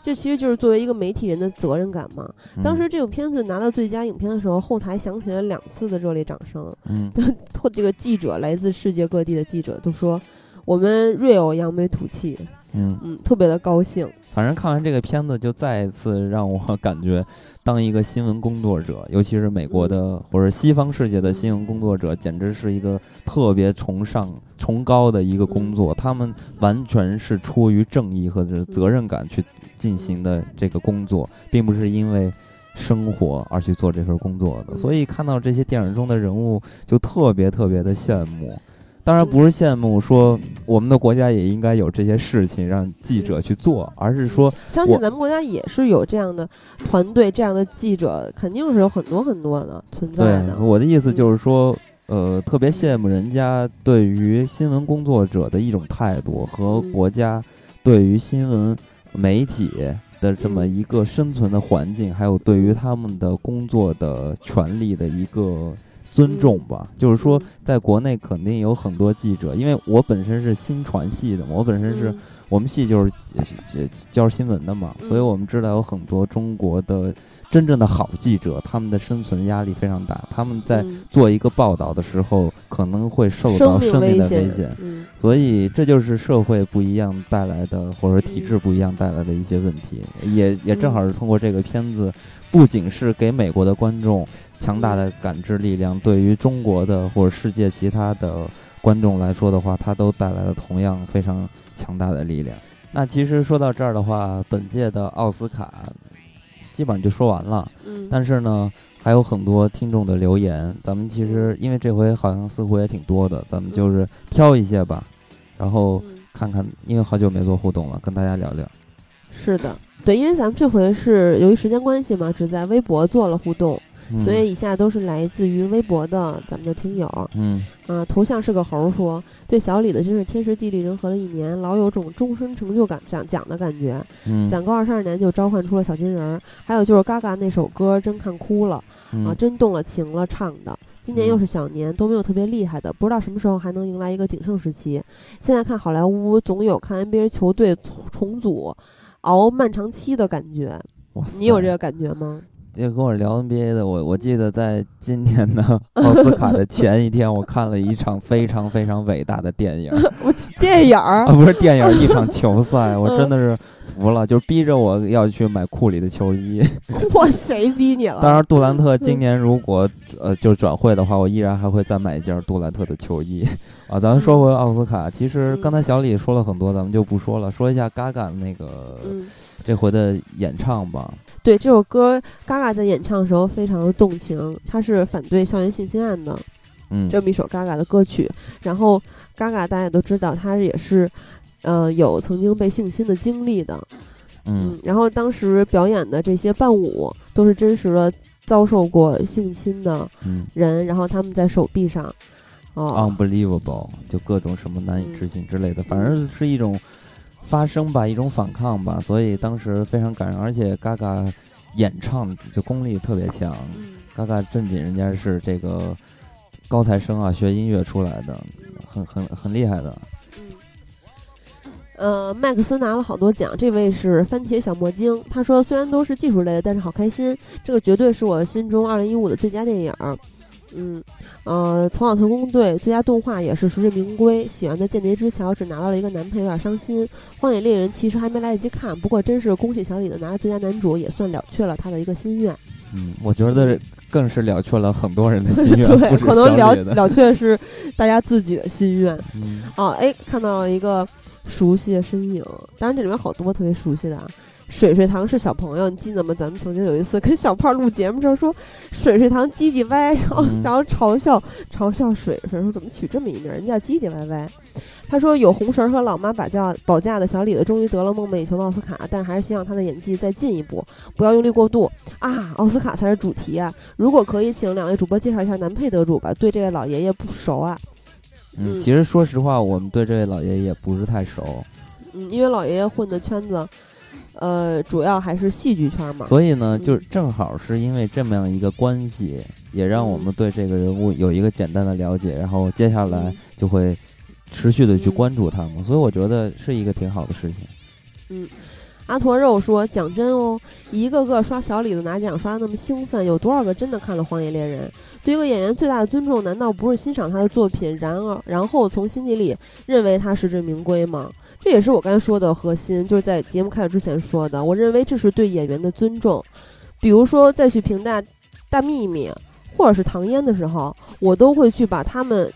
这其实就是作为一个媒体人的责任感嘛。当时这部片子拿到最佳影片的时候，后台响起了两次的热烈掌声。嗯，(laughs) 这个记者来自世界各地的记者都说：“我们 real 扬眉吐气。”嗯嗯，特别的高兴。反正看完这个片子，就再一次让我感觉，当一个新闻工作者，尤其是美国的或者西方世界的新闻工作者，简直是一个特别崇尚、崇高的一个工作。他们完全是出于正义和责任感去进行的这个工作，并不是因为生活而去做这份工作的。所以看到这些电影中的人物，就特别特别的羡慕。当然不是羡慕说我们的国家也应该有这些事情让记者去做，而是说相信咱们国家也是有这样的团队，这样的记者肯定是有很多很多的存在的。我的意思就是说，呃，特别羡慕人家对于新闻工作者的一种态度和国家对于新闻媒体的这么一个生存的环境，还有对于他们的工作的权利的一个。尊重吧，就是说，在国内肯定有很多记者，因为我本身是新传系的嘛，我本身是我们系就是教新闻的嘛，所以我们知道有很多中国的真正的好记者，他们的生存压力非常大，他们在做一个报道的时候可能会受到生命的危险，所以这就是社会不一样带来的，或者体制不一样带来的一些问题，也也正好是通过这个片子，不仅是给美国的观众。强大的感知力量，对于中国的或者世界其他的观众来说的话，它都带来了同样非常强大的力量。那其实说到这儿的话，本届的奥斯卡基本上就说完了。嗯。但是呢，还有很多听众的留言，咱们其实因为这回好像似乎也挺多的，咱们就是挑一些吧，然后看看，因为好久没做互动了，跟大家聊聊。是的，对，因为咱们这回是由于时间关系嘛，只在微博做了互动。所以以下都是来自于微博的咱们的听友，嗯，啊，头像是个猴说，对小李的真是天时地利人和的一年，老有种终身成就感奖奖的感觉，嗯，攒够二十二年就召唤出了小金人儿，还有就是嘎嘎那首歌真看哭了，啊，真动了情了唱的，今年又是小年，都没有特别厉害的，不知道什么时候还能迎来一个鼎盛时期。现在看好莱坞总有看 NBA 球队重组熬漫长期的感觉，你有这个感觉吗？就跟我聊 NBA 的，我我记得在今年的奥斯卡的前一天，我看了一场非常非常伟大的电影。我电影儿啊，不是电影，一场 (laughs) 球赛，我真的是服了，就逼着我要去买库里的球衣。(laughs) 我谁逼你了？当然，杜兰特今年如果呃就转会的话，我依然还会再买一件杜兰特的球衣。啊，咱们说回奥斯卡，其实刚才小李说了很多，咱们就不说了，说一下 Gaga 那个这回的演唱吧。对这首歌，Gaga 在演唱的时候非常的动情，他是反对校园性侵案的，嗯，这么一首 Gaga 的歌曲。然后 Gaga 大家都知道，他也是呃有曾经被性侵的经历的，嗯，然后当时表演的这些伴舞都是真实的遭受过性侵的人，然后他们在手臂上。哦，unbelievable，就各种什么难以置信之类的，反正是一种发声吧，一种反抗吧，所以当时非常感人。而且 Gaga 演唱就功力特别强，Gaga 正经人家是这个高材生啊，学音乐出来的，很很很厉害的。呃，麦克斯拿了好多奖，这位是番茄小魔精，他说虽然都是技术类的，但是好开心，这个绝对是我心中二零一五的最佳电影。嗯，呃，《头脑特工队》最佳动画也是实至名归。喜欢的《间谍之桥》只拿到了一个男配，有点伤心。《荒野猎人》其实还没来得及看，不过真是恭喜小李子拿了最佳男主，也算了却了他的一个心愿。嗯，我觉得更是了却了很多人的心愿，(laughs) 对，可能了了却是大家自己的心愿。嗯，哦，哎，看到了一个熟悉的身影，当然这里面好多特别熟悉的啊。水水堂是小朋友，你记得吗？咱们曾经有一次跟小胖录节目时候说，水水堂唧唧歪，然后然后嘲笑嘲笑水水说怎么取这么一名，人家唧唧歪歪。(laughs) 他说有红绳和老妈把架保驾的小李子终于得了梦寐以求的奥斯卡，但还是希望他的演技再进一步，不要用力过度啊！奥斯卡才是主题啊！如果可以，请两位主播介绍一下男配得主吧。对这位老爷爷不熟啊。嗯，其实说实话，我们对这位老爷爷不是太熟。嗯，因为老爷爷混的圈子。呃，主要还是戏剧圈嘛，所以呢，就正好是因为这么样一个关系，也让我们对这个人物有一个简单的了解，然后接下来就会持续的去关注他们，所以我觉得是一个挺好的事情。嗯，阿驼肉说：“讲真哦，一个个刷小李子拿奖刷的那么兴奋，有多少个真的看了《荒野猎人》？对一个演员最大的尊重，难道不是欣赏他的作品，然而然后从心底里认为他实至名归吗？”这也是我刚才说的核心，就是在节目开始之前说的。我认为这是对演员的尊重。比如说，再去评大《大秘密》或者是《唐嫣》的时候，我都会去把他们，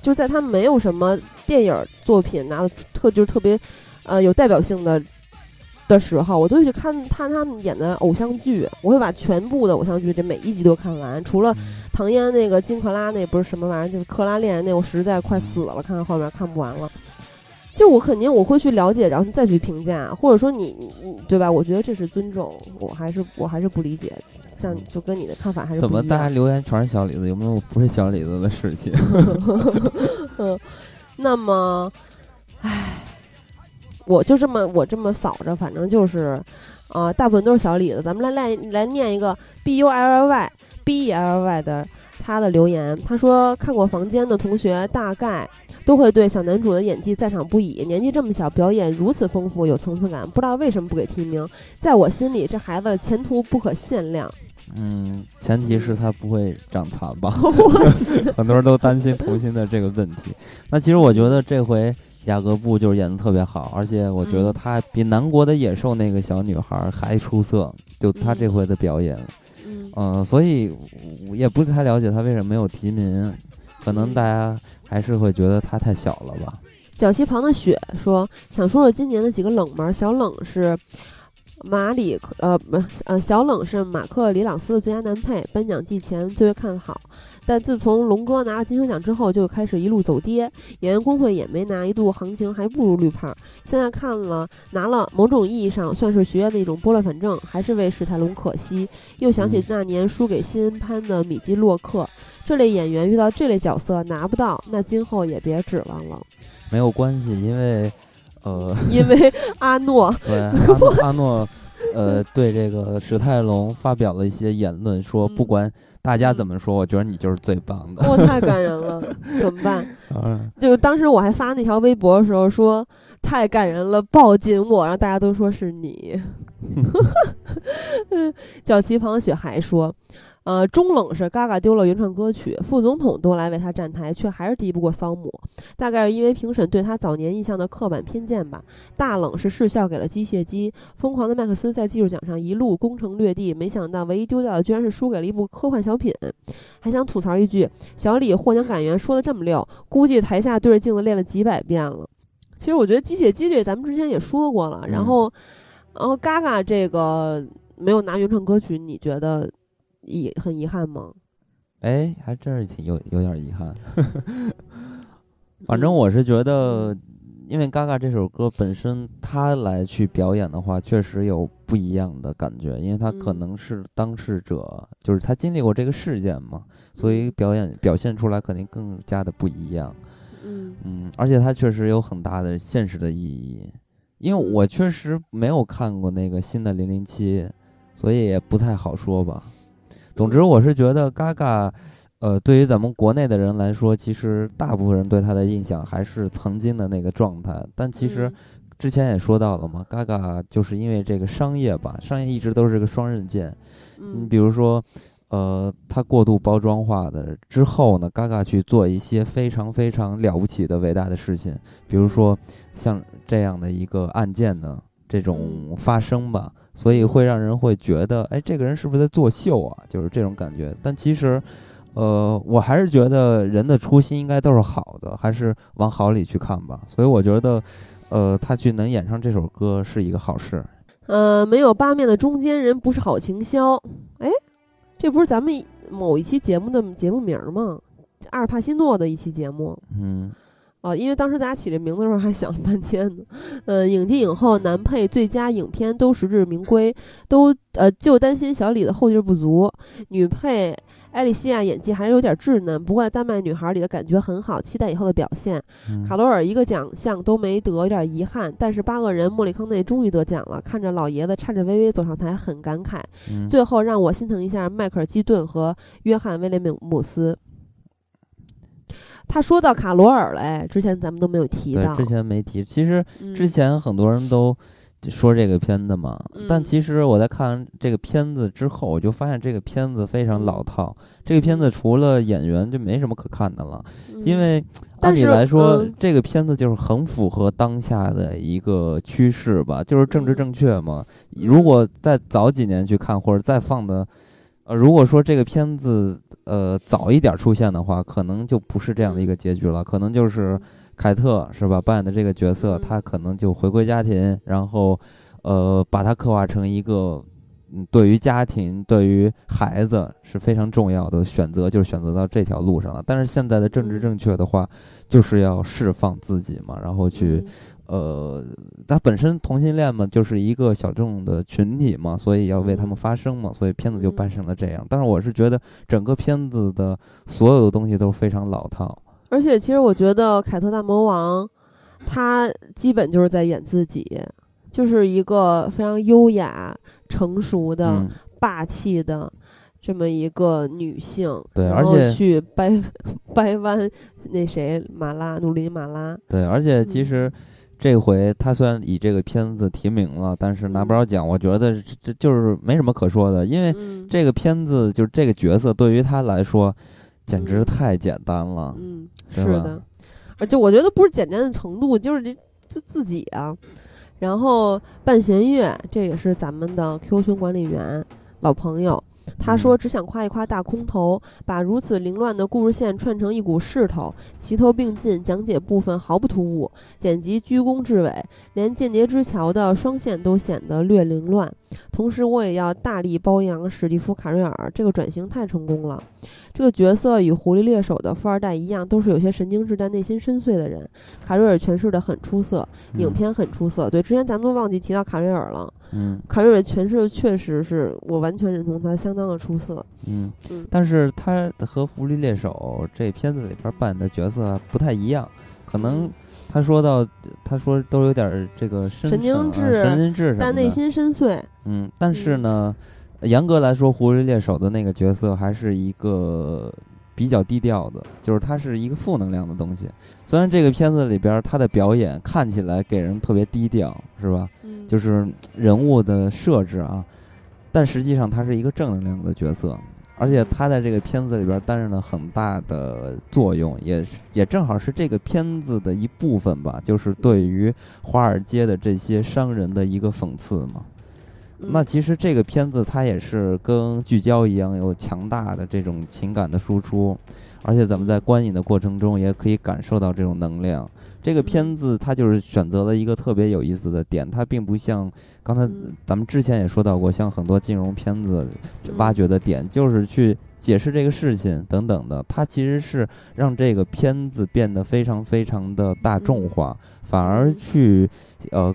就是在他们没有什么电影作品拿的特就是特别，呃，有代表性的的时候，我都会去看看他们演的偶像剧。我会把全部的偶像剧这每一集都看完，除了唐嫣那个金克拉那不是什么玩意儿，就是克拉恋人那，我实在快死了，看看后面看不完了。就我肯定我会去了解，然后再去评价，或者说你你对吧？我觉得这是尊重，我还是我还是不理解，像就跟你的看法还是怎么大家留言全是小李子？有没有不是小李子的事情？嗯，(laughs) 那么，唉，我就这么我这么扫着，反正就是，啊，大部分都是小李子。咱们来来来念一个 b u l y b e l y 的他的留言，他说看过房间的同学大概。都会对小男主的演技赞赏不已。年纪这么小，表演如此丰富，有层次感，不知道为什么不给提名。在我心里，这孩子前途不可限量。嗯，前提是他不会长残吧？(laughs) (laughs) 很多人都担心童星的这个问题。那其实我觉得这回雅各布就是演的特别好，而且我觉得他比南国的野兽那个小女孩还出色。就他这回的表演，嗯，所以也不太了解他为什么没有提名。可能大家还是会觉得他太小了吧。脚膝旁的雪说：“想说说今年的几个冷门，小冷是马里呃不呃小冷是马克里朗斯的最佳男配，颁奖季前最为看好，但自从龙哥拿了金球奖之后，就开始一路走跌。演员工会也没拿，一度行情还不如绿胖。现在看了拿了，某种意义上算是学院的一种拨乱反正，还是为史泰龙可惜。又想起那年输给新恩潘的米基洛克。”这类演员遇到这类角色拿不到，那今后也别指望了。没有关系，因为，呃，因为阿诺 (laughs) 对 (laughs) 阿诺，呃，对这个史泰龙发表了一些言论，说不管大家怎么说，我觉得你就是最棒的。哇，太感人了，(laughs) 怎么办？就当时我还发那条微博的时候说太感人了，抱紧我，然后大家都说是你。叫旗旁雪还说。呃，中冷是嘎嘎丢了原创歌曲，副总统都来为他站台，却还是敌不过桑姆。大概是因为评审对他早年印象的刻板偏见吧。大冷是视效给了机械姬，疯狂的麦克斯在技术奖上一路攻城略地，没想到唯一丢掉的居然是输给了一部科幻小品。还想吐槽一句，小李获奖感言说的这么溜，估计台下对着镜子练了几百遍了。其实我觉得机械姬这咱们之前也说过了，然后，然后嘎嘎这个没有拿原创歌曲，你觉得？遗很遗憾吗？哎，还真是挺有有点遗憾。(laughs) 反正我是觉得，因为《嘎嘎》这首歌本身，他来去表演的话，确实有不一样的感觉，因为他可能是当事者，就是他经历过这个事件嘛，所以表演表现出来肯定更加的不一样。嗯嗯，而且他确实有很大的现实的意义，因为我确实没有看过那个新的《零零七》，所以也不太好说吧。总之，我是觉得 Gaga，，呃，对于咱们国内的人来说，其实大部分人对他的印象还是曾经的那个状态。但其实之前也说到了嘛，，Gaga 就是因为这个商业吧，商业一直都是个双刃剑。你比如说，呃，他过度包装化的之后呢，，Gaga 去做一些非常非常了不起的伟大的事情，比如说像这样的一个案件呢，这种发声吧。所以会让人会觉得，哎，这个人是不是在作秀啊？就是这种感觉。但其实，呃，我还是觉得人的初心应该都是好的，还是往好里去看吧。所以我觉得，呃，他去能演上这首歌是一个好事。呃，没有八面的中间人不是好情销。哎，这不是咱们某一期节目的节目名吗？阿尔帕西诺的一期节目。嗯。哦，因为当时大家起这名字的时候还想了半天呢。呃，影帝、影后、男配、最佳影片都实至名归，都呃就担心小李的后劲不足。女配艾莉西亚演技还是有点稚嫩，不过《丹麦女孩》里的感觉很好，期待以后的表现。卡罗尔一个奖项都没得，有点遗憾。但是八个人，莫里康内终于得奖了，看着老爷子颤颤巍巍走上台，很感慨。最后让我心疼一下迈克尔基顿和约翰威廉姆斯。他说到卡罗尔了，之前咱们都没有提到。之前没提。其实之前很多人都说这个片子嘛，但其实我在看完这个片子之后，我就发现这个片子非常老套。这个片子除了演员就没什么可看的了，因为按理来说，这个片子就是很符合当下的一个趋势吧，就是政治正确嘛。如果再早几年去看，或者再放的。呃，如果说这个片子呃早一点出现的话，可能就不是这样的一个结局了，可能就是凯特是吧扮演的这个角色，他可能就回归家庭，然后呃把他刻画成一个嗯对于家庭、对于孩子是非常重要的选择，就是选择到这条路上了。但是现在的政治正确的话，就是要释放自己嘛，然后去。呃，他本身同性恋嘛，就是一个小众的群体嘛，所以要为他们发声嘛，所以片子就扮成了这样。但是我是觉得整个片子的所有的东西都非常老套。而且其实我觉得凯特大魔王，他基本就是在演自己，就是一个非常优雅、成熟的、霸气的这么一个女性。对，而且去掰 (laughs) 掰弯那谁马拉努里马拉。对，而且其实。这回他虽然以这个片子提名了，但是拿不着奖，我觉得这就是没什么可说的，因为这个片子就是这个角色对于他来说，简直太简单了。嗯，是的，而且我觉得不是简单的程度，就是这就自己啊。然后半弦月，这也是咱们的 Q 群管理员老朋友。他说：“只想夸一夸大空头，把如此凌乱的故事线串成一股势头，齐头并进，讲解部分毫不突兀，剪辑居功至伟，连间谍之桥的双线都显得略凌乱。同时，我也要大力褒扬史蒂夫·卡瑞尔，这个转型太成功了。”这个角色与狐狸猎手的富二代一样，都是有些神经质但内心深邃的人。卡瑞尔诠释的很出色，影片很出色。对，之前咱们都忘记提到卡瑞尔了。嗯，卡瑞尔诠释的确实是我完全认同他，相当的出色。嗯嗯，但是他和狐狸猎手这片子里边扮演的角色不太一样，可能他说到他说都有点这个神经质，神经质，但内心深邃。嗯，但是呢。严格来说，狐狸猎手的那个角色还是一个比较低调的，就是它是一个负能量的东西。虽然这个片子里边他的表演看起来给人特别低调，是吧？嗯，就是人物的设置啊，但实际上他是一个正能量的角色，而且他在这个片子里边担任了很大的作用，也也正好是这个片子的一部分吧，就是对于华尔街的这些商人的一个讽刺嘛。那其实这个片子它也是跟聚焦一样，有强大的这种情感的输出，而且咱们在观影的过程中也可以感受到这种能量。这个片子它就是选择了一个特别有意思的点，它并不像刚才咱们之前也说到过，像很多金融片子挖掘的点就是去解释这个事情等等的，它其实是让这个片子变得非常非常的大众化，反而去呃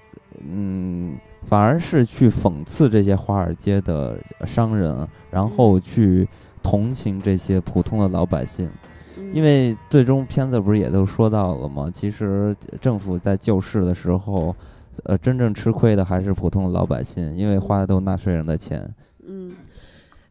嗯。反而是去讽刺这些华尔街的商人，然后去同情这些普通的老百姓，因为最终片子不是也都说到了吗？其实政府在救市的时候，呃，真正吃亏的还是普通的老百姓，因为花的都纳税人的钱。嗯。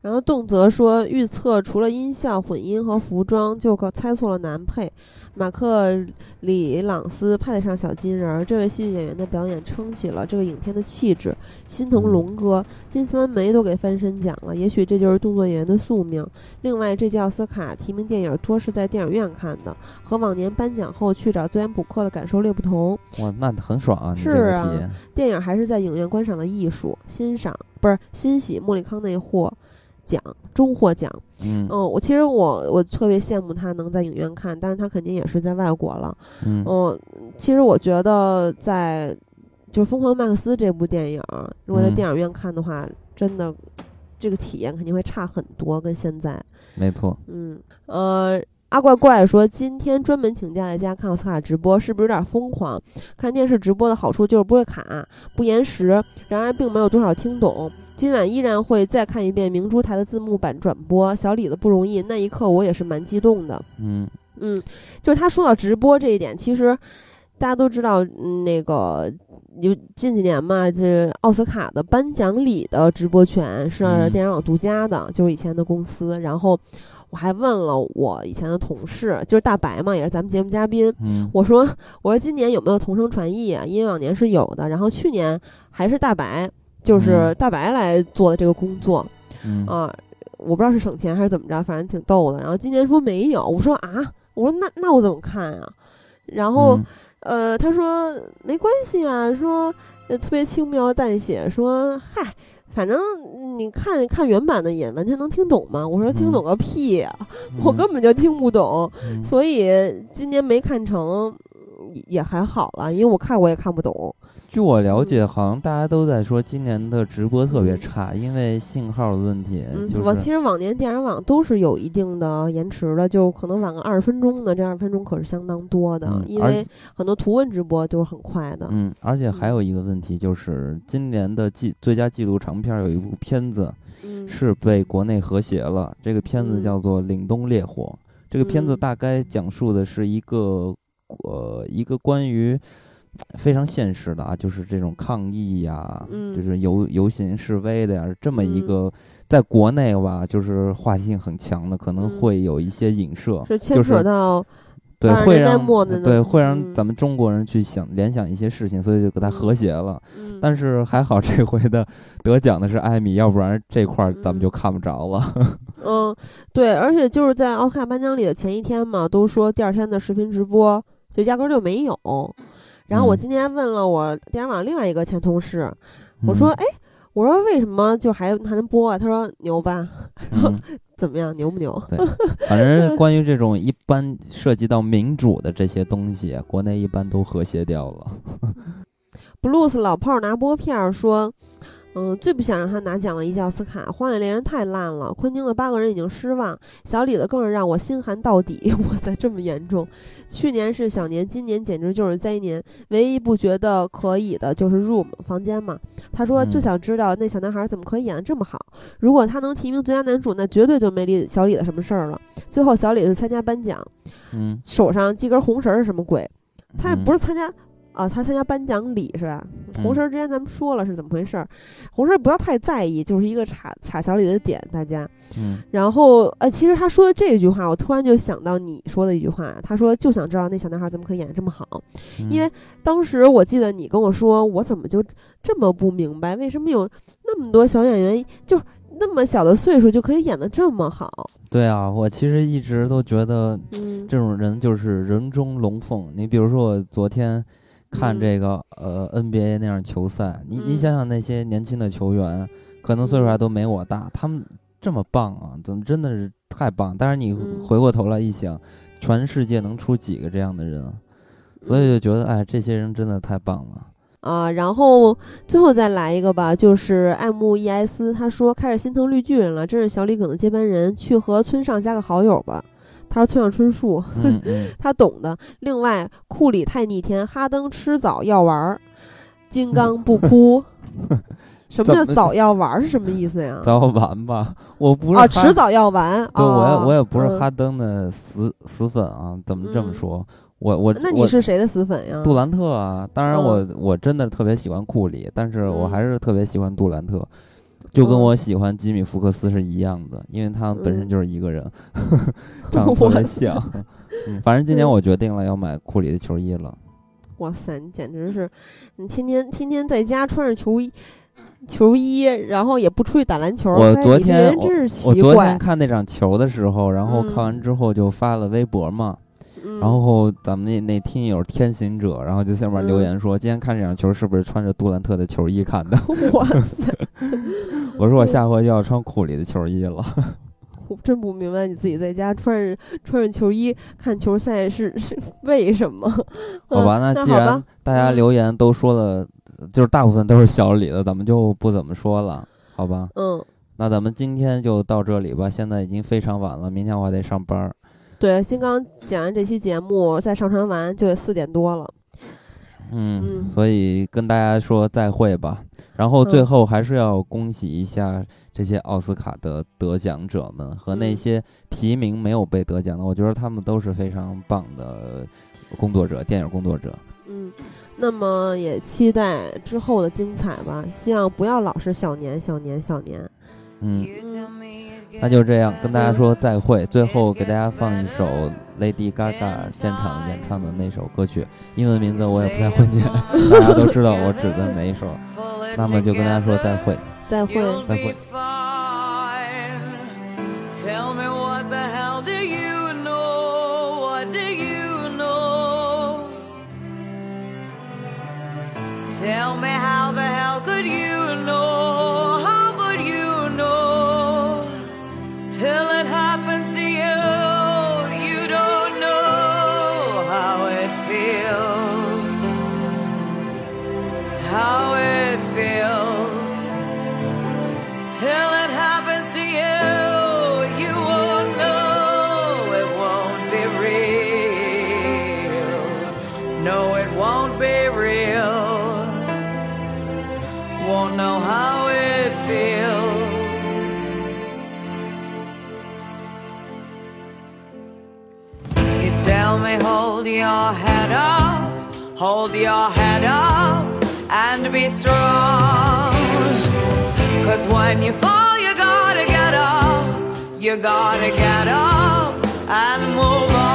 然后动则说预测除了音效、混音和服装，就可猜错了男配。马克里朗斯派得上小金人儿，这位戏剧演员的表演撑起了这个影片的气质。心疼龙哥，金丝湾梅都给翻身奖了，也许这就是动作演员的宿命。另外，这届奥斯卡提名电影多是在电影院看的，和往年颁奖后去找资源补课的感受略不同。哇，那很爽啊！是啊，电影还是在影院观赏的艺术，欣赏不是欣喜莫里康内获。奖中获奖，嗯，我其实我我特别羡慕他能在影院看，但是他肯定也是在外国了，嗯，其实我觉得在就是《疯狂麦克斯》这部电影，如果在电影院看的话，真的这个体验肯定会差很多，跟现在，没错，嗯，呃。阿怪怪说：“今天专门请假在家看奥斯卡直播，是不是有点疯狂？看电视直播的好处就是不会卡、不延时。然而，并没有多少听懂。今晚依然会再看一遍明珠台的字幕版转播。小李子不容易，那一刻我也是蛮激动的。嗯嗯，就是他说到直播这一点，其实大家都知道，那个有近几年嘛，这奥斯卡的颁奖礼的直播权是电影网独家的，就是以前的公司。然后。”我还问了我以前的同事，就是大白嘛，也是咱们节目嘉宾。嗯，我说我说今年有没有同声传译啊？因为往年是有的，然后去年还是大白，就是大白来做的这个工作。嗯啊，我不知道是省钱还是怎么着，反正挺逗的。然后今年说没有，我说啊，我说那那我怎么看啊？然后呃，他说没关系啊，说特别轻描淡写，说嗨。反正你看看原版的也完全能听懂吗？我说听懂个屁呀，我根本就听不懂，所以今年没看成也还好了，因为我看我也看不懂。据我了解，好像大家都在说今年的直播特别差，因为信号的问题。嗯我其实往年电视网都是有一定的延迟的，就可能晚个二十分钟的，这二十分钟可是相当多的，因为很多图文直播都是很快的。嗯，而且还有一个问题就是，今年的纪最佳纪录长片有一部片子是被国内和谐了，这个片子叫做《凛冬烈火》。这个片子大概讲述的是一个呃一个关于。非常现实的啊，就是这种抗议呀，就是游游行示威的呀，这么一个在国内吧，就是话题性很强的，可能会有一些影射，是牵扯到对会让对会让咱们中国人去想联想一些事情，所以就给他和谐了。但是还好这回的得奖的是艾米，要不然这块儿咱们就看不着了。(laughs) 嗯，对，而且就是在奥斯卡颁奖礼的前一天嘛，都说第二天的视频直播就压根儿就没有。然后我今天问了我电视网另外一个前同事，我说：“哎，我说为什么就还还能播啊？”他说：“牛吧。”怎么样？牛不牛？对，(laughs) 反正关于这种一般涉及到民主的这些东西，国内一般都和谐掉了。(laughs) Blues 老炮拿拨片说。嗯，最不想让他拿奖的一届奥斯卡，《荒野猎人》太烂了，昆汀的八个人已经失望，小李子更是让我心寒到底。哇塞，这么严重！去年是小年，今年简直就是灾年。唯一不觉得可以的就是《Room》房间嘛。他说就想知道那小男孩怎么可以演得这么好。如果他能提名最佳男主，那绝对就没李小李子什么事儿了。最后小李子参加颁奖，嗯，手上系根红绳是什么鬼？他也不是参加。啊，他参加颁奖礼是吧？红绳之前咱们说了是怎么回事儿，红绳不要太在意，就是一个插插小李的点，大家。嗯。然后呃，其实他说的这句话，我突然就想到你说的一句话，他说就想知道那小男孩怎么可以演这么好，因为当时我记得你跟我说，我怎么就这么不明白，为什么有那么多小演员就。那么小的岁数就可以演得这么好？对啊，我其实一直都觉得，这种人就是人中龙凤。你比如说，我昨天看这个呃 NBA 那样球赛，你你想想那些年轻的球员，可能岁数还都没我大，他们这么棒啊，怎么真的是太棒？但是你回过头来一想，全世界能出几个这样的人？所以就觉得，哎，这些人真的太棒了。啊，然后最后再来一个吧，就是爱慕伊埃斯他说开始心疼绿巨人了，真是小李可能接班人，去和村上加个好友吧。他说村上春树，(laughs) 他懂的。另外，库里太逆天，哈登吃早要玩，金刚不哭。(laughs) 什么叫早要玩是什么意思呀？(laughs) 早完吧，我不是啊，迟早要完。对，我也我也不是哈登的死死粉啊，怎么这么说？我我那你是谁的死粉呀？杜兰特啊，当然我我真的特别喜欢库里，但是我还是特别喜欢杜兰特，就跟我喜欢吉米福克斯是一样的，因为他们本身就是一个人，(laughs) 长得特别像。嗯，反正今年我决定了要买库里的球衣了。哇塞，你简直是，你天天天天在家穿着球衣球衣，然后也不出去打篮球。我昨天我昨天看那场球的时候，然后看完之后就发了微博嘛。然后咱们那那听友天行者，然后就下面留言说，今天看这场球是不是穿着杜兰特的球衣看的？(laughs) 哇塞！(laughs) 我说我下回就要穿库里的球衣了。我真不明白你自己在家穿着穿着球衣看球赛是是为什么？(laughs) 好吧，那既然大家留言都说了，就是大部分都是小李的，咱们就不怎么说了，好吧？嗯。那咱们今天就到这里吧，现在已经非常晚了，明天我还得上班。对，新刚剪完这期节目，再上传完就得四点多了。嗯，所以跟大家说再会吧。然后最后还是要恭喜一下这些奥斯卡的得奖者们和那些提名没有被得奖的，我觉得他们都是非常棒的工作者，电影工作者。嗯，那么也期待之后的精彩吧。希望不要老是小年、小年、小年。嗯。那就这样跟大家说再会。最后给大家放一首 Lady Gaga 现场演唱的那首歌曲，英文名字我也不太会念，(laughs) 大家都知道我指的哪一首。那么就跟大家说再会，再会，再会。how it feels till it happens to you. You won't know it won't be real. No, it won't be real. Won't know how it feels. You tell me, hold your head up, hold your head up and be strong. Cause when you fall, you gotta get up, you gotta get up and move on.